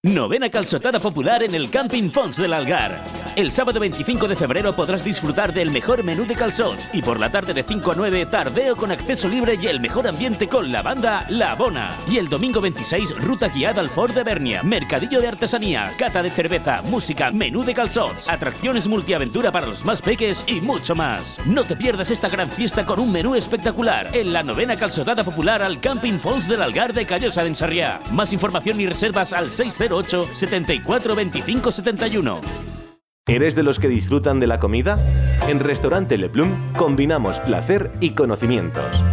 Novena calzotada popular en el Camping Fons del Algar. El sábado 25 de febrero podrás disfrutar del mejor menú de calzots y por la tarde de 5 a 9 tardeo con acceso libre y el mejor ambiente con la banda La Bona. Y el domingo 26 ruta guiada al Fort de Bernia, mercadillo de artesanía, cata de cerveza, música, menú de calzots, atracciones multiaventura para los más peques y mucho más. No te pierdas esta gran fiesta con un menú espectacular en la novena calzotada popular al Camping Fons del Algar de Callosa de Ensarriá. Más información y reservas al 608 74 25 71. ¿Eres de los que disfrutan de la comida? En Restaurante Le Plum combinamos placer y conocimientos.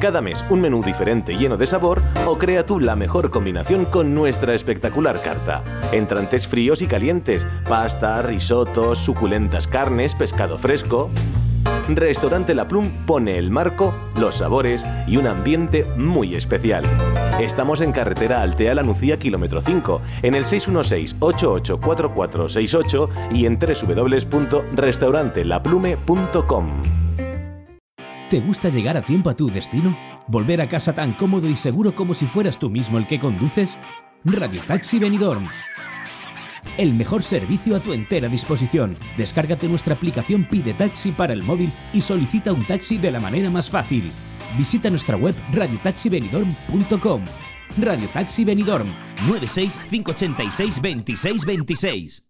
Cada mes un menú diferente lleno de sabor o crea tú la mejor combinación con nuestra espectacular carta. Entrantes fríos y calientes, pasta, risotos, suculentas carnes, pescado fresco. Restaurante La Plum pone el marco, los sabores y un ambiente muy especial. Estamos en carretera Altea La Nucía, kilómetro 5, en el 616-884468 y en www.restaurantelaplume.com. ¿Te gusta llegar a tiempo a tu destino? ¿Volver a casa tan cómodo y seguro como si fueras tú mismo el que conduces? Radio Taxi Benidorm. El mejor servicio a tu entera disposición. Descárgate nuestra aplicación Pide Taxi para el móvil y solicita un taxi de la manera más fácil. Visita nuestra web radiotaxibenidorm.com. Radio Taxi Benidorm 96 586 26 26.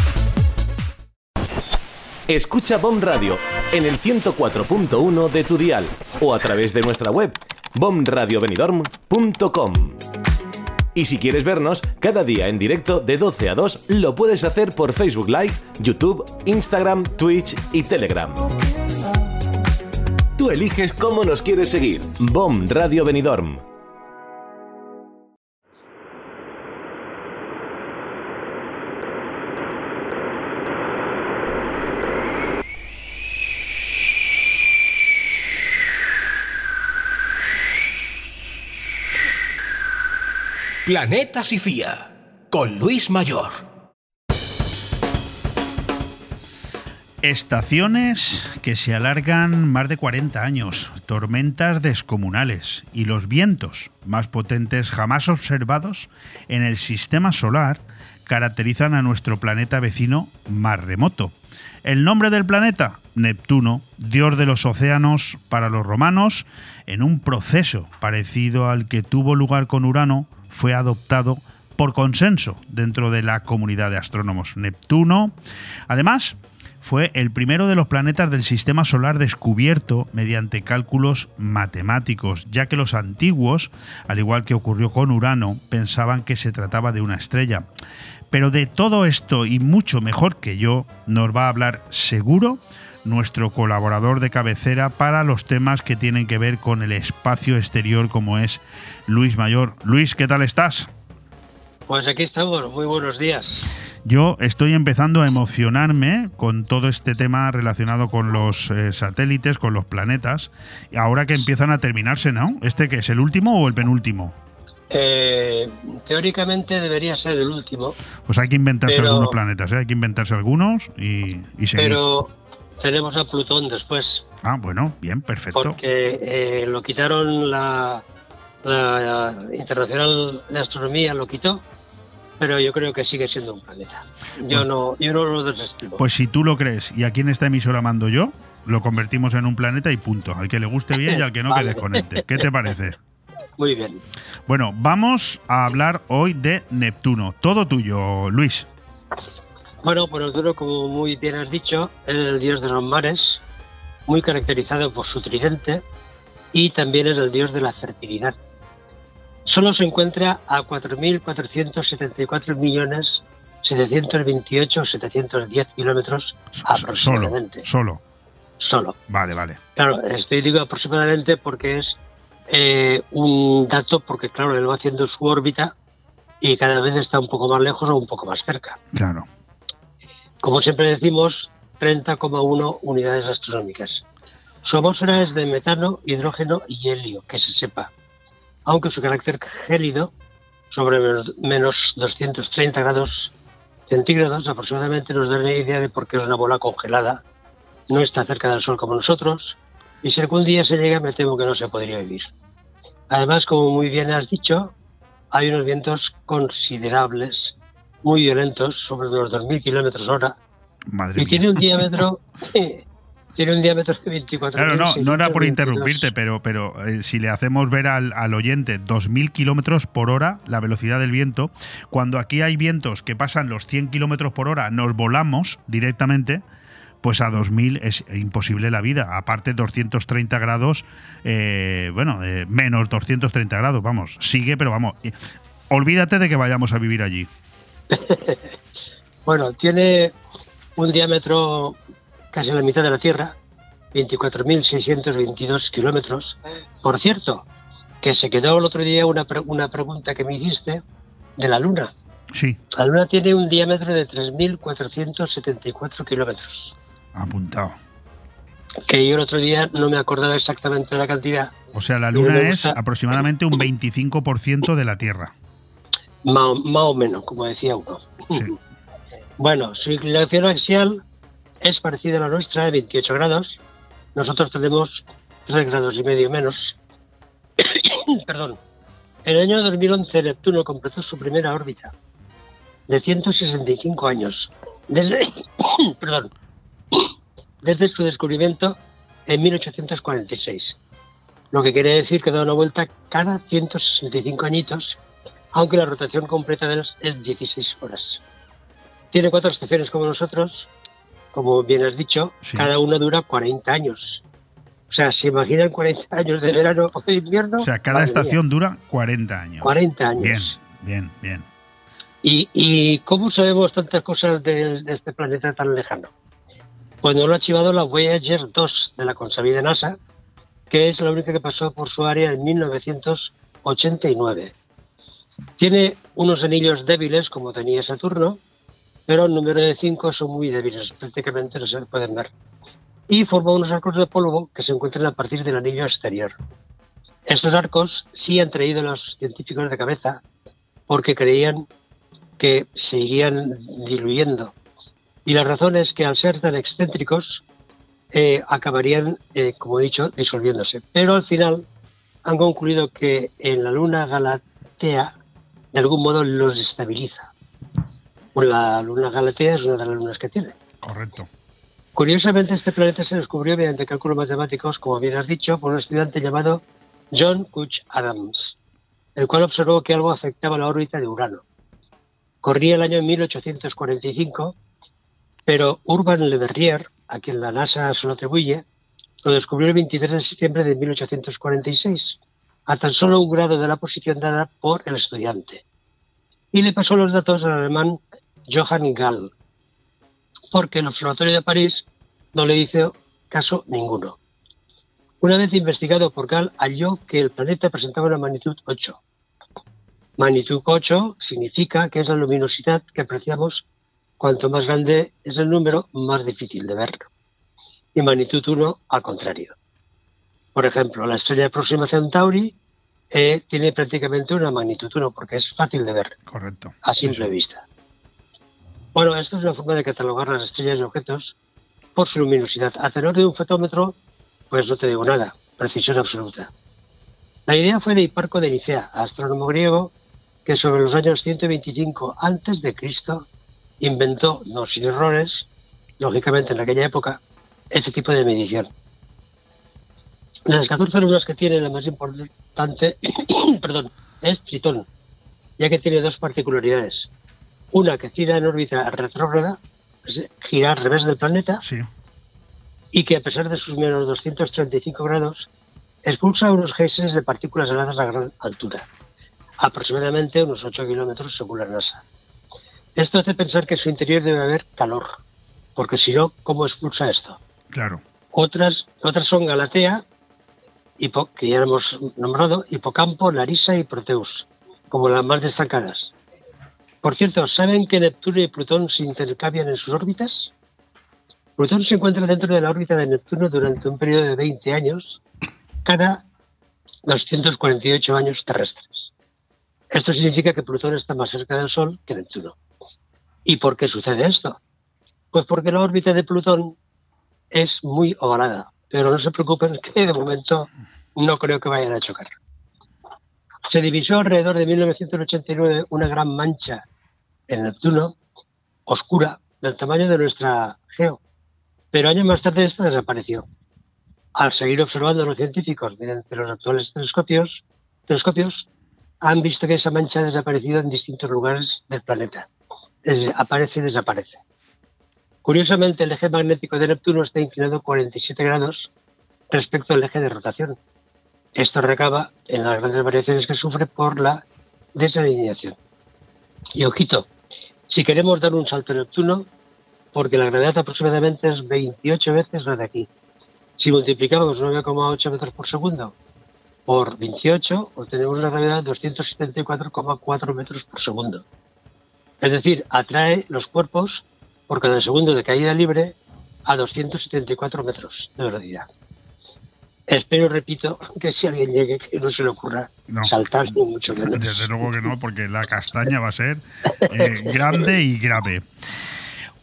Escucha BOM Radio en el 104.1 de tu dial o a través de nuestra web bomradiobenidorm.com. Y si quieres vernos cada día en directo de 12 a 2, lo puedes hacer por Facebook Live, YouTube, Instagram, Twitch y Telegram. Tú eliges cómo nos quieres seguir. BOM Radio Benidorm. Planeta Sicía con Luis Mayor. Estaciones que se alargan más de 40 años, tormentas descomunales y los vientos más potentes jamás observados en el sistema solar caracterizan a nuestro planeta vecino más remoto. El nombre del planeta, Neptuno, dios de los océanos para los romanos, en un proceso parecido al que tuvo lugar con Urano, fue adoptado por consenso dentro de la comunidad de astrónomos. Neptuno, además, fue el primero de los planetas del sistema solar descubierto mediante cálculos matemáticos, ya que los antiguos, al igual que ocurrió con Urano, pensaban que se trataba de una estrella. Pero de todo esto y mucho mejor que yo, nos va a hablar seguro nuestro colaborador de cabecera para los temas que tienen que ver con el espacio exterior como es Luis Mayor. Luis, ¿qué tal estás? Pues aquí estamos, muy buenos días. Yo estoy empezando a emocionarme con todo este tema relacionado con los eh, satélites, con los planetas, ahora que empiezan a terminarse, ¿no? ¿Este que es el último o el penúltimo? Eh, teóricamente debería ser el último. Pues hay que inventarse algunos planetas, ¿eh? hay que inventarse algunos y, y seguir. Pero tenemos a Plutón después. Ah, bueno, bien, perfecto. Porque eh, lo quitaron la, la Internacional de Astronomía, lo quitó, pero yo creo que sigue siendo un planeta. Yo, Pues- no, yo no lo desestimo. Pues si tú lo crees y aquí en esta emisora mando yo, lo convertimos en un planeta y punto. Al que le guste bien y al que no, que <laughs> Vale. desconecte. ¿Qué te parece? <laughs> Muy bien. Bueno, vamos a hablar hoy de Neptuno. Todo tuyo, Luis. Bueno, pues Neptuno, como muy bien has dicho, es el dios de los mares, muy caracterizado por su tridente y también es el dios de la fertilidad. Solo se encuentra a 4.474.728.710 kilómetros Solo, aproximadamente. solo. Solo. Vale, vale. Claro, estoy digo aproximadamente porque es eh, un dato, porque claro, él va haciendo su órbita y cada vez está un poco más lejos o un poco más cerca. Claro. Como siempre decimos, 30,1 unidades astronómicas. Su atmósfera es de metano, hidrógeno y helio, que se sepa. Aunque su carácter gélido, sobre menos- menos 230 grados centígrados aproximadamente, nos da una idea de por qué es una bola congelada. No está cerca del Sol como nosotros. Y si algún día se llega, me temo que no se podría vivir. Además, como muy bien has dicho, hay unos vientos considerables, muy violentos, sobre los 2.000 kilómetros hora, Madre y mía. tiene un diámetro <laughs> tiene un diámetro de 24 Claro, no, no era por interrumpirte, pero, pero eh, si le hacemos ver al, al oyente 2.000 kilómetros por hora, la velocidad del viento, cuando aquí hay vientos que pasan los 100 kilómetros por hora, nos volamos directamente, pues a 2.000 es imposible la vida. Aparte, 230 grados, eh, bueno, eh, menos 230 grados, vamos, sigue, pero vamos, eh, olvídate de que vayamos a vivir allí. <laughs> Bueno, tiene un diámetro casi la mitad de la Tierra, 24.622 kilómetros. Por cierto, que se quedó el otro día una, pre- una pregunta que me hiciste de la Luna. Sí, La Luna tiene un diámetro de 3.474 kilómetros, apuntado. que yo el otro día no me acordaba exactamente la cantidad. O sea, la Luna es aproximadamente un 25% de la Tierra. Más, más o menos, como decía uno. <laughs> Bueno, su inclinación axial es parecida a la nuestra, de 28 grados. Nosotros tenemos 3 grados y medio menos. <coughs> Perdón. En el año 2011 Neptuno completó su primera órbita de 165 años. Desde, <coughs> perdón, <coughs> desde su descubrimiento en 1846. Lo que quiere decir que da una vuelta cada 165 añitos, aunque la rotación completa de los es 16 horas. Tiene cuatro estaciones como nosotros como bien has dicho, cada uno dura 40 años. O sea, ¿se imaginan 40 años de verano o de invierno? O sea, cada estación dura 40 años. 40 años. Bien, bien, bien. ¿Y, y cómo sabemos tantas cosas de, de este planeta tan lejano? Cuando lo ha archivado la Voyager 2 de la consabida NASA, que es la única que pasó por su área en 1989. Tiene unos anillos débiles, como tenía Saturno, pero el número de 5 son muy débiles, prácticamente no se pueden ver. Y forma unos arcos de polvo que se encuentran a partir del anillo exterior. Estos arcos sí han traído los científicos de cabeza porque creían que se irían diluyendo. Y la razón es que al ser tan excéntricos, eh, acabarían, eh, como he dicho, disolviéndose. Pero al final han concluido que en la luna Galatea de algún modo los estabiliza. Pues la luna Galatea es una de las lunas que tiene. Correcto. Curiosamente, este planeta se descubrió mediante cálculos matemáticos, como bien has dicho, por un estudiante llamado John Couch Adams, el cual observó que algo afectaba la órbita de Urano. Corría el año 1845, pero Urban Le Verrier, a quien la NASA se lo atribuye, lo descubrió el 23 de septiembre de 1846, a tan solo un grado de la posición dada por el estudiante. Y le pasó los datos al alemán Johann Gall, porque el Observatorio de París no le hizo caso ninguno. Una vez investigado por Gall, halló que el planeta presentaba una magnitud 8. Magnitud 8 significa que es la luminosidad que apreciamos cuanto más grande es el número, más difícil de verlo. Y magnitud 1 al contrario. Por ejemplo, la estrella de Próxima Centauri eh, tiene prácticamente una magnitud 1 porque es fácil de ver Correcto. a simple vista. Bueno, esto es una forma de catalogar las estrellas y objetos por su luminosidad. A tenor de un fotómetro, pues no te digo nada, precisión absoluta. La idea fue de Hiparco de Nicea, astrónomo griego, que sobre los años 125 antes de Cristo inventó, no sin errores, lógicamente en aquella época, este tipo de medición. De las 14 lunas que tiene, la más importante <clears throat> perdón, es Tritón, ya que tiene dos particularidades. Una que gira en órbita retrógrada, gira al revés del planeta, y que a pesar de sus menos 235 grados, expulsa unos géiseres de partículas heladas a gran altura, aproximadamente unos 8 kilómetros según la NASA. Esto hace pensar que en su interior debe haber calor, porque si no, ¿cómo expulsa esto? Claro. Otras, otras son Galatea, que ya hemos nombrado, Hipocampo, Larisa y Proteus, como las más destacadas. Por cierto, ¿saben que Neptuno y Plutón se intercambian en sus órbitas? Plutón se encuentra dentro de la órbita de Neptuno durante un periodo de 20 años, cada 248 años terrestres. Esto significa que Plutón está más cerca del Sol que Neptuno. ¿Y por qué sucede esto? Pues porque la órbita de Plutón es muy ovalada, pero no se preocupen <laughs> que de momento no creo que vayan a chocar. Se divisó alrededor de 1989 una gran mancha en Neptuno, oscura, del tamaño de nuestra Geo, pero años más tarde esta desapareció. Al seguir observando los científicos mediante los actuales telescopios, telescopios han visto que esa mancha ha desaparecido en distintos lugares del planeta. Es- aparece y desaparece. Curiosamente, el eje magnético de Neptuno está inclinado 47 grados respecto al eje de rotación. Esto recaba en las grandes variaciones que sufre por la desalineación. Y ojito, si queremos dar un salto a Neptuno, porque la gravedad aproximadamente es 28 veces la de aquí. Si multiplicamos 9,8 metros por segundo por 28, obtenemos una gravedad de 274,4 metros por segundo. Es decir, atrae los cuerpos por cada segundo de caída libre a 274 metros de velocidad. Espero, repito, que si alguien llegue, que no se le ocurra No. saltar, ni mucho menos. Desde luego que no, porque la castaña va a ser eh, grande y grave.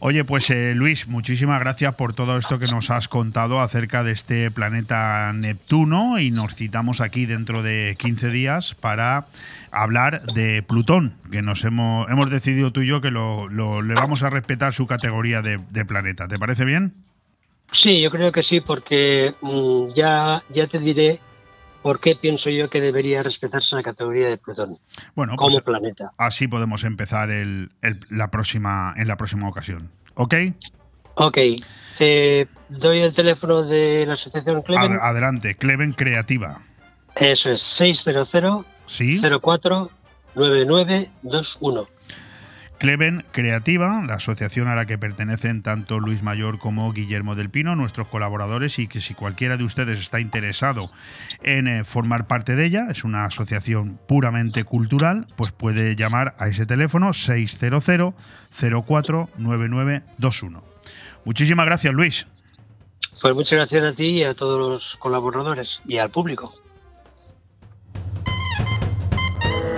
Oye, pues eh, Luis, muchísimas gracias por todo esto que nos has contado acerca de este planeta Neptuno y nos citamos aquí dentro de 15 días para hablar de Plutón, que nos hemos, hemos decidido tú y yo que lo, le vamos a respetar su categoría de, de planeta. ¿Te parece bien? Sí, yo creo que sí, porque mm, ya, ya te diré por qué pienso yo que debería respetarse la categoría de Plutón Bueno, como pues planeta. así podemos empezar el- el- la próxima, en la próxima ocasión. ¿Ok? Ok. Doy el teléfono de la asociación Cleven. Ad- adelante, Cleven Creativa. Eso es 600 Sí. 04 9921. Cleven Creativa, la asociación a la que pertenecen tanto Luis Mayor como Guillermo del Pino, nuestros colaboradores, y que si cualquiera de ustedes está interesado en eh, formar parte de ella, es una asociación puramente cultural, pues puede llamar a ese teléfono 600 04 9921. Muchísimas gracias, Luis. Pues muchas gracias a ti y a todos los colaboradores y al público.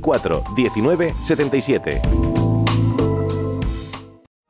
24 19 77.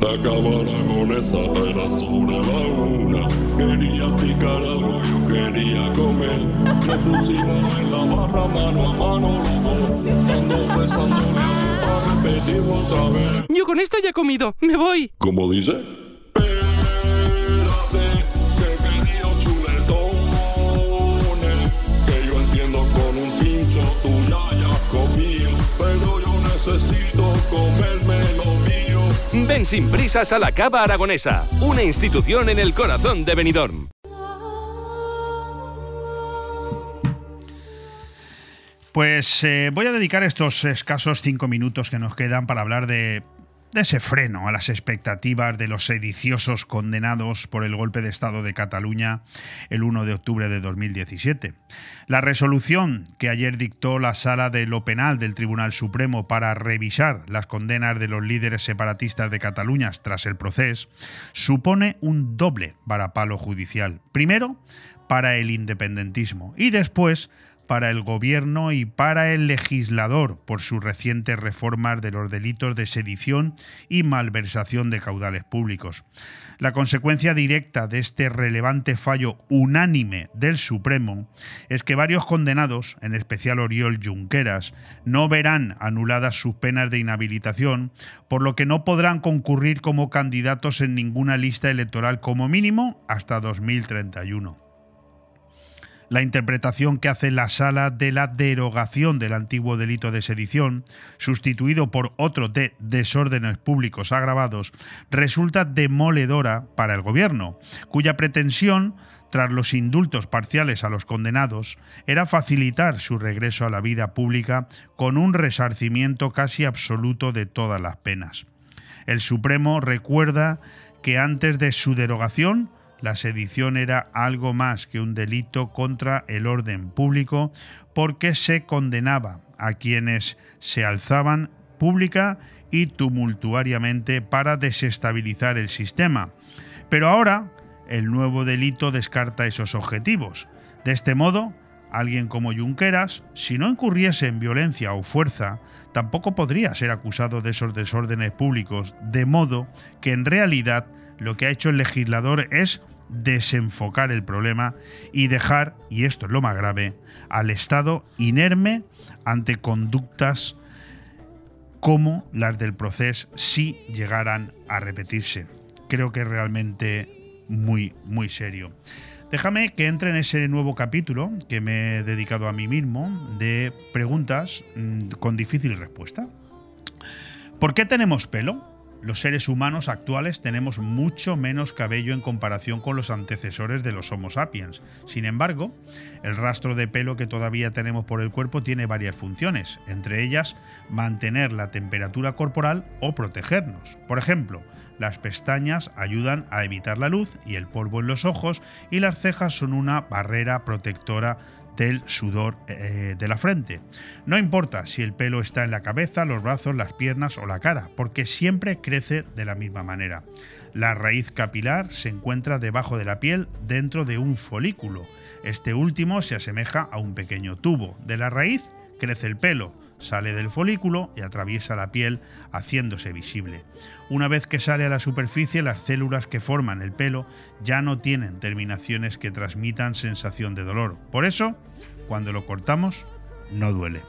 La cámara con esa era sobre la una. Quería picar algo, yo quería comer. Nos pusimos en la barra mano a mano los. Ando besándole a para repetirlo otra vez. Yo con esto ya he comido. Me voy. ¿Cómo dice? Sin prisas a la Cava Aragonesa, una institución en el corazón de Benidorm. Pues eh, voy a dedicar estos escasos cinco minutos que nos quedan para hablar de, de ese freno a las expectativas de los sediciosos condenados por el golpe de Estado de Cataluña el 1 de octubre de 2017. La resolución que ayer dictó la Sala de lo Penal del Tribunal Supremo para revisar las condenas de los líderes separatistas de Cataluña tras el proceso supone un doble varapalo judicial. Primero, para el independentismo y después para el gobierno y para el legislador por sus recientes reformas de los delitos de sedición y malversación de caudales públicos. La consecuencia directa de este relevante fallo unánime del Supremo es que varios condenados, en especial Oriol Junqueras, no verán anuladas sus penas de inhabilitación, por lo que no podrán concurrir como candidatos en ninguna lista electoral como mínimo hasta 2031 la interpretación que hace la sala de la derogación del antiguo delito de sedición, sustituido por otro de desórdenes públicos agravados, resulta demoledora para el gobierno, cuya pretensión tras los indultos parciales a los condenados, era facilitar su regreso a la vida pública con un resarcimiento casi absoluto de todas las penas. El Supremo recuerda que antes de su derogación, la sedición era algo más que un delito contra el orden público porque se condenaba a quienes se alzaban pública y tumultuariamente para desestabilizar el sistema. Pero ahora el nuevo delito descarta esos objetivos. De este modo, alguien como Junqueras, si no incurriese en violencia o fuerza, tampoco podría ser acusado de esos desórdenes públicos, de modo que en realidad lo que ha hecho el legislador es desenfocar el problema y dejar, y esto es lo más grave, al Estado inerme ante conductas como las del proceso si llegaran a repetirse. Creo que es realmente muy, muy serio. Déjame que entre en ese nuevo capítulo que me he dedicado a mí mismo de preguntas mm, con difícil respuesta. ¿Por qué tenemos pelo? Los seres humanos actuales tenemos mucho menos cabello en comparación con los antecesores de los Homo sapiens. Sin embargo, el rastro de pelo que todavía tenemos por el cuerpo tiene varias funciones, entre ellas mantener la temperatura corporal o protegernos. Por ejemplo, las pestañas ayudan a evitar la luz y el polvo en los ojos y las cejas son una barrera protectora del sudor eh, de la frente. No importa si el pelo está en la cabeza, los brazos, las piernas o la cara, porque siempre crece de la misma manera. La raíz capilar se encuentra debajo de la piel dentro de un folículo. Este último se asemeja a un pequeño tubo. De la raíz crece el pelo, sale del folículo y atraviesa la piel haciéndose visible. Una vez que sale a la superficie, las células que forman el pelo ya no tienen terminaciones que transmitan sensación de dolor. Por eso, cuando lo cortamos, no duele.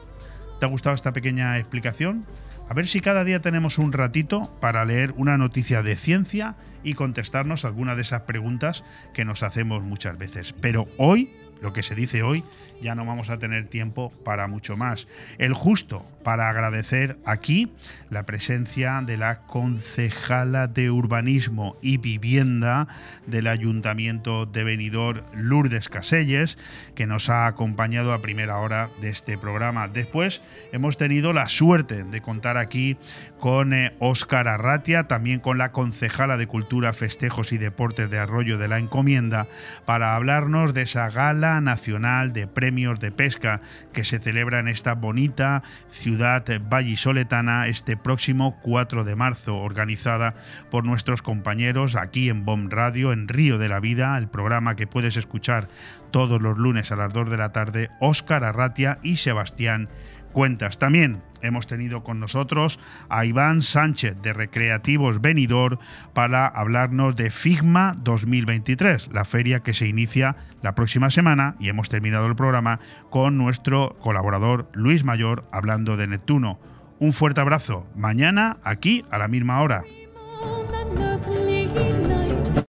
¿Te ha gustado esta pequeña explicación? A ver si cada día tenemos un ratito para leer una noticia de ciencia y contestarnos alguna de esas preguntas que nos hacemos muchas veces. Pero hoy, lo que se dice hoy, ya no vamos a tener tiempo para mucho más. El justo para agradecer aquí la presencia de la concejala de Urbanismo y Vivienda del Ayuntamiento de Benidorm, Lourdes Caselles, que nos ha acompañado a primera hora de este programa. Después hemos tenido la suerte de contar aquí con Óscar Arratia, también con la concejala de Cultura, Festejos y Deportes de Arroyo de la Encomienda, para hablarnos de esa gala nacional de premios de pesca que se celebra en esta bonita ciudad vallisoletana este próximo 4 de marzo, organizada por nuestros compañeros aquí en BOM Radio, en Río de la Vida, el programa que puedes escuchar todos los lunes a las 2 de la tarde, Óscar Arratia y Sebastián Cuentas. También hemos tenido con nosotros a Iván Sánchez de Recreativos Venidor para hablarnos de Figma 2023, la feria que se inicia la próxima semana y hemos terminado el programa con nuestro colaborador Luis Mayor hablando de Neptuno. Un fuerte abrazo. Mañana aquí a la misma hora.